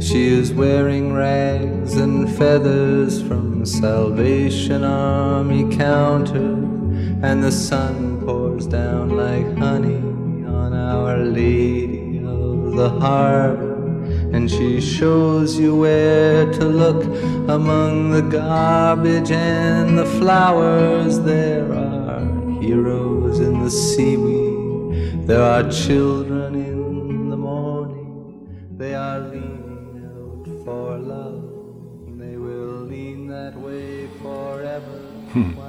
[SPEAKER 24] She is wearing rags and feathers from Salvation Army counter, and the sun pours down like honey on Our Lady of the Harbor. And she shows you where to look among the garbage and the flowers. There are heroes in the seaweed, there are children Hmm.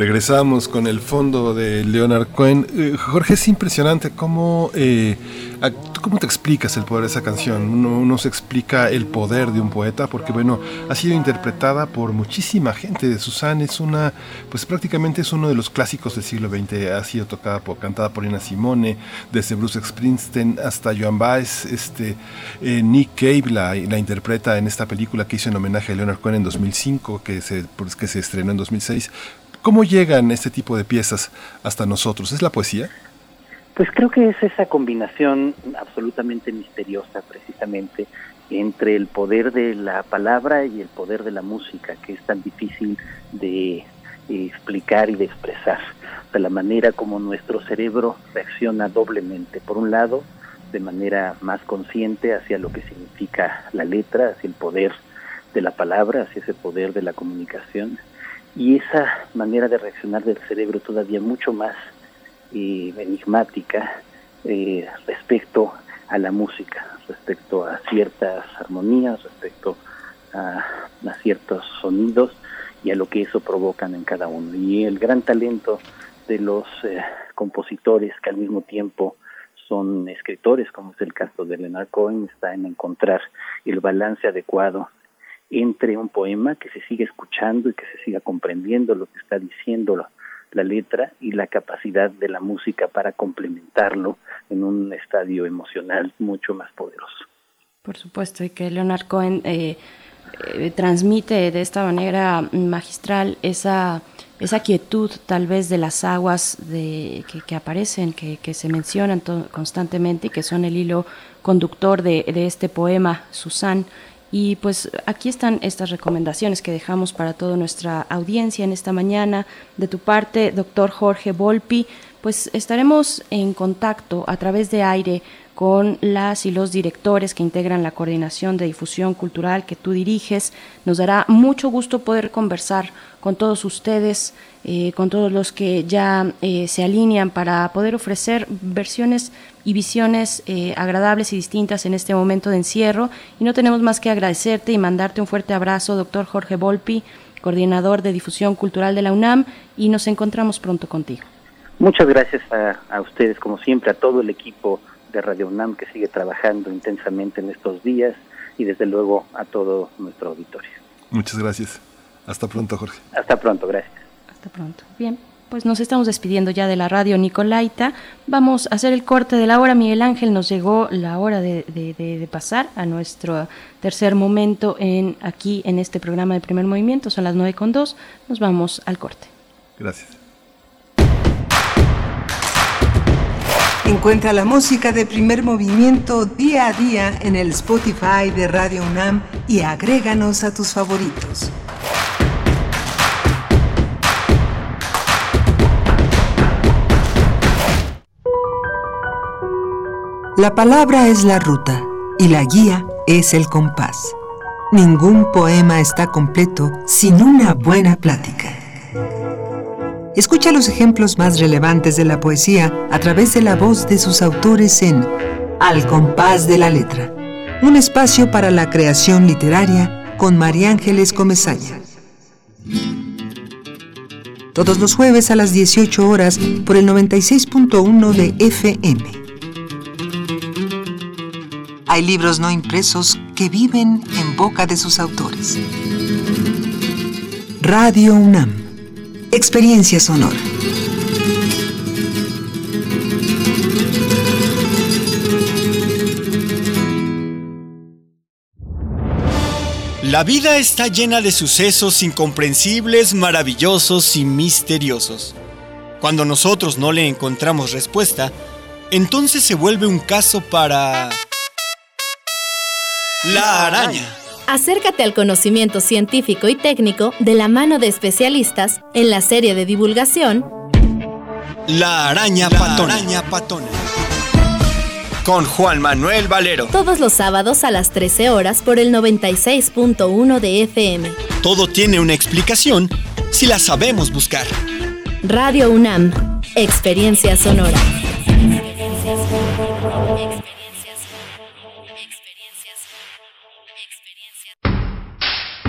[SPEAKER 3] Regresamos con el fondo de Leonard Cohen. Eh, Jorge, es impresionante cómo, eh, a- ¿tú cómo te explicas el poder de esa canción. Uno, uno se explica el poder de un poeta porque, bueno, ha sido interpretada por muchísima gente. Susan es una, pues prácticamente es uno de los clásicos del siglo XX. Ha sido tocada por, cantada por Nina Simone, desde Bruce Springsteen hasta Joan Baez. Este, eh, Nick Cave la, la interpreta en esta película que hizo en homenaje a Leonard Cohen en 2005, que se, pues, que se estrenó en 2006. ¿Cómo llegan este tipo de piezas hasta nosotros? ¿Es la poesía?
[SPEAKER 23] Pues creo que es esa combinación absolutamente misteriosa precisamente entre el poder de la palabra y el poder de la música, que es tan difícil de explicar y de expresar. De la manera como nuestro cerebro reacciona doblemente. Por un lado, de manera más consciente hacia lo que significa la letra, hacia el poder de la palabra, hacia ese poder de la comunicación. Y esa manera de reaccionar del cerebro todavía mucho más eh, enigmática eh, respecto a la música, respecto a ciertas armonías, respecto a, a ciertos sonidos y a lo que eso provocan en cada uno. Y el gran talento de los eh, compositores que al mismo tiempo son escritores, como es el caso de Leonard Cohen, está en encontrar el balance adecuado entre un poema que se siga escuchando y que se siga comprendiendo lo que está diciendo la, letra y la capacidad de la música para complementarlo en un estadio emocional mucho más poderoso.
[SPEAKER 4] Por supuesto, y que Leonard Cohen eh, eh, transmite de esta manera magistral esa, esa quietud tal vez de las aguas que, aparecen, que, que se mencionan constantemente y que son el hilo conductor de, de este poema, Susan. Y pues aquí están estas recomendaciones que dejamos para toda nuestra audiencia en esta mañana. De tu parte, doctor Jorge Volpi, pues estaremos en contacto a través de aire con las y los directores que integran la coordinación de difusión cultural que tú diriges. Nos dará mucho gusto poder conversar con todos ustedes, eh, con todos los que ya eh, se alinean para poder ofrecer versiones y visiones eh, agradables y distintas en este momento de encierro. Y no tenemos más que agradecerte y mandarte un fuerte abrazo, doctor Jorge Volpi, coordinador de difusión cultural de la UNAM, y nos encontramos pronto contigo.
[SPEAKER 23] Muchas gracias a, a ustedes, como siempre, a todo el equipo de Radio UNAM que sigue trabajando intensamente en estos días y desde luego a todo nuestro auditorio.
[SPEAKER 3] Muchas gracias. Hasta pronto, Jorge.
[SPEAKER 23] Hasta pronto, gracias.
[SPEAKER 4] Hasta pronto. Bien, pues nos estamos despidiendo ya de la radio Nicolaita. Vamos a hacer el corte de la hora. Miguel Ángel, nos llegó la hora de, de- de- de pasar a nuestro tercer momento en aquí en este programa de primer movimiento. Son las nueve con dos. Nos vamos al corte.
[SPEAKER 3] Gracias.
[SPEAKER 9] Encuentra la música de primer movimiento día a día en el Spotify de Radio UNAM y agréganos a tus favoritos. La palabra es la ruta y la guía es el compás. Ningún poema está completo sin una buena plática. Escucha los ejemplos más relevantes de la poesía a través de la voz de sus autores en Al compás de la letra, un espacio para la creación literaria con María Ángeles Comezaña. Todos los jueves a las 18 horas por el 96.1 de FM. Hay libros no impresos que viven en boca de sus autores. Radio UNAM. Experiencia sonora.
[SPEAKER 25] La vida está llena de sucesos incomprensibles, maravillosos y misteriosos. Cuando nosotros no le encontramos respuesta, entonces se vuelve un caso para... La araña.
[SPEAKER 26] Acércate al conocimiento científico y técnico de la mano de especialistas en la serie de divulgación
[SPEAKER 25] La araña patona. Con Juan Manuel Valero.
[SPEAKER 26] todos los sábados a las 13 horas por el 96.1 de FM.
[SPEAKER 25] Todo tiene una explicación si la sabemos buscar.
[SPEAKER 26] Radio UNAM, Experiencia Sonora.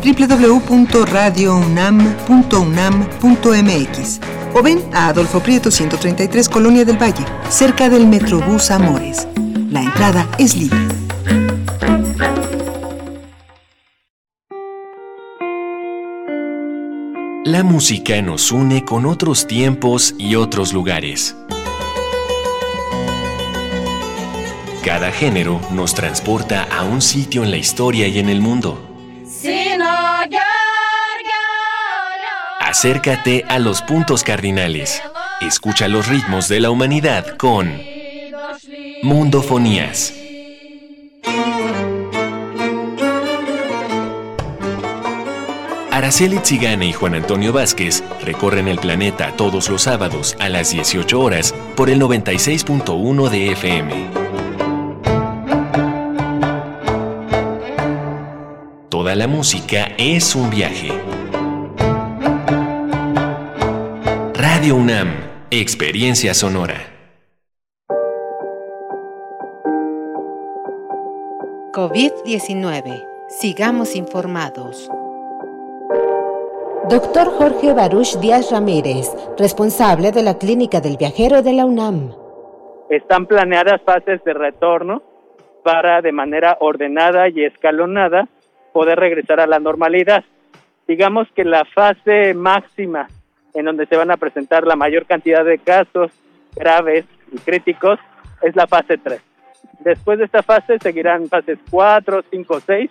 [SPEAKER 9] www.radiounam.unam.mx o ven a Adolfo Prieto 133 Colonia del Valle, cerca del Metrobús Amores. La entrada es libre.
[SPEAKER 17] La música nos une con otros tiempos y otros lugares. Cada género nos transporta a un sitio en la historia y en el mundo. Acércate a los puntos cardinales. Escucha los ritmos de la humanidad con Mundofonías. Araceli Tzigane y Juan Antonio Vázquez recorren el planeta todos los sábados a las 18 horas por el 96.1 de FM. La música es un viaje. Radio UNAM, Experiencia Sonora.
[SPEAKER 27] COVID-19. Sigamos informados. Doctor Jorge Baruch Díaz Ramírez, responsable de la Clínica del Viajero de la UNAM.
[SPEAKER 28] Están planeadas fases de retorno para de manera ordenada y escalonada poder regresar a la normalidad. Digamos que la fase máxima en donde se van a presentar la mayor cantidad de casos graves y críticos es la fase 3. Después de esta fase seguirán fases 4, 5, 6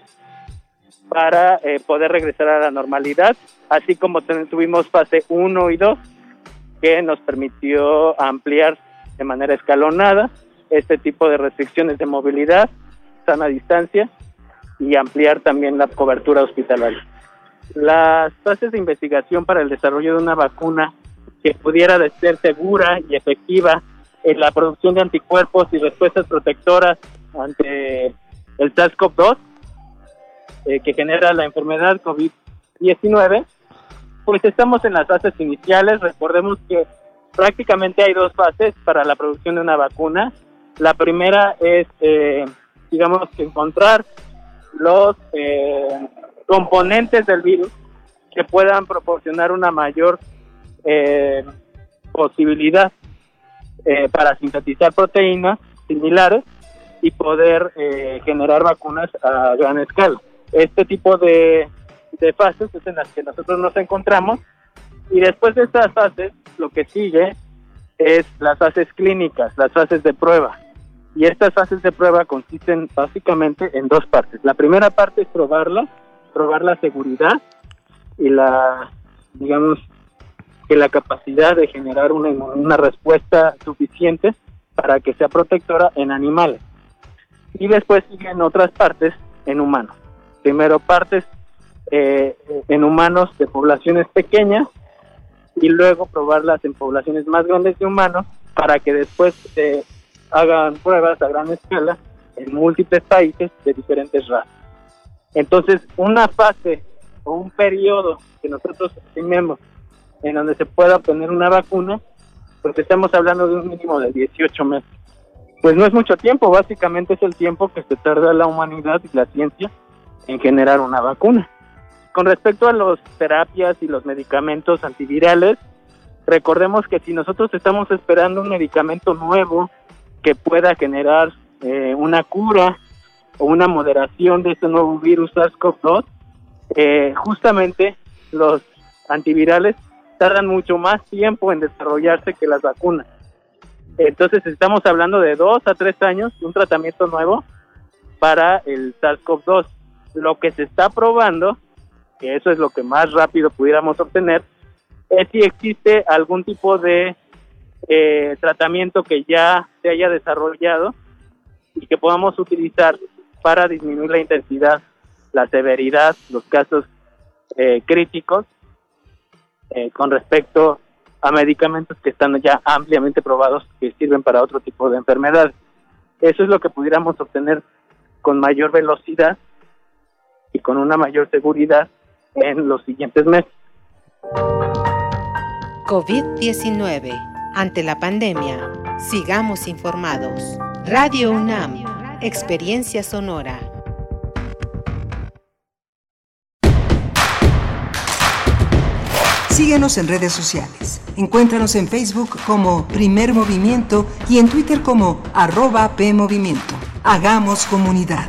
[SPEAKER 28] para eh, poder regresar a la normalidad, así como tuvimos fase 1 y 2 que nos permitió ampliar de manera escalonada este tipo de restricciones de movilidad, sana distancia y ampliar también la cobertura hospitalaria. Las fases de investigación para el desarrollo de una vacuna que pudiera ser segura y efectiva en la producción de anticuerpos y respuestas protectoras ante el SARS-CoV-2 eh, que genera la enfermedad COVID-19, pues estamos en las fases iniciales. Recordemos que prácticamente hay dos fases para la producción de una vacuna. La primera es, eh, digamos, que encontrar los eh, componentes del virus que puedan proporcionar una mayor eh, posibilidad eh, para sintetizar proteínas similares y poder generar vacunas a gran escala. Este tipo de, de fases es en las que nosotros nos encontramos y después de estas fases lo que sigue es las fases clínicas, las fases de prueba. Y estas fases de prueba consisten básicamente en dos partes. La primera parte es probarla, probar la seguridad y la, digamos, que la capacidad de generar una, una respuesta suficiente para que sea protectora en animales. Y después siguen otras partes en humanos. Primero partes eh, en humanos de poblaciones pequeñas y luego probarlas en poblaciones más grandes de humanos para que después se hagan pruebas a gran escala en múltiples países de diferentes razas. Entonces, una fase o un periodo que nosotros estimemos en donde se pueda obtener una vacuna, porque estamos hablando de un mínimo de 18 meses. Pues no es mucho tiempo, básicamente es el tiempo que se tarda la humanidad y la ciencia en generar una vacuna. Con respecto a las terapias y los medicamentos antivirales, recordemos que si nosotros estamos esperando un medicamento nuevo que pueda generar eh, una cura o una moderación de este nuevo virus SARS-CoV-2, eh, justamente los antivirales tardan mucho más tiempo en desarrollarse que las vacunas. Entonces estamos hablando de dos a tres años de un tratamiento nuevo para el SARS-CoV-2. Lo que se está probando, que eso es lo que más rápido pudiéramos obtener, es si existe algún tipo de eh, tratamiento que ya se haya desarrollado y que podamos utilizar para disminuir la intensidad, la severidad, los casos eh, críticos eh, con respecto a medicamentos que están ya ampliamente probados que sirven para otro tipo de enfermedades. Eso es lo que pudiéramos obtener con mayor velocidad y con una mayor seguridad en los siguientes meses.
[SPEAKER 27] COVID-19. Ante la pandemia, sigamos informados. Radio UNAM, Experiencia Sonora.
[SPEAKER 9] Síguenos en redes sociales. Encuéntranos en Facebook como Primer Movimiento y en Twitter como arroba PMovimiento. Hagamos comunidad.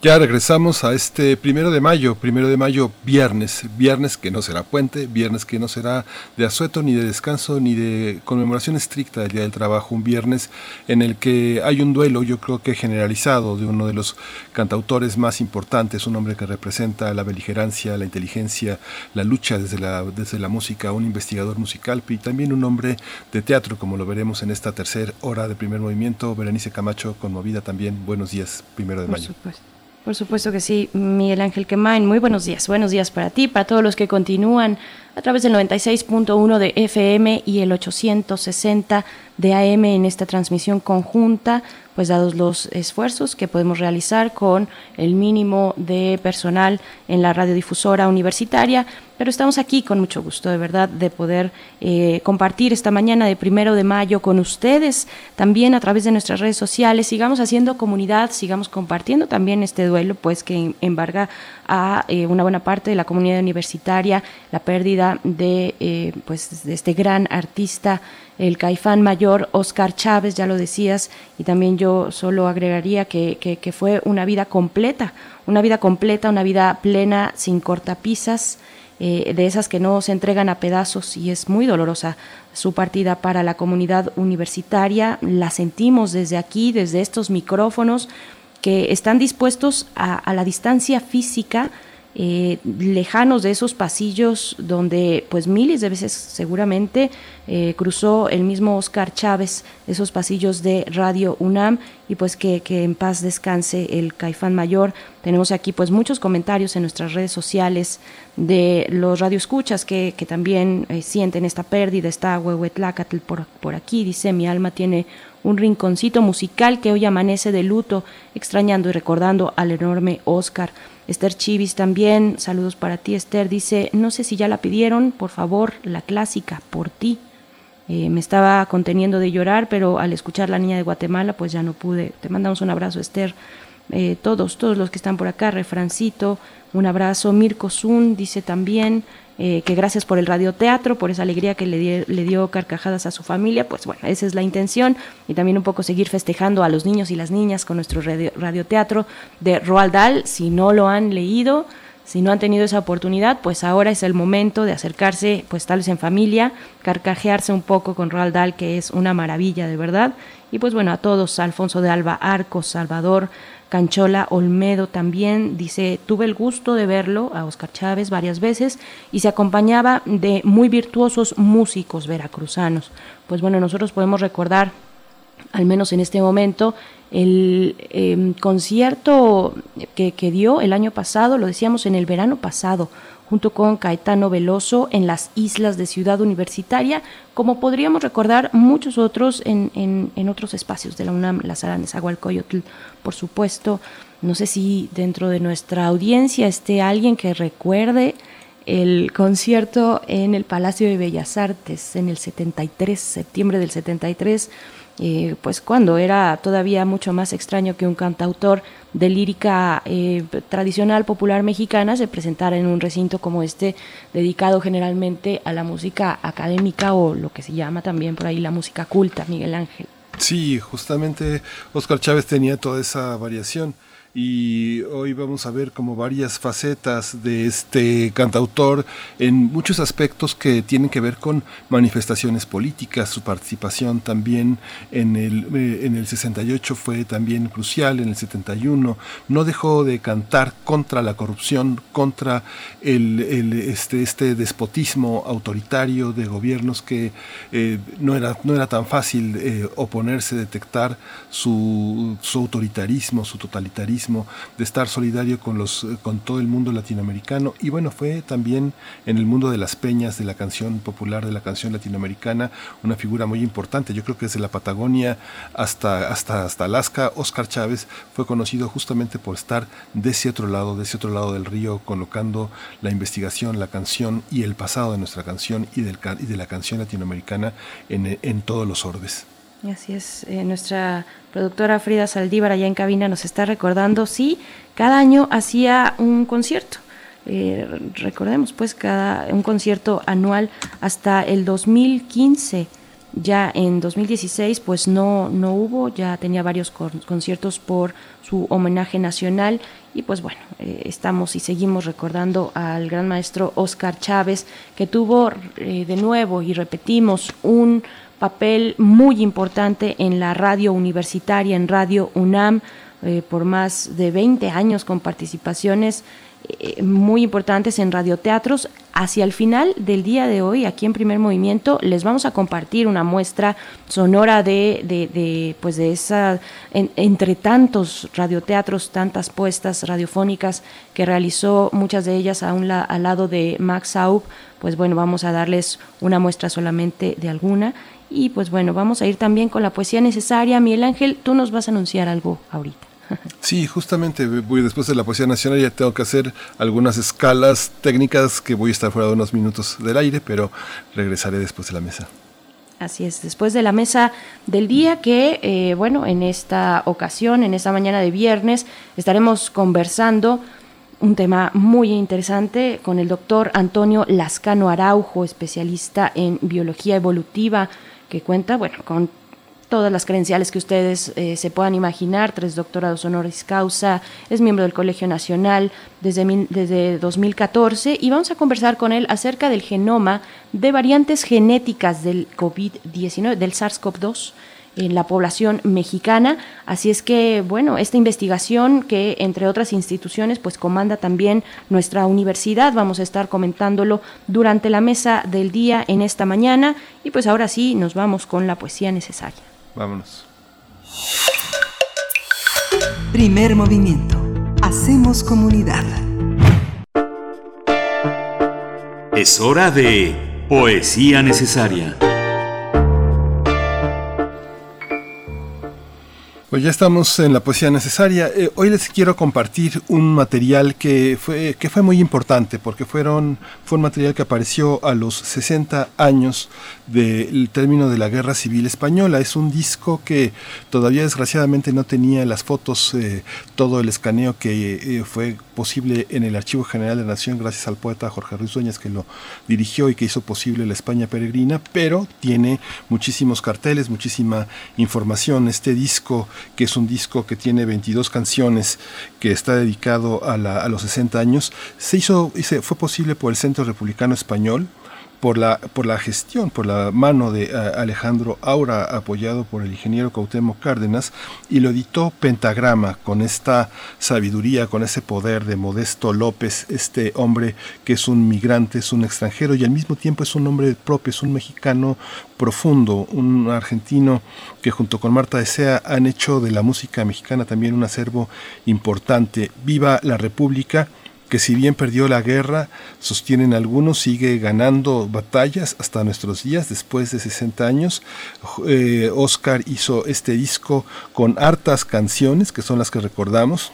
[SPEAKER 3] Ya regresamos a este primero de mayo, primero de mayo, viernes, viernes que no será puente, viernes que no será de asueto, ni de descanso, ni de conmemoración estricta del Día del Trabajo, un viernes en el que hay un duelo, yo creo que generalizado, de uno de los cantautores más importantes, un hombre que representa la beligerancia, la inteligencia, la lucha desde la, desde la música, un investigador musical y también un hombre de teatro, como lo veremos en esta tercera hora de primer movimiento. Berenice Camacho, conmovida también. Buenos días, primero de
[SPEAKER 4] Por
[SPEAKER 3] mayo.
[SPEAKER 4] supuesto. Por supuesto que sí, Miguel Ángel Quemain. Muy buenos días. Buenos días para ti, para todos los que continúan a través del 96.1 de FM y el 860 de AM en esta transmisión conjunta, pues dados los esfuerzos que podemos realizar con el mínimo de personal en la radiodifusora universitaria, pero estamos aquí con mucho gusto, de verdad, de poder eh, compartir esta mañana de primero de mayo con ustedes, también a través de nuestras redes sociales. Sigamos haciendo comunidad, sigamos compartiendo también este duelo, pues que embarga a eh, una buena parte de la comunidad universitaria, la pérdida de, eh, pues, de este gran artista el caifán mayor Oscar Chávez, ya lo decías, y también yo solo agregaría que, que, fue una vida completa, una vida completa, una vida plena, sin cortapisas, eh, de esas que no se entregan a pedazos y es muy dolorosa su partida para la comunidad universitaria. La sentimos desde aquí, desde estos micrófonos que están dispuestos a la distancia física, eh, lejanos de esos pasillos donde pues miles de veces seguramente eh, cruzó el mismo Oscar Chávez esos pasillos de Radio UNAM y pues que, que, en paz descanse el Caifán Mayor. Tenemos aquí pues muchos comentarios en nuestras redes sociales de los radioescuchas que, que también eh, sienten esta pérdida. Está Huehuetlacatl por, por aquí, dice mi alma tiene un rinconcito musical que hoy amanece de luto, extrañando y recordando al enorme Oscar. Esther Chivis también, saludos para ti Esther, dice, no sé si ya la pidieron, por favor, la clásica, por ti. Eh, me estaba conteniendo de llorar, pero al escuchar La Niña de Guatemala, pues ya no pude. Te mandamos un abrazo, Esther. Eh, todos, todos los que están por acá, Refrancito, un abrazo. Mirko Zun dice también eh, que gracias por el radioteatro, por esa alegría que le, di, le, dio carcajadas a su familia. Pues bueno, esa es la intención. Y también un poco seguir festejando a los niños y las niñas con nuestro radio, radioteatro de Roald Dahl. Si no lo han leído, si no han tenido esa oportunidad, pues ahora es el momento de acercarse, pues tal vez en familia, carcajearse un poco con Roald Dahl, que es una maravilla de verdad. Y pues bueno, a todos, Alfonso de Alba Arcos, Salvador, Canchola Olmedo también dice, tuve el gusto de verlo a Oscar Chávez varias veces y se acompañaba de muy virtuosos músicos veracruzanos. Pues bueno, nosotros podemos recordar, al menos en este momento, el eh, concierto que, que dio el año pasado, lo decíamos en el verano pasado, junto con Caetano Veloso en las islas de Ciudad Universitaria, como podríamos recordar muchos otros en, en, otros espacios de la UNAM, la sala Nezahualcóyotl, por supuesto. No sé si dentro de nuestra audiencia esté alguien que recuerde el concierto en el Palacio de Bellas Artes en el 73, septiembre del 73, eh, pues cuando era todavía mucho más extraño que un cantautor de lírica eh, tradicional popular mexicana se presentara en un recinto como este, dedicado generalmente a la música académica o lo que se llama también por ahí la música culta, Miguel Ángel.
[SPEAKER 3] Sí, justamente Oscar Chávez tenía toda esa variación y hoy vamos a ver como varias facetas de este cantautor en muchos aspectos que tienen que ver con manifestaciones políticas, su participación también en el, eh, en el 68 fue también crucial, en el 71 no dejó de cantar contra la corrupción, contra el, este, este despotismo autoritario de gobiernos que eh, no, era, no era tan fácil eh, oponerse, detectar su, su autoritarismo, su totalitarismo de estar solidario con, los, con todo el mundo latinoamericano. Y bueno, fue también en el mundo de las peñas, de la canción popular, de la canción latinoamericana, una figura muy importante. Yo creo que desde la Patagonia hasta, hasta, hasta Alaska, Oscar Chávez fue conocido justamente por estar de ese otro lado, de ese otro lado del río, colocando la investigación, la canción y el pasado de nuestra canción y, del, y de la canción latinoamericana en, en todos los orbes.
[SPEAKER 4] Así es, eh, nuestra productora Frida Saldívar allá en cabina nos está recordando, sí, cada año hacía un concierto. Eh, recordemos pues cada un concierto anual hasta el 2015 ya en 2016 pues no no hubo ya tenía varios conciertos por su homenaje nacional y pues bueno eh, estamos y seguimos recordando al gran maestro Oscar Chávez que tuvo de nuevo y repetimos un papel muy importante en la radio universitaria, en Radio UNAM, eh, por más de 20 años con participaciones eh, muy importantes en radioteatros. Hacia el final del día de hoy, aquí en Primer Movimiento, les vamos a compartir una muestra sonora de, de, pues de esa, entre tantos radioteatros, tantas puestas radiofónicas que realizó, muchas de ellas a un al lado de Max Aub, pues bueno, vamos a darles una muestra solamente de alguna y pues bueno, vamos a ir también con la poesía necesaria. Miguel Ángel, tú nos vas a anunciar algo ahorita. <laughs>
[SPEAKER 3] Sí, justamente voy después de la poesía nacional ya tengo que hacer algunas escalas técnicas que voy a estar fuera de unos minutos del aire, pero regresaré después de la mesa.
[SPEAKER 4] Así es, después de la mesa del día que, eh, bueno, en esta ocasión, en esta mañana de viernes, estaremos conversando un tema muy interesante con el doctor Antonio Lascano Araujo, especialista en biología evolutiva, que cuenta, bueno, con todas las credenciales que ustedes eh, se puedan imaginar, tres doctorados honoris causa, es miembro del Colegio Nacional desde, desde 2014 y vamos a conversar con él acerca del genoma de variantes genéticas del COVID-19, del SARS-CoV-2 en la población mexicana. Así es que, bueno, esta investigación que entre otras instituciones pues comanda también nuestra universidad, vamos a estar comentándolo durante la mesa del día en esta mañana y pues ahora sí nos vamos con la poesía necesaria.
[SPEAKER 3] Vámonos.
[SPEAKER 9] Primer movimiento. Hacemos comunidad.
[SPEAKER 12] Es hora de poesía necesaria.
[SPEAKER 3] Pues ya estamos en la poesía necesaria. Eh, hoy les quiero compartir un material que fue, que fue muy importante porque fueron, fue un material que apareció a los 60 años del término de la Guerra Civil Española. Es un disco que todavía desgraciadamente no tenía las fotos, eh, todo el escaneo que eh, fue posible en el Archivo General de la Nación gracias al poeta Jorge Ruiz Dueñas que lo dirigió y que hizo posible la España peregrina, pero tiene muchísimos carteles, muchísima información. Este disco que es un disco que tiene 22 canciones, que está dedicado a, los 60 años, se hizo, fue posible por el Centro Republicano Español, por la, por la gestión, por la mano de Alejandro Aura, apoyado por el ingeniero Cautemo Cárdenas, y lo editó Pentagrama, con esta sabiduría, con ese poder de Modesto López, este hombre que es un migrante, es un extranjero y al mismo tiempo es un hombre propio, es un mexicano profundo, un argentino que junto con Marta Desea han hecho de la música mexicana también un acervo importante. Viva la República que si bien perdió la guerra, sostienen algunos, sigue ganando batallas hasta nuestros días, después de 60 años. Eh, Oscar hizo este disco con hartas canciones, que son las que recordamos,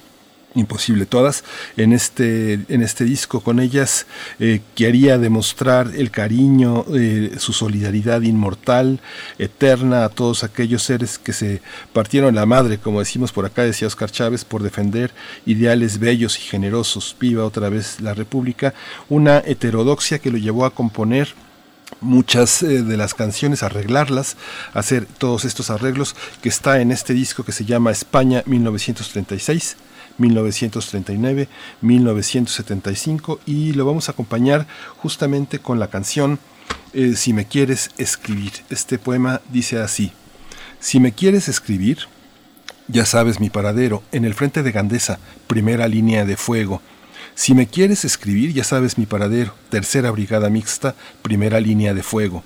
[SPEAKER 3] imposible. Todas en este en este disco con ellas eh, quería demostrar el cariño eh, su solidaridad inmortal eterna a todos aquellos seres que se partieron la madre como decimos por acá decía Oscar Chávez por defender ideales bellos y generosos. Viva otra vez la república. Una heterodoxia que lo llevó a componer muchas eh, de las canciones, arreglarlas, hacer todos estos arreglos que está en este disco que se llama España 1936 1939, 1975 y lo vamos a acompañar justamente con la canción eh, Si me quieres escribir. Este poema dice así, Si me quieres escribir, ya sabes mi paradero, en el frente de Gandesa, primera línea de fuego. Si me quieres escribir, ya sabes mi paradero, tercera brigada mixta, primera línea de fuego.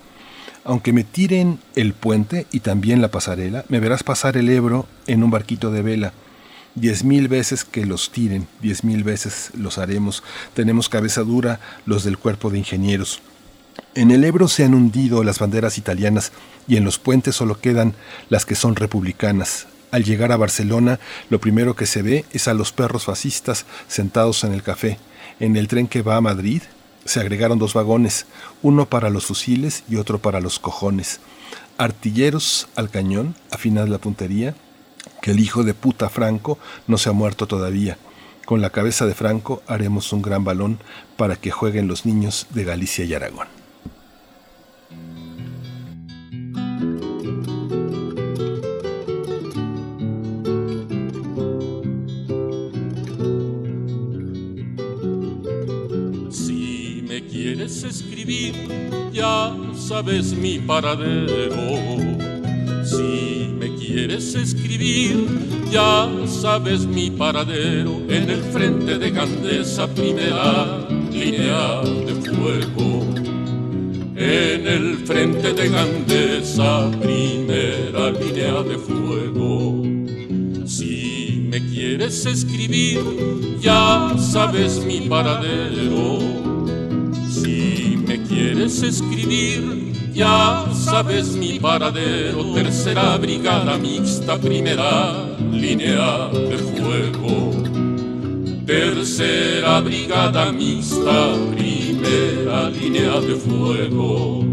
[SPEAKER 3] Aunque me tiren el puente y también la pasarela, me verás pasar el Ebro en un barquito de vela diez mil veces que los tiren, diez mil veces los haremos. Tenemos cabeza dura los del cuerpo de ingenieros. En el Ebro se han hundido las banderas italianas y en los puentes solo quedan las que son republicanas. Al llegar a Barcelona, lo primero que se ve es a los perros fascistas sentados en el café. En el tren que va a Madrid se agregaron dos vagones, uno para los fusiles y otro para los cojones. Artilleros al cañón, afinad la puntería, que el hijo de puta Franco no se ha muerto todavía. Con la cabeza de Franco haremos un gran balón para que jueguen los niños de Galicia y Aragón.
[SPEAKER 8] Si me quieres escribir, ya sabes mi paradero. Si quieres escribir, ya sabes mi paradero en el frente de Gandesa, primera línea de fuego. En el frente de Gandesa, primera línea de fuego. Si me quieres escribir, ya sabes mi paradero. Si me quieres escribir, ya sabes mi paradero, tercera brigada mixta, primera línea de fuego. Tercera brigada mixta, primera línea de fuego.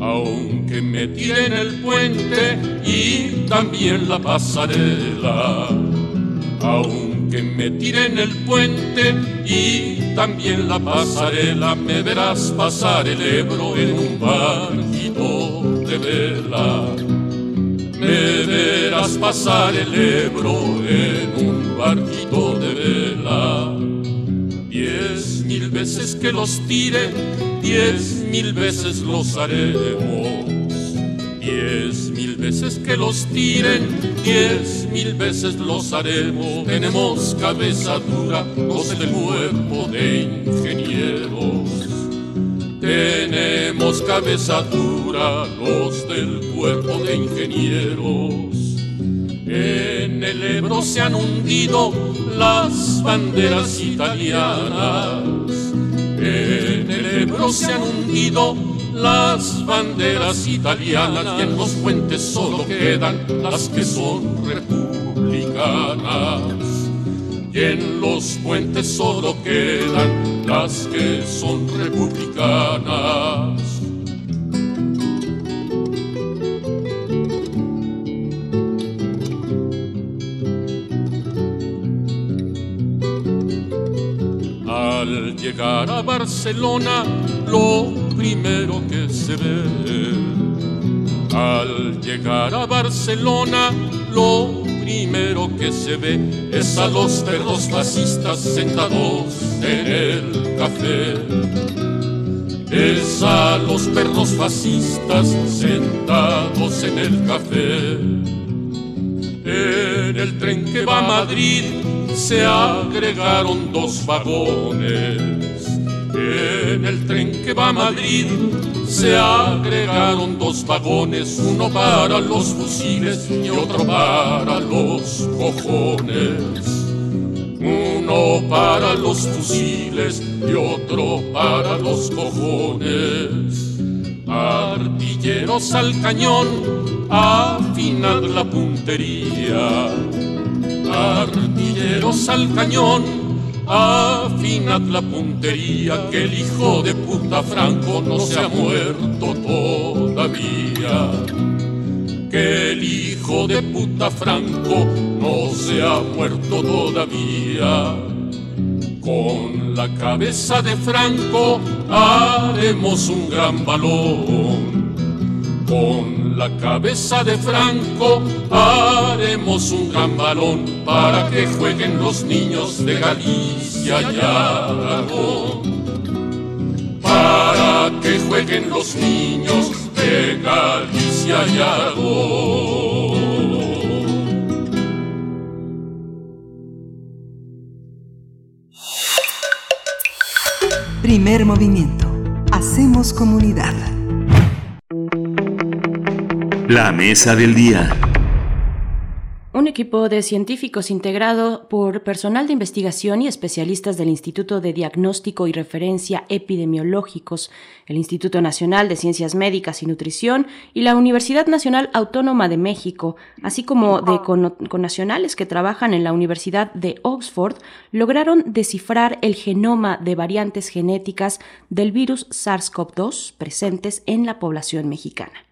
[SPEAKER 8] Aunque me tiren el puente y también la pasarela. Aunque me tiren el puente y también la pasarela, me verás pasar el Ebro en un barquito de vela. Me verás pasar el Ebro en un barquito de vela. Diez mil veces que los tire, diez mil veces los haremos. Diez veces que los tiren, diez mil veces los haremos. Tenemos cabeza dura, los del cuerpo de ingenieros. Tenemos cabeza dura, los del cuerpo de ingenieros. En el Ebro se han hundido las banderas italianas. En el Ebro se han hundido las banderas italianas y en los puentes solo quedan las que son republicanas. Y en los puentes solo quedan las que son republicanas. Al llegar a Barcelona, lo primero que se ve. Al llegar a Barcelona, lo primero que se ve es a los perros fascistas sentados en el café. Es a los perros fascistas sentados en el café. En el tren que va a Madrid se agregaron dos vagones en el tren que va a Madrid se agregaron dos vagones, uno para los fusiles y otro para los cojones. Uno para los fusiles y otro para los cojones. Artilleros al cañón, afinad la puntería artilleros al cañón, afinad la puntería que el hijo de puta Franco no se ha muerto todavía. Que el hijo de puta Franco no se ha muerto todavía. Con la cabeza de Franco haremos un gran balón. La cabeza de Franco haremos un gran para que jueguen los niños de Galicia y Aragón. Para que jueguen los niños de Galicia y Aragón.
[SPEAKER 9] Primer movimiento. Hacemos comunidad.
[SPEAKER 12] La mesa del día.
[SPEAKER 4] Un equipo de científicos integrado por personal de investigación y especialistas del Instituto de Diagnóstico y Referencia Epidemiológicos, el Instituto Nacional de Ciencias Médicas y Nutrición y la Universidad Nacional Autónoma de México, así como de connacionales que trabajan en la Universidad de Oxford, lograron descifrar el genoma de variantes genéticas del virus SARS-CoV-2 presentes en la población mexicana.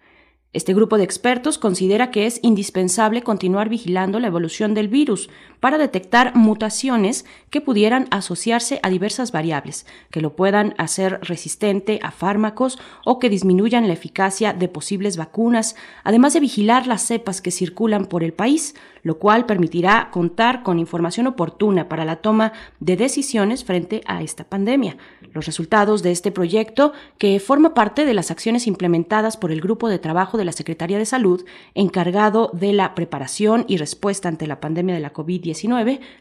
[SPEAKER 4] Este grupo de expertos considera que es indispensable continuar vigilando la evolución del virus para detectar mutaciones que pudieran asociarse a diversas variables, que lo puedan hacer resistente a fármacos o que disminuyan la eficacia de posibles vacunas, además de vigilar las cepas que circulan por el país, lo cual permitirá contar con información oportuna para la toma de decisiones frente a esta pandemia. Los resultados de este proyecto, que forma parte de las acciones implementadas por el Grupo de Trabajo de la Secretaría de Salud, encargado de la preparación y respuesta ante la pandemia de la COVID-19,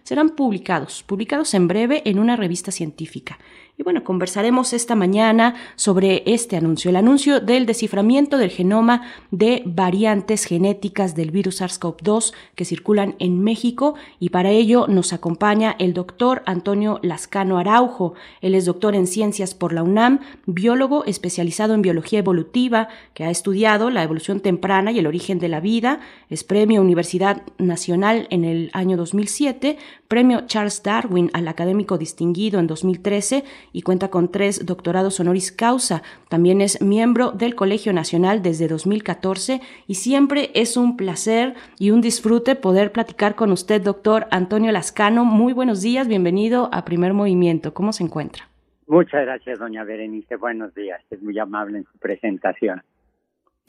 [SPEAKER 4] serán publicados, publicados en breve en una revista científica. Y bueno, conversaremos esta mañana sobre este anuncio, el anuncio del desciframiento del genoma de variantes genéticas del virus SARS-CoV-2 que circulan en México y para ello nos acompaña el doctor Antonio Lascano Araujo. Él es doctor en ciencias por la UNAM, biólogo especializado en biología evolutiva que ha estudiado la evolución temprana y el origen de la vida, es premio Universidad Nacional en el año 2007, premio Charles Darwin al académico distinguido en 2013 y cuenta con tres doctorados honoris causa. También es miembro del Colegio Nacional desde 2014 y siempre es un placer y un disfrute poder platicar con usted, doctor Antonio Lascano. Muy buenos días, bienvenido a Primer Movimiento. ¿Cómo se encuentra?
[SPEAKER 29] Muchas gracias, doña Berenice. Buenos días. Es muy amable en su presentación.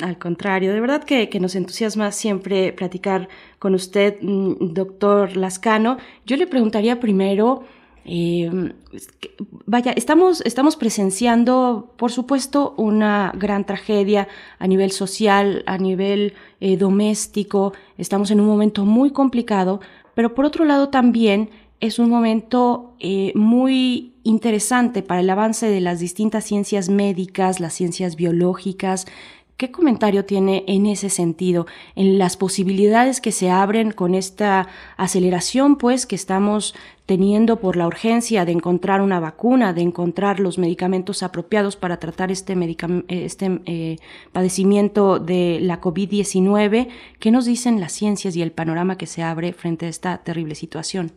[SPEAKER 4] Al contrario, de verdad que, nos entusiasma siempre platicar con usted, mm, doctor Lascano. Yo le preguntaría primero, eh, vaya, estamos, estamos presenciando, por supuesto, una gran tragedia a nivel social, a nivel eh, doméstico. Estamos en un momento muy complicado, pero por otro lado también es un momento eh, muy interesante para el avance de las distintas ciencias médicas, las ciencias biológicas, ¿Qué comentario tiene en ese sentido, en las posibilidades que se abren con esta aceleración, pues, que estamos teniendo por la urgencia de encontrar una vacuna, de encontrar los medicamentos apropiados para tratar este, este eh, padecimiento de la COVID-19? ¿Qué nos dicen las ciencias y el panorama que se abre frente a esta terrible situación?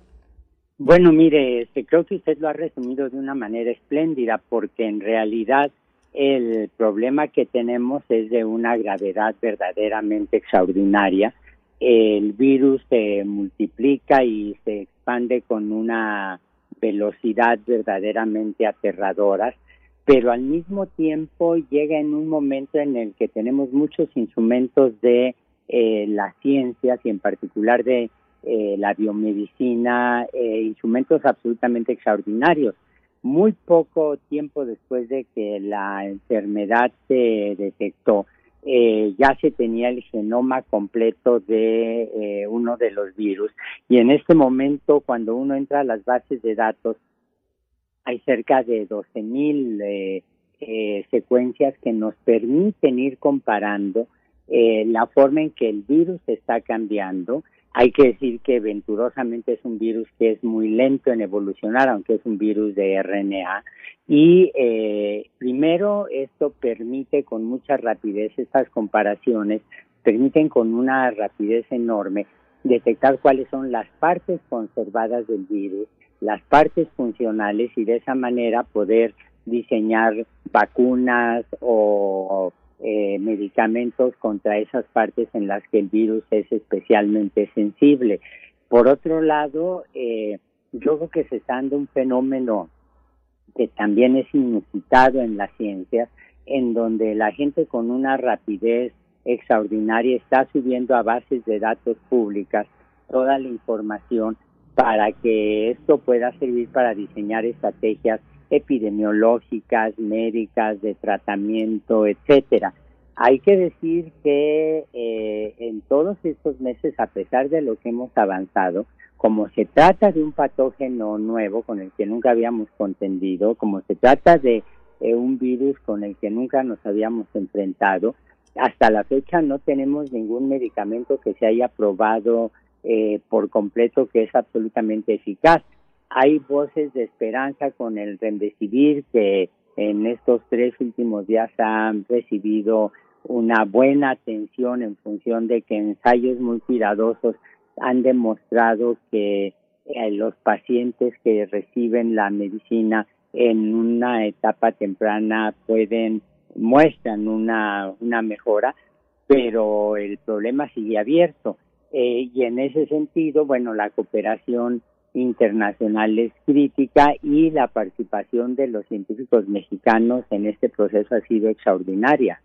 [SPEAKER 29] Bueno, mire, este, creo que usted lo ha resumido de una manera espléndida, porque en realidad el problema que tenemos es de una gravedad verdaderamente extraordinaria. El virus se multiplica y se expande con una velocidad verdaderamente aterradora, pero al mismo tiempo llega en un momento en el que tenemos muchos instrumentos de eh, las ciencias y en particular de eh, la biomedicina, eh, instrumentos absolutamente extraordinarios muy poco tiempo después de que la enfermedad se detectó, eh, ya se tenía el genoma completo de eh, uno de los virus. Y en este momento cuando uno entra a las bases de datos hay cerca de 12.000 mil eh, secuencias que nos permiten ir comparando la forma en que el virus está cambiando hay que decir que venturosamente es un virus que es muy lento en evolucionar, aunque es un virus de RNA. Y eh, primero esto permite con mucha rapidez estas comparaciones, permiten con una rapidez enorme detectar cuáles son las partes conservadas del virus, las partes funcionales y de esa manera poder diseñar vacunas o eh, medicamentos contra esas partes en las que el virus es especialmente sensible. Por otro lado, eh, yo creo que se está dando un fenómeno que también es inusitado en la ciencia, en donde la gente con una rapidez extraordinaria está subiendo a bases de datos públicas toda la información para que esto pueda servir para diseñar estrategias epidemiológicas, médicas, de tratamiento, etcétera. Hay que decir que eh, en todos estos meses, a pesar de lo que hemos avanzado, como se trata de un patógeno nuevo con el que nunca habíamos contendido, como se trata de eh, un virus con el que nunca nos habíamos enfrentado, hasta la fecha no tenemos ningún medicamento que se haya probado eh, por completo que es absolutamente eficaz. Hay voces de esperanza con el Remdesivir que en estos tres últimos días han recibido una buena atención en función de que ensayos muy cuidadosos han demostrado que eh, los pacientes que reciben la medicina en una etapa temprana pueden muestran una, una mejora, pero el problema sigue abierto. Eh, y en ese sentido, bueno, la cooperación internacional es crítica y la participación de los científicos mexicanos en este proceso ha sido extraordinaria.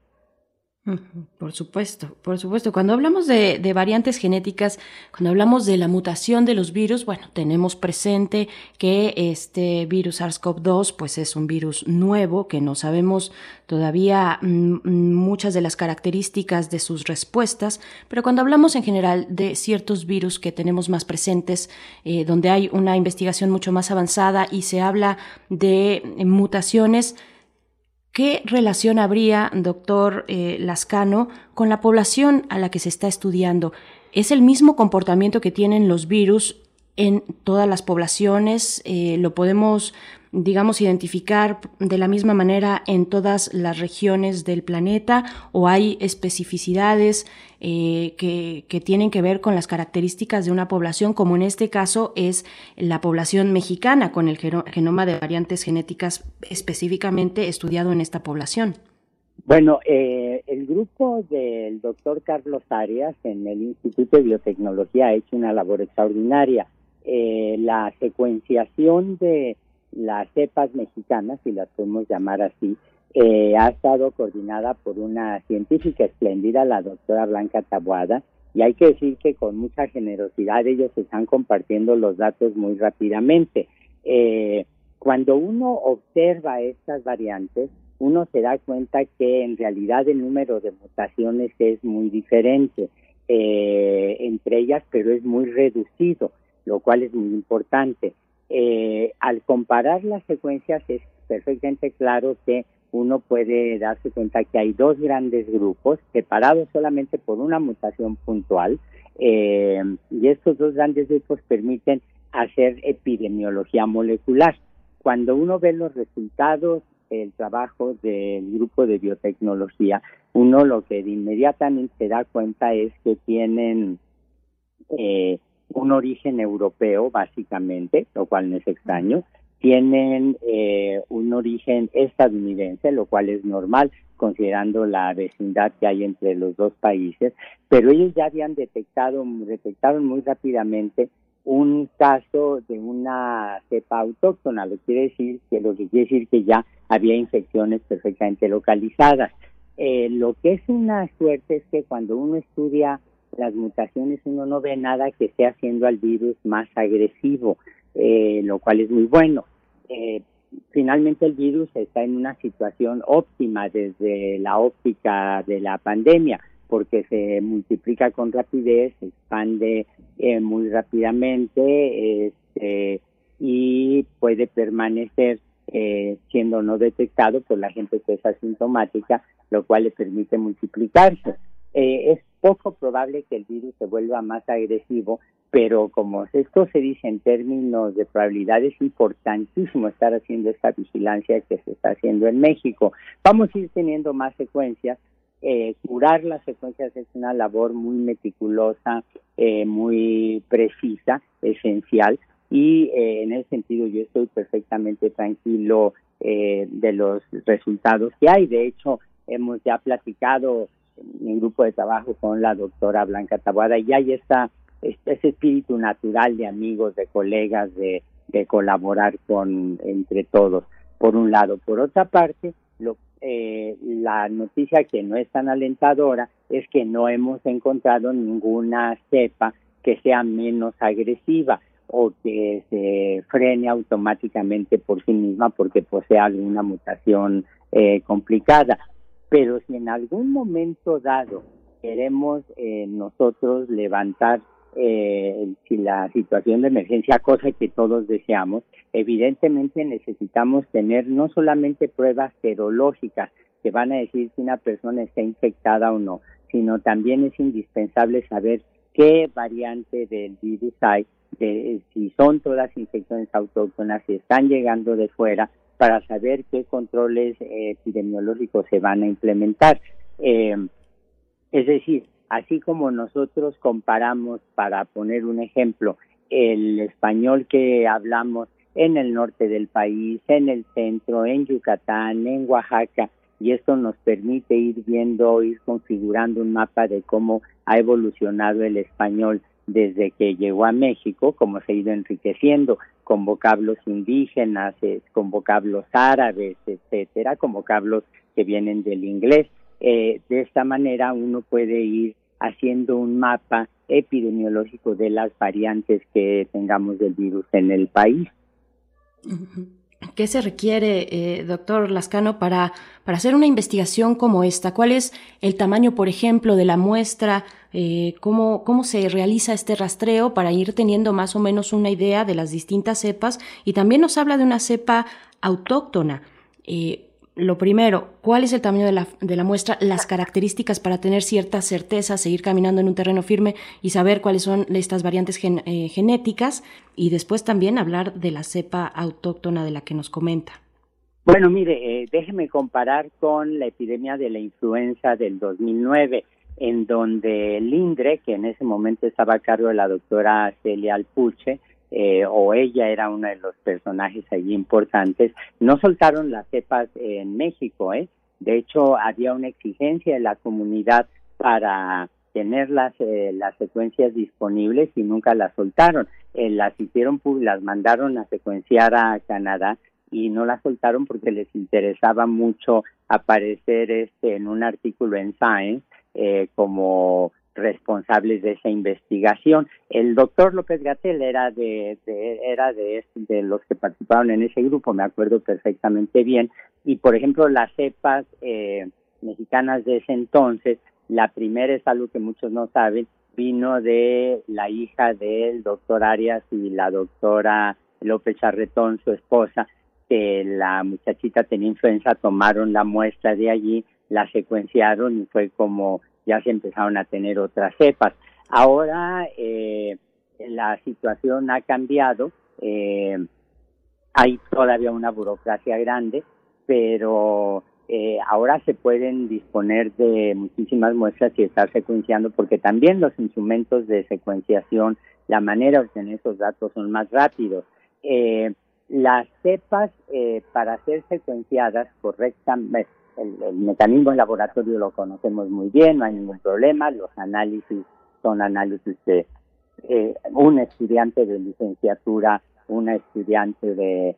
[SPEAKER 4] Por supuesto, por supuesto. Cuando hablamos de, variantes genéticas, cuando hablamos de la mutación de los virus, bueno, tenemos presente que este virus SARS-CoV-2, pues es un virus nuevo, que no sabemos todavía mm, mm, muchas de las características de sus respuestas, pero cuando hablamos en general de ciertos virus que tenemos más presentes, eh, donde hay una investigación mucho más avanzada y se habla de mutaciones, ¿Qué relación habría, doctor eh, Lascano, con la población a la que se está estudiando? ¿Es el mismo comportamiento que tienen los virus en todas las poblaciones? Eh, ¿Lo podemos digamos, identificar de la misma manera en todas las regiones del planeta o hay especificidades eh, que, que, tienen que ver con las características de una población, como en este caso es la población mexicana, con el genoma de variantes genéticas específicamente estudiado en esta población?
[SPEAKER 29] Bueno, eh, el grupo del doctor Carlos Arias en el Instituto de Biotecnología ha hecho una labor extraordinaria. Eh, la secuenciación de las cepas mexicanas, si las podemos llamar así, eh, ha estado coordinada por una científica espléndida, la doctora Blanca Tabuada, y hay que decir que con mucha generosidad ellos están compartiendo los datos muy rápidamente. Eh, cuando uno observa estas variantes, uno se da cuenta que en realidad el número de mutaciones es muy diferente eh, entre ellas, pero es muy reducido, lo cual es muy importante. Eh, al comparar las secuencias es perfectamente claro que uno puede darse cuenta que hay dos grandes grupos separados solamente por una mutación puntual eh, y estos dos grandes grupos permiten hacer epidemiología molecular. Cuando uno ve los resultados del trabajo del grupo de biotecnología, uno lo que inmediatamente se da cuenta es que tienen eh, un origen europeo, básicamente, lo cual no es extraño. Tienen eh, un origen estadounidense, lo cual es normal, considerando la vecindad que hay entre los dos países, pero ellos ya habían detectado, detectaron muy rápidamente un caso de una cepa autóctona, lo quiere decir que lo que quiere decir que ya había infecciones perfectamente localizadas. Eh, lo que es una suerte es que cuando uno estudia las mutaciones uno no ve nada que esté haciendo al virus más agresivo, eh, lo cual es muy bueno. Eh, finalmente el virus está en una situación óptima desde la óptica de la pandemia porque se multiplica con rapidez, se expande eh, muy rápidamente este, y puede permanecer siendo no detectado por la gente que es asintomática, lo cual le permite multiplicarse. es poco probable que el virus se vuelva más agresivo, pero como esto se dice en términos de probabilidad, es importantísimo estar haciendo esta vigilancia que se está haciendo en México. Vamos a ir teniendo más secuencias eh, curar las secuencias es una labor muy meticulosa, eh, muy precisa, esencial, y eh, en ese sentido yo estoy perfectamente tranquilo de los resultados que hay. De hecho, hemos ya platicado mi grupo de trabajo con la doctora Blanca Tabuada y hay esta, ese espíritu natural de amigos, de colegas, de, de colaborar con entre todos, por un lado. Por otra parte, lo eh, la noticia que no es tan alentadora es que no hemos encontrado ninguna cepa que sea menos agresiva o que se frene automáticamente por sí misma porque posee alguna mutación eh, complicada. Pero si en algún momento dado queremos eh, nosotros levantar eh, si la situación de emergencia, cosa que todos deseamos, evidentemente necesitamos tener no solamente pruebas serológicas que van a decir si una persona está infectada o no, sino también es indispensable saber qué variante del virus hay, de, si son todas infecciones autóctonas, si están llegando de fuera, para saber qué controles eh, epidemiológicos se van a implementar. Eh, es decir, así como nosotros comparamos, para poner un ejemplo, el español que hablamos en el norte del país, en el centro, en Yucatán, en Oaxaca, y esto nos permite ir viendo, ir configurando un mapa de cómo ha evolucionado el español desde que llegó a México, cómo se ha ido enriqueciendo con vocablos indígenas, eh, con vocablos árabes, etcétera, con vocablos que vienen del inglés. Eh, de esta manera uno puede ir haciendo un mapa epidemiológico de las variantes que tengamos del virus en el país.
[SPEAKER 4] ¿Qué se requiere, eh, doctor Lascano, para, para hacer una investigación como esta? ¿Cuál es el tamaño, por ejemplo, de la muestra? Eh, ¿cómo, ¿Cómo se realiza este rastreo para ir teniendo más o menos una idea de las distintas cepas? Y también nos habla de una cepa autóctona. Eh, lo primero, ¿cuál es el tamaño de la, de la, muestra? Las características para tener cierta certeza, seguir caminando en un terreno firme y saber cuáles son estas variantes eh, genéticas y después también hablar de la cepa autóctona de la que nos comenta.
[SPEAKER 29] Bueno, mire, eh, déjeme comparar con la epidemia de la influenza del 2009, en donde el INDRE, que en ese momento estaba a cargo de la doctora Celia Alpuche, eh, o ella era uno de los personajes allí importantes, no soltaron las cepas en México, ¿eh? De hecho, había una exigencia de la comunidad para tener las, eh, las secuencias disponibles y nunca las soltaron. Eh, las hicieron, las mandaron a secuenciar a Canadá y no las soltaron porque les interesaba mucho aparecer este en un artículo en Science eh, como responsables de esa investigación. El doctor López Gatel era de, era de, de, los que participaron en ese grupo, me acuerdo perfectamente bien. Y por ejemplo, las cepas eh, mexicanas de ese entonces, la primera es algo que muchos no saben, vino de la hija del doctor Arias y la doctora López Charretón, su esposa, que la muchachita tenía influenza, tomaron la muestra de allí, la secuenciaron y fue como ya se empezaron a tener otras cepas. Ahora eh, la situación ha cambiado, eh, hay todavía una burocracia grande, pero eh, ahora se pueden disponer de muchísimas muestras y estar secuenciando porque también los instrumentos de secuenciación, la manera de obtener esos datos son más rápidos. las cepas para ser secuenciadas correctamente el, mecanismo en laboratorio lo conocemos muy bien, no hay ningún problema, los análisis son análisis de eh, un estudiante de licenciatura, una estudiante de,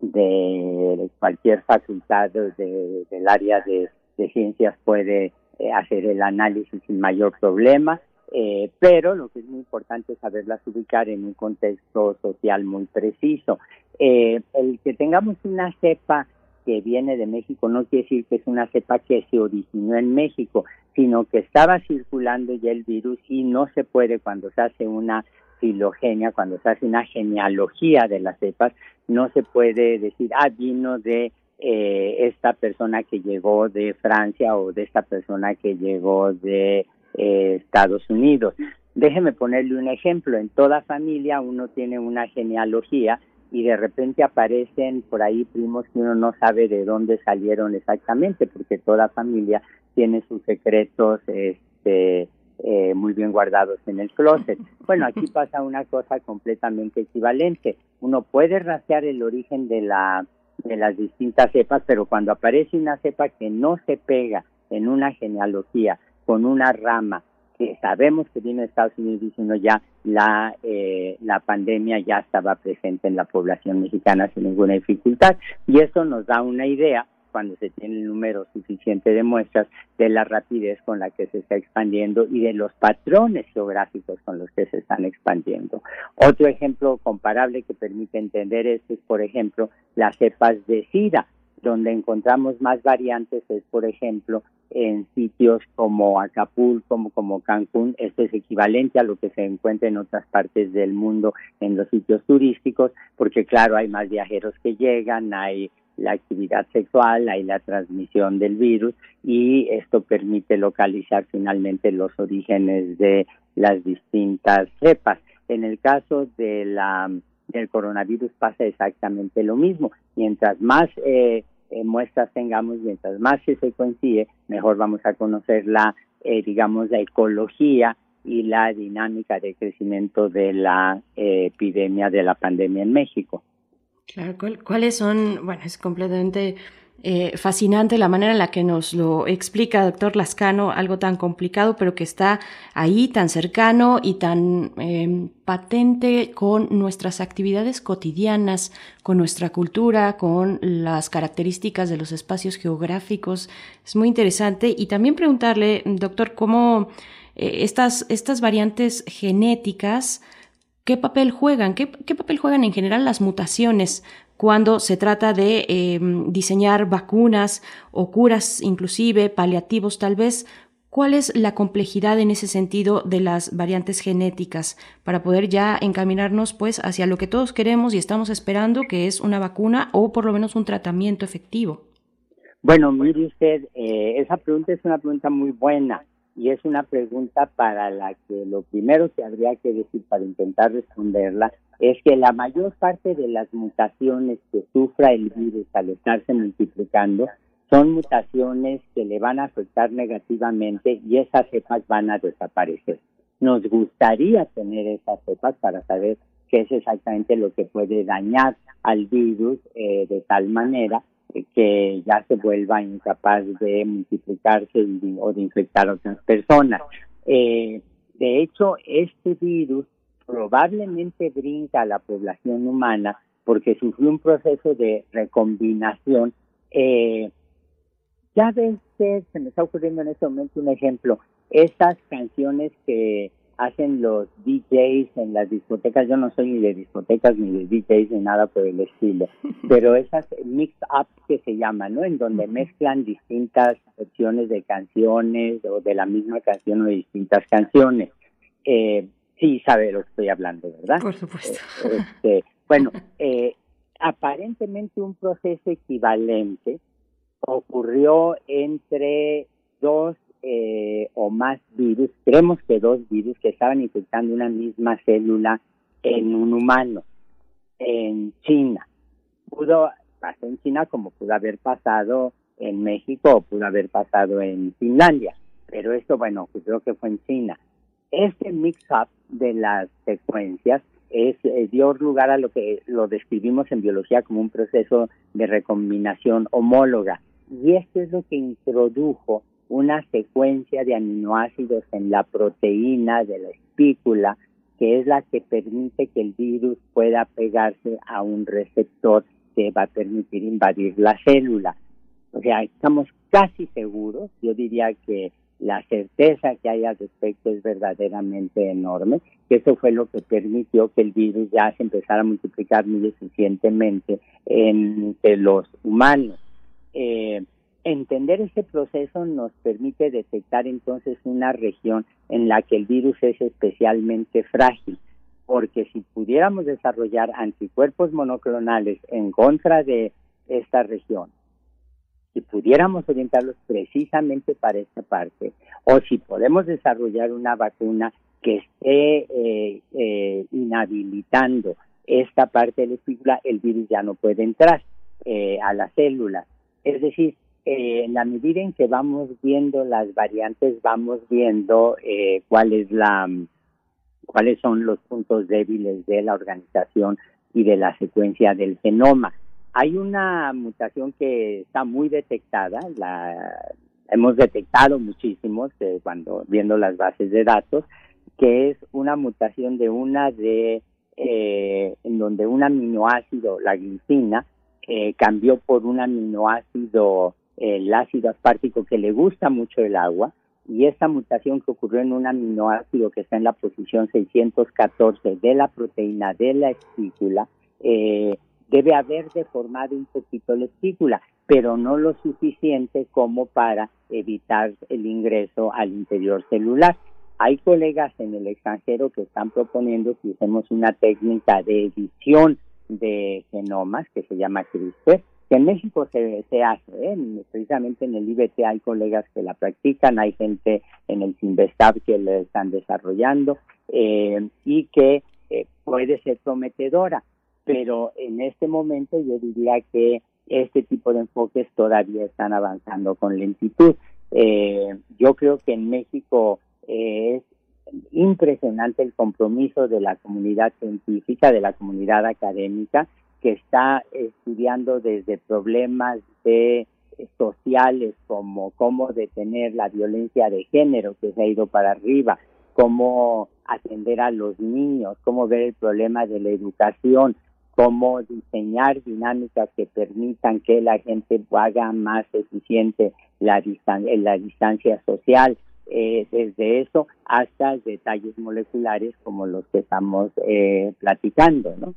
[SPEAKER 29] de cualquier facultad del área de, ciencias puede eh, hacer el análisis sin mayor problema, eh, pero lo que es muy importante es saberlas ubicar en un contexto social muy preciso. el que tengamos una cepa que viene de México no quiere decir que es una cepa que se originó en México, sino que estaba circulando ya el virus y no se puede cuando se hace una filogenia, cuando se hace una genealogía de las cepas, no se puede decir, ah, vino de eh, esta persona que llegó de Francia o de esta persona que llegó de eh, Estados Unidos. Déjeme ponerle un ejemplo. En toda familia uno tiene una genealogía y de repente aparecen por ahí primos que uno no sabe de dónde salieron exactamente, porque toda familia tiene sus secretos este, eh, muy bien guardados en el closet. <laughs> Bueno, aquí pasa una cosa completamente equivalente. Uno puede rastrear el origen de la de las distintas cepas, pero cuando aparece una cepa que no se pega en una genealogía con una rama que sabemos que de Estados Unidos diciendo ya la, eh, la pandemia ya estaba presente en la población mexicana sin ninguna dificultad y eso nos da una idea cuando se tiene el número suficiente de muestras de la rapidez con la que se está expandiendo y de los patrones geográficos con los que se están expandiendo. Otro ejemplo comparable que permite entender esto es, por ejemplo, las cepas de SIDA, donde encontramos más variantes es, por ejemplo, en sitios como Acapulco, como, como Cancún, esto es equivalente a lo que se encuentra en otras partes del mundo en los sitios turísticos, porque claro, hay más viajeros que llegan, hay la actividad sexual, hay la transmisión del virus y esto permite localizar finalmente los orígenes de las distintas cepas. En el caso de la del coronavirus pasa exactamente lo mismo. Mientras más eh, eh, muestras tengamos, mientras más se coincide, mejor vamos a conocer la, eh, digamos, la ecología y la dinámica de crecimiento de la epidemia de la pandemia en México.
[SPEAKER 4] Claro, ¿cuáles son? Bueno, es completamente eh, fascinante la manera en la que nos lo explica doctor Lascano, algo tan complicado, pero que está ahí tan cercano y tan em, patente con nuestras actividades cotidianas, con nuestra cultura, con las características de los espacios geográficos. Es muy interesante. Y también preguntarle, doctor, cómo eh, estas, estas variantes genéticas, ¿Qué papel juegan? ¿Qué, papel juegan en general las mutaciones cuando se trata de em, diseñar vacunas o curas, inclusive paliativos tal vez? ¿Cuál es la complejidad en ese sentido de las variantes genéticas para poder ya encaminarnos pues hacia lo que todos queremos y estamos esperando, que es una vacuna o por lo menos un tratamiento efectivo?
[SPEAKER 29] Bueno, mire usted, eh, esa pregunta es una pregunta muy buena y es una pregunta para la que lo primero que habría que decir para intentar responderla es que la mayor parte de las mutaciones que sufra el virus al estarse multiplicando son mutaciones que le van a afectar negativamente y esas cepas van a desaparecer. Nos gustaría tener esas cepas para saber qué es exactamente lo que puede dañar al virus eh, de tal manera que ya se vuelva incapaz de multiplicarse o de infectar a otras personas. Eh, de hecho, este virus probablemente brinca a la población humana porque sufrió un proceso de recombinación. Eh, ya ven se me está ocurriendo en este momento un ejemplo, esas canciones que hacen los DJs en las discotecas. Yo no soy ni de discotecas ni de DJs ni nada por el estilo, <laughs> pero esas mix up que se llaman, ¿no? En donde mezclan distintas versiones de canciones o de la misma canción o de distintas canciones. Eh, sí, sabe lo que estoy hablando, ¿verdad?
[SPEAKER 4] Por supuesto.
[SPEAKER 29] Eh, este, bueno, eh, aparentemente un proceso equivalente ocurrió entre dos eh, o más virus, creemos que dos virus que estaban infectando una misma célula en un humano, en China. Pudo pasar en China como pudo haber pasado en México o pudo haber pasado en Finlandia, pero esto, bueno, pues creo que fue en China. Este mix-up de las secuencias es, eh, dio lugar a lo que lo describimos en biología como un proceso de recombinación homóloga. Y esto es lo que introdujo una secuencia de aminoácidos en la proteína de la espícula, que es la que permite que el virus pueda pegarse a un receptor que va a permitir invadir la célula. O sea, estamos casi seguros, yo diría que la certeza que hay al respecto es verdaderamente enorme, que eso fue lo que permitió que el virus ya se empezara a multiplicar muy eficientemente entre los humanos. Eh, Entender ese proceso nos permite detectar entonces una región en la que el virus es especialmente frágil, porque si pudiéramos desarrollar anticuerpos monoclonales en contra de esta región, si pudiéramos orientarlos precisamente para esta parte, o si podemos desarrollar una vacuna que esté eh, eh, inhabilitando esta parte de la espícula, el virus ya no puede entrar eh, a la célula. Es decir, eh, en la medida en que vamos viendo las variantes, vamos viendo eh, cuál la, cuáles son los puntos débiles de la organización y de la secuencia del genoma. Hay una mutación que está muy detectada, la hemos detectado muchísimos cuando viendo las bases de datos, que es una mutación de una de eh, en donde un aminoácido, la glicina, eh, cambió por un aminoácido, el ácido aspartico, que le gusta mucho el agua, y esta mutación que ocurrió en un aminoácido que está en la posición 614 de la proteína de la espícula, eh, debe haber deformado un poquito la espícula, pero no lo suficiente como para evitar el ingreso al interior celular. Hay colegas en el extranjero que están proponiendo que usemos una técnica de edición de genomas que se llama CRISPR, que en México se, se hace, ¿eh? precisamente en el IBT hay colegas que la practican, hay gente en el Sinvestab que la están desarrollando eh, y que eh, puede ser prometedora, pero en este momento yo diría que este tipo de enfoques todavía están avanzando con lentitud. yo creo que en México es impresionante el compromiso de la comunidad científica, de la comunidad académica, que está estudiando desde problemas de eh, sociales como cómo detener la violencia de género que se ha ido para arriba, cómo atender a los niños, cómo ver el problema de la educación, cómo diseñar dinámicas que permitan que la gente haga más eficiente la, la distancia social, eh, desde eso hasta detalles moleculares como los que estamos eh, platicando, ¿no?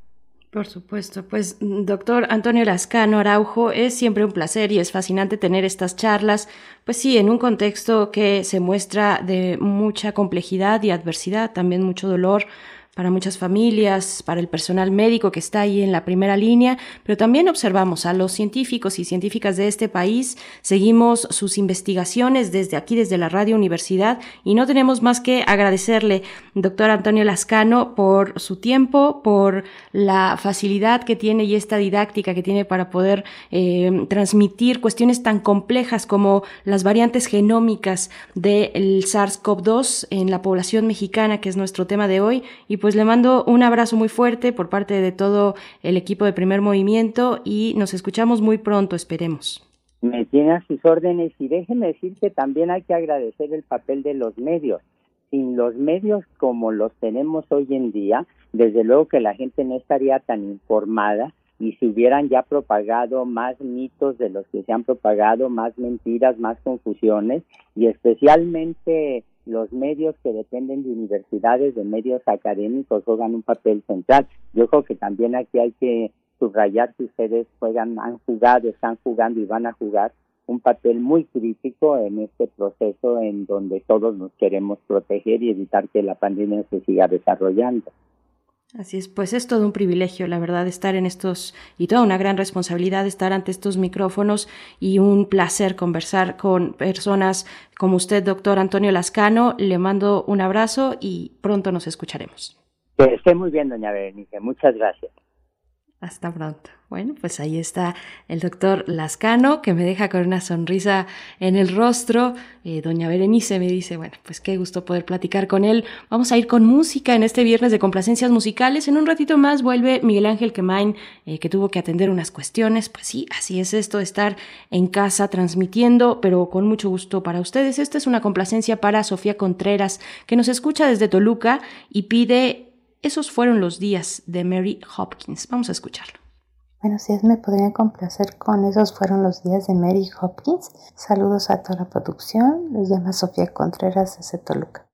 [SPEAKER 4] Por supuesto, pues doctor Antonio Lascano Araujo, es siempre un placer y es fascinante tener estas charlas, pues sí, en un contexto que se muestra de mucha complejidad y adversidad, también mucho dolor, para muchas familias, para el personal médico que está ahí en la primera línea, pero también observamos a los científicos y científicas de este país, seguimos sus investigaciones desde aquí, desde la Radio Universidad, y no tenemos más que agradecerle, doctor Antonio Lascano, por su tiempo, por la facilidad que tiene y esta didáctica que tiene para poder eh, transmitir cuestiones tan complejas como las variantes genómicas del SARS-CoV-2 en la población mexicana, que es nuestro tema de hoy, y pues le mando un abrazo muy fuerte por parte de todo el equipo de primer movimiento y nos escuchamos muy pronto, esperemos.
[SPEAKER 29] Me tiene a sus órdenes y déjeme decir que también hay que agradecer el papel de los medios. Sin los medios como los tenemos hoy en día, desde luego que la gente no estaría tan informada y se hubieran ya propagado más mitos de los que se han propagado, más mentiras, más confusiones y especialmente los medios que dependen de universidades, de medios académicos, juegan un papel central. Yo creo que también aquí hay que subrayar que ustedes juegan, han jugado, están jugando y van a jugar un papel muy crítico en este proceso en donde todos nos queremos proteger y evitar que la pandemia se siga desarrollando.
[SPEAKER 4] Así es, pues es todo un privilegio, la verdad, estar en estos y toda una gran responsabilidad estar ante estos micrófonos y un placer conversar con personas como usted, doctor Antonio Lascano. Le mando un abrazo y pronto nos escucharemos.
[SPEAKER 29] Que esté muy bien, doña Berenice. Muchas gracias.
[SPEAKER 4] Hasta pronto. Bueno, pues ahí está el doctor Lascano, que me deja con una sonrisa en el rostro. Eh, doña Berenice me dice, bueno, pues qué gusto poder platicar con él. Vamos a ir con música en este viernes de complacencias musicales. En un ratito más vuelve Miguel Ángel Quemain, eh, que tuvo que atender unas cuestiones. Pues sí, así es esto estar en casa transmitiendo, pero con mucho gusto para ustedes. Esta es una complacencia para Sofía Contreras, que nos escucha desde Toluca y pide esos fueron los días de Mary Hopkins. Vamos a escucharlo.
[SPEAKER 30] Buenos días, me podrían complacer con esos fueron los días de Mary Hopkins. Saludos a toda la producción. Les llama Sofía Contreras desde Toluca.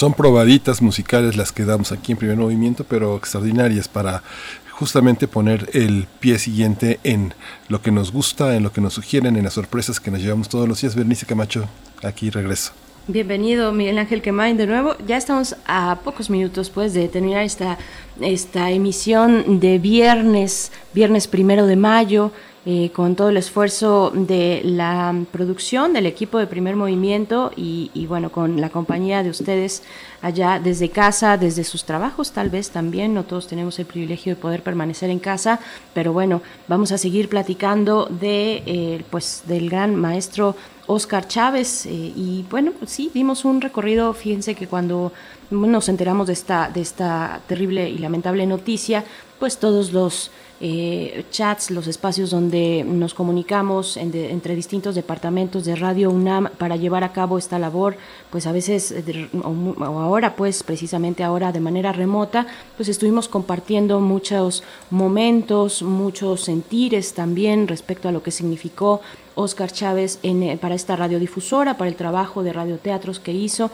[SPEAKER 3] Son probaditas musicales las que damos aquí en primer movimiento, pero extraordinarias para justamente poner el pie siguiente en lo que nos gusta, en lo que nos sugieren, en las sorpresas que nos llevamos todos los días. Bernice Camacho, aquí regreso.
[SPEAKER 4] Bienvenido Miguel Ángel Quemain de nuevo. Ya estamos a pocos minutos pues de terminar esta, esta emisión de viernes, viernes primero de mayo. Eh, con todo el esfuerzo de la producción del equipo de primer movimiento y, bueno, con la compañía de ustedes allá desde casa, desde sus trabajos tal vez también, no todos tenemos el privilegio de poder permanecer en casa, pero bueno, vamos a seguir platicando de, eh, pues, del gran maestro Oscar Chávez eh, y bueno, pues sí, dimos un recorrido, fíjense que cuando nos enteramos de esta, de esta terrible y lamentable noticia, pues todos los eh, chats, los espacios donde nos comunicamos entre distintos departamentos de Radio UNAM para llevar a cabo esta labor, pues a veces, eh, o, ahora pues precisamente ahora de manera remota, pues estuvimos compartiendo muchos momentos, muchos sentires también respecto a lo que significó Oscar Chávez en, eh, para esta radiodifusora, para el trabajo de radioteatros que hizo,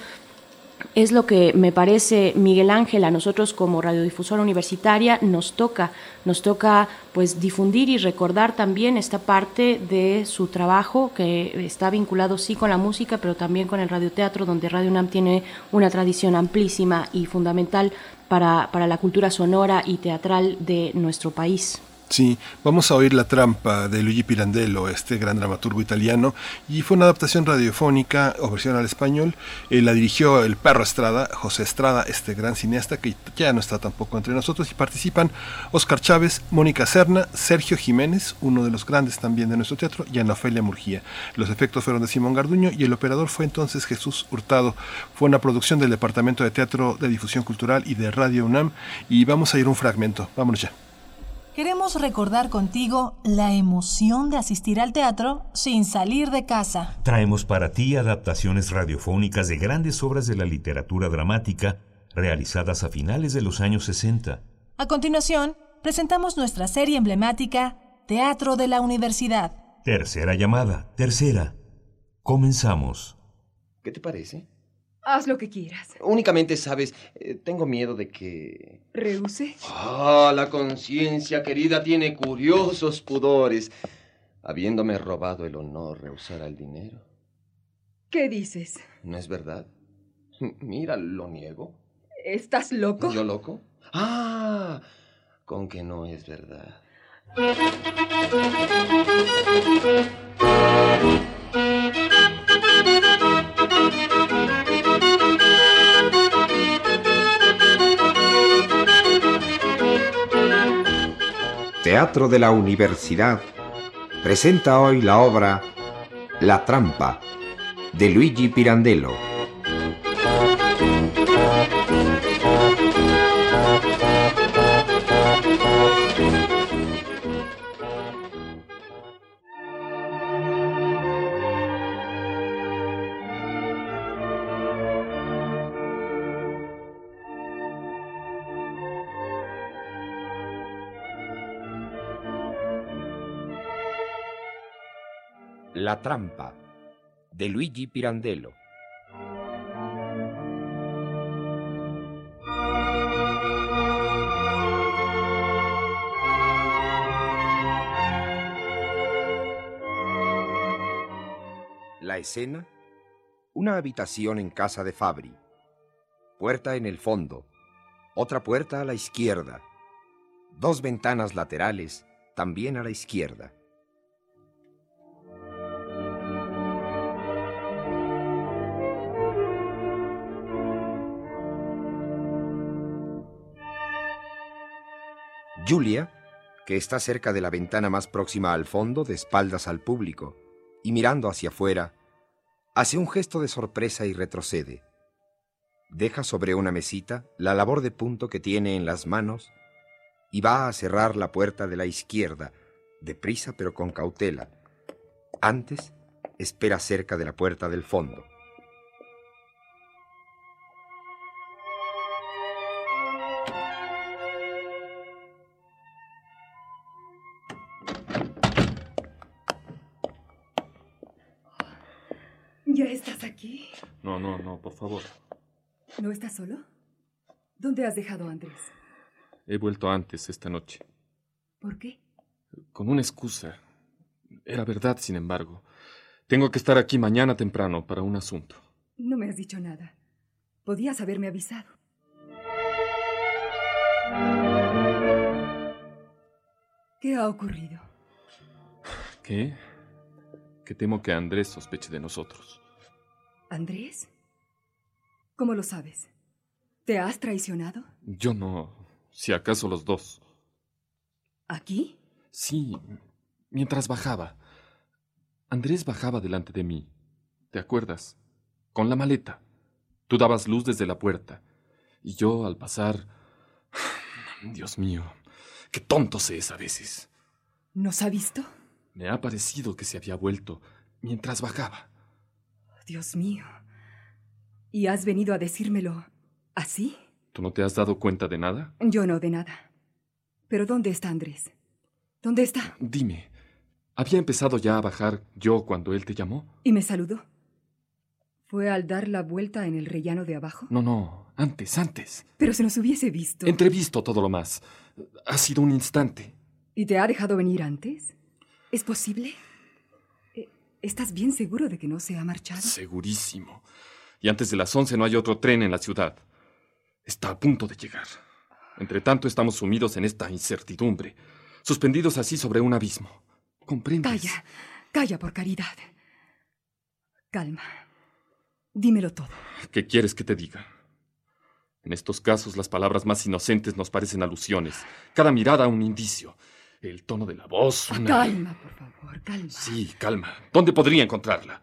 [SPEAKER 4] es lo que me parece, Miguel Ángel, a nosotros como radiodifusora universitaria nos toca, nos toca pues difundir y recordar también esta parte de su trabajo que está vinculado sí con la música, pero también con el radioteatro, donde Radio UNAM tiene una tradición amplísima y fundamental para, para la cultura sonora y teatral de nuestro país.
[SPEAKER 3] Sí, vamos a oír La trampa de Luigi Pirandello, este gran dramaturgo italiano, y fue una adaptación radiofónica o versión al español. Eh, la dirigió el perro Estrada, José Estrada, este gran cineasta que ya no está tampoco entre nosotros, y participan Oscar Chávez, Mónica Serna, Sergio Jiménez, uno de los grandes también de nuestro teatro, y Ana Ofelia Murgía. Los efectos fueron de Simón Garduño y el operador fue entonces Jesús Hurtado. Fue una producción del Departamento de Teatro de Difusión Cultural y de Radio UNAM, y vamos a ir un fragmento. Vámonos ya.
[SPEAKER 20] Queremos recordar contigo la emoción de asistir al teatro sin salir de casa.
[SPEAKER 21] Traemos para ti adaptaciones radiofónicas de grandes obras de la literatura dramática realizadas a finales de los años 60.
[SPEAKER 20] A continuación, presentamos nuestra serie emblemática Teatro de la Universidad.
[SPEAKER 21] Tercera llamada, tercera. Comenzamos.
[SPEAKER 31] ¿Qué te parece?
[SPEAKER 32] Haz lo que quieras.
[SPEAKER 31] Únicamente, sabes, eh, tengo miedo de que...
[SPEAKER 32] ¿Rehuse?
[SPEAKER 31] Ah, la conciencia querida tiene curiosos pudores. Habiéndome robado el honor, rehusar el dinero.
[SPEAKER 32] ¿Qué dices?
[SPEAKER 31] ¿No es verdad? Mira, lo niego.
[SPEAKER 32] ¿Estás loco?
[SPEAKER 31] ¿Yo loco? Ah, con que no es verdad. <laughs>
[SPEAKER 33] Teatro de la Universidad presenta hoy la obra La Trampa de Luigi Pirandello. La trampa de Luigi Pirandello. La escena, una habitación en casa de Fabri. Puerta en el fondo, otra puerta a la izquierda, dos ventanas laterales también a la izquierda. Julia, que está cerca de la ventana más próxima al fondo, de espaldas al público, y mirando hacia afuera, hace un gesto de sorpresa y retrocede. Deja sobre una mesita la labor de punto que tiene en las manos y va a cerrar la puerta de la izquierda, deprisa pero con cautela. Antes, espera cerca de la puerta del fondo.
[SPEAKER 34] No, por favor.
[SPEAKER 32] ¿No estás solo? ¿Dónde has dejado a Andrés?
[SPEAKER 34] He vuelto antes esta noche.
[SPEAKER 32] ¿Por qué?
[SPEAKER 34] Con una excusa. Era verdad, sin embargo. Tengo que estar aquí mañana temprano para un asunto.
[SPEAKER 32] No me has dicho nada. Podías haberme avisado. ¿Qué ha ocurrido?
[SPEAKER 34] ¿Qué? Que temo que Andrés sospeche de nosotros.
[SPEAKER 32] ¿Andrés? ¿Cómo lo sabes? ¿Te has traicionado?
[SPEAKER 34] Yo no. Si acaso los dos.
[SPEAKER 32] ¿Aquí?
[SPEAKER 34] Sí, mientras bajaba. Andrés bajaba delante de mí. ¿Te acuerdas? Con la maleta. Tú dabas luz desde la puerta. Y yo, al pasar... <sighs> Dios mío, qué tonto se es a veces.
[SPEAKER 32] ¿Nos ha visto?
[SPEAKER 34] Me ha parecido que se había vuelto mientras bajaba.
[SPEAKER 32] Dios mío. ¿Y has venido a decírmelo así?
[SPEAKER 34] ¿Tú no te has dado cuenta de nada?
[SPEAKER 32] Yo no de nada. Pero ¿dónde está Andrés? ¿Dónde está?
[SPEAKER 34] Dime, ¿había empezado ya a bajar yo cuando él te llamó?
[SPEAKER 32] ¿Y me saludó? ¿Fue al dar la vuelta en el rellano de abajo?
[SPEAKER 34] No, no, antes, antes.
[SPEAKER 32] Pero se nos hubiese visto.
[SPEAKER 34] Entrevisto todo lo más. Ha sido un instante.
[SPEAKER 32] ¿Y te ha dejado venir antes? ¿Es posible? Eh, ¿Estás bien seguro de que no se ha marchado?
[SPEAKER 34] Segurísimo. Y antes de las once no hay otro tren en la ciudad. Está a punto de llegar. Entre tanto estamos sumidos en esta incertidumbre, suspendidos así sobre un abismo. ¿Comprendes?
[SPEAKER 32] Calla, calla por caridad. Calma. Dímelo todo.
[SPEAKER 34] ¿Qué quieres que te diga? En estos casos las palabras más inocentes nos parecen alusiones, cada mirada un indicio, el tono de la voz una...
[SPEAKER 32] Calma, por favor, calma.
[SPEAKER 34] Sí, calma. ¿Dónde podría encontrarla?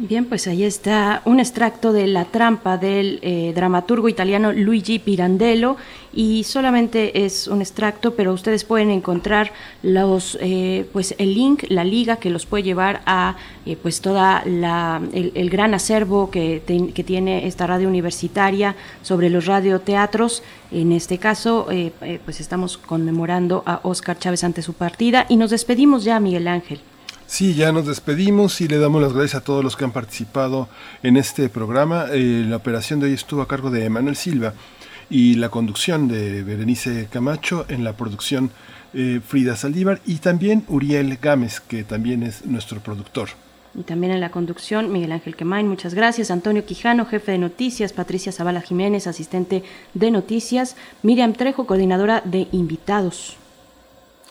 [SPEAKER 4] Bien, pues ahí está un extracto de La trampa del eh, dramaturgo italiano Luigi Pirandello y solamente es un extracto, pero ustedes pueden encontrar los, eh, pues el link, la liga que los puede llevar a eh, pues toda la, el, gran acervo que, te- que tiene esta radio universitaria sobre los radioteatros. En este caso, eh, eh, pues estamos conmemorando a Óscar Chávez ante su partida y nos despedimos ya, Miguel Ángel.
[SPEAKER 3] Sí, ya nos despedimos y le damos las gracias a todos los que han participado en este programa. Eh, la operación de hoy estuvo a cargo de Emanuel Silva y la conducción de Berenice Camacho, en la producción eh, Frida Saldívar y también Uriel Gámez, que también es nuestro productor.
[SPEAKER 4] Y también en la conducción, Miguel Ángel Quemain, muchas gracias. Antonio Quijano, jefe de noticias. Patricia Zavala Jiménez, asistente de noticias. Miriam Trejo, coordinadora de invitados.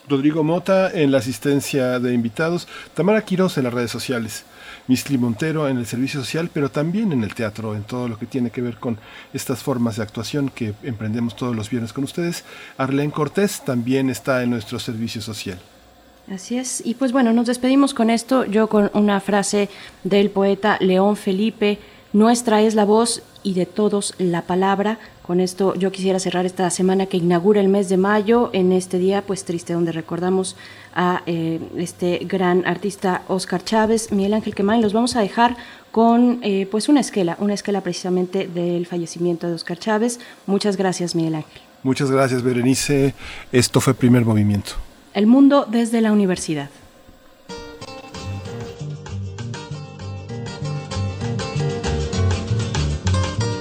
[SPEAKER 3] Rodrigo Mota en la asistencia de invitados, Tamara Quiroz en las redes sociales, Misli Montero en el servicio social, pero también en el teatro, en todo lo que tiene que ver con estas formas de actuación que emprendemos todos los viernes con ustedes. Arlene Cortés también está en nuestro servicio social.
[SPEAKER 4] Así es. Y pues bueno, nos despedimos con esto. Yo con una frase del poeta León Felipe. Nuestra es la voz y de todos la palabra. Con esto yo quisiera cerrar esta semana que inaugura el mes de mayo, en este día pues triste donde recordamos a eh, este gran artista Oscar Chávez, Miguel Ángel Quemain. Los vamos a dejar con eh, pues una esquela, una esquela precisamente del fallecimiento de Oscar Chávez. Muchas gracias Miguel Ángel.
[SPEAKER 3] Muchas gracias, Berenice. Esto fue primer movimiento.
[SPEAKER 4] El mundo desde la universidad.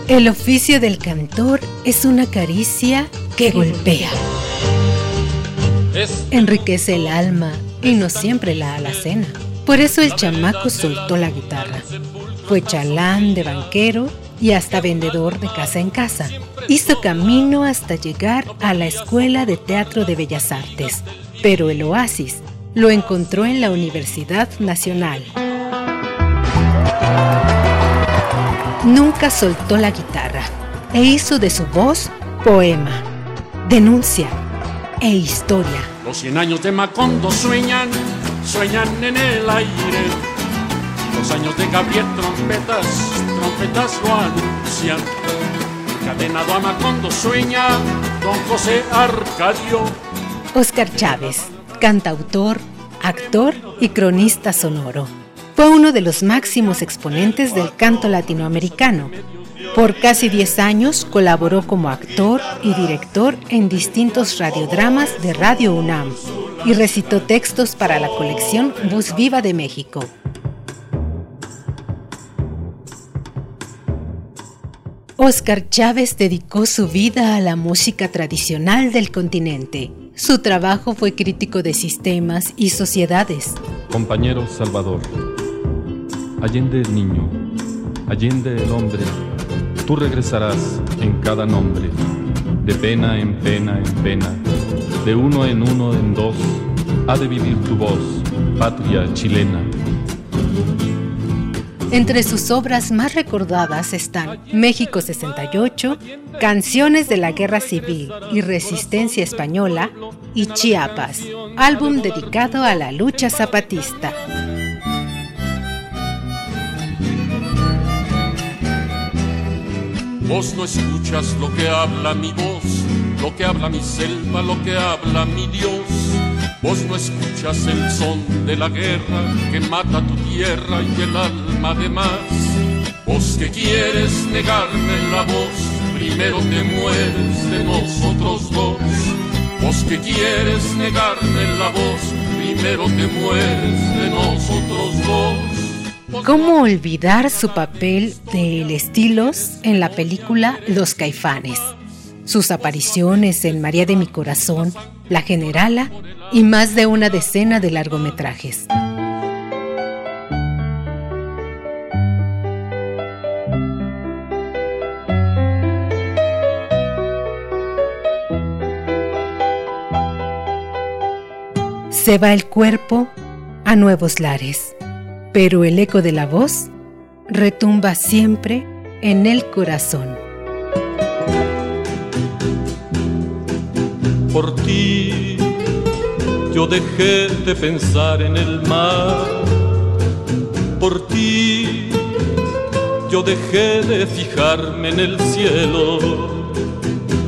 [SPEAKER 27] El oficio del cantor es una caricia que golpea. Enriquece el alma y no siempre la alacena. Por eso el chamaco soltó la guitarra. Fue chalán de banquero y hasta vendedor de casa en casa. Hizo camino hasta llegar a la Escuela de Teatro de Bellas Artes, pero el oasis lo encontró en la Universidad Nacional. Nunca soltó la guitarra e hizo de su voz poema, denuncia e historia.
[SPEAKER 8] Los cien años de Macondo sueñan, sueñan en el aire. Los años de Gabriel trompetas, trompetas lo anuncian. Encadenado a Macondo sueña don José Arcadio.
[SPEAKER 27] Oscar Chávez, cantautor, actor y cronista sonoro. Fue uno de los máximos exponentes del canto latinoamericano. Por casi 10 años colaboró como actor y director en distintos radiodramas de Radio UNAM y recitó textos para la colección Bus Viva de México. Oscar Chávez dedicó su vida a la música tradicional del continente. Su trabajo fue crítico de sistemas y sociedades.
[SPEAKER 34] Compañero Salvador, Allende el niño, Allende el hombre, tú regresarás en cada nombre, de pena en pena en pena, de uno en uno en dos, ha de vivir tu voz, patria chilena.
[SPEAKER 27] Entre sus obras más recordadas están México 68, Canciones de la Guerra Civil y Resistencia Española y Chiapas, álbum dedicado a la lucha zapatista.
[SPEAKER 8] Vos no escuchas lo que habla mi voz, lo que habla mi selva, lo que habla mi Dios. Vos no escuchas el son de la guerra que mata tu tierra y el alma de más. Vos que quieres negarme la voz, primero te mueres de nosotros dos. Vos que quieres negarme la voz, primero te mueres de nosotros dos.
[SPEAKER 27] ¿Cómo olvidar su papel de El Estilos en la película Los Caifanes? Sus apariciones en María de mi Corazón, La Generala y más de una decena de largometrajes. Se va el cuerpo a nuevos lares, pero el eco de la voz retumba siempre en el corazón.
[SPEAKER 8] Por ti yo dejé de pensar en el mar. Por ti yo dejé de fijarme en el cielo.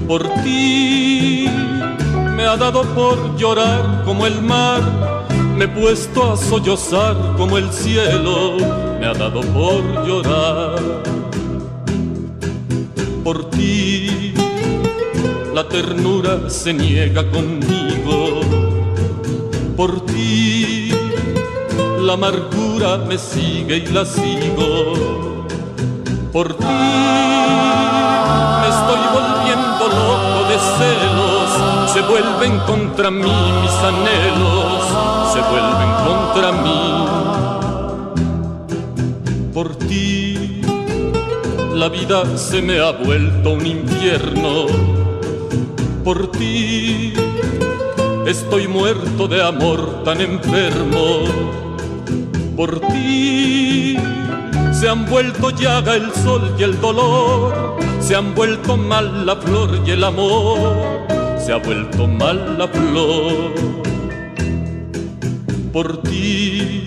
[SPEAKER 8] Por ti me ha dado por llorar como el mar. Me he puesto a sollozar como el cielo. Me ha dado por llorar. Por ti la ternura se niega conmigo. Por ti la amargura me sigue y la sigo. Por ti me estoy volviendo loco de celos. Se vuelven contra mí mis anhelos. Se vuelven contra mí. Por ti la vida se me ha vuelto un infierno por ti. Estoy muerto de amor tan enfermo. Por ti se han vuelto llaga el sol y el dolor. Se han vuelto mal la flor y el amor. Se ha vuelto mal la flor. Por ti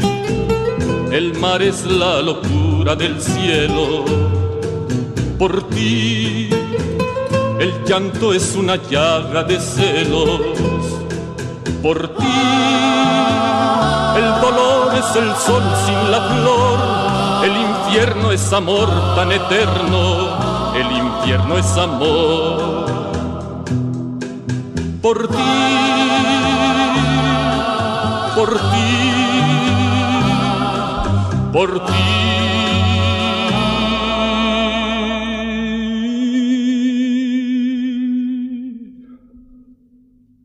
[SPEAKER 8] el mar es la locura del cielo. Por ti el llanto es una llaga de celos. Por ti, el dolor es el sol sin la flor. El infierno es amor tan eterno. El infierno es amor. Por ti, por ti, por ti.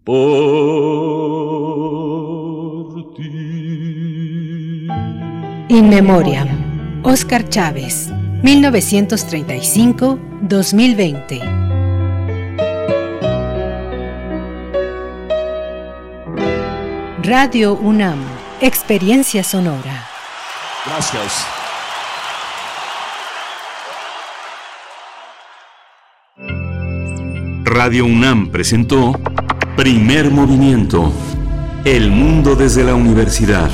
[SPEAKER 8] por ti.
[SPEAKER 27] In Memoriam, Oscar Chávez, 1935-2020. Radio UNAM, Experiencia Sonora.
[SPEAKER 35] Gracias.
[SPEAKER 12] Radio UNAM presentó Primer Movimiento. El mundo desde la universidad.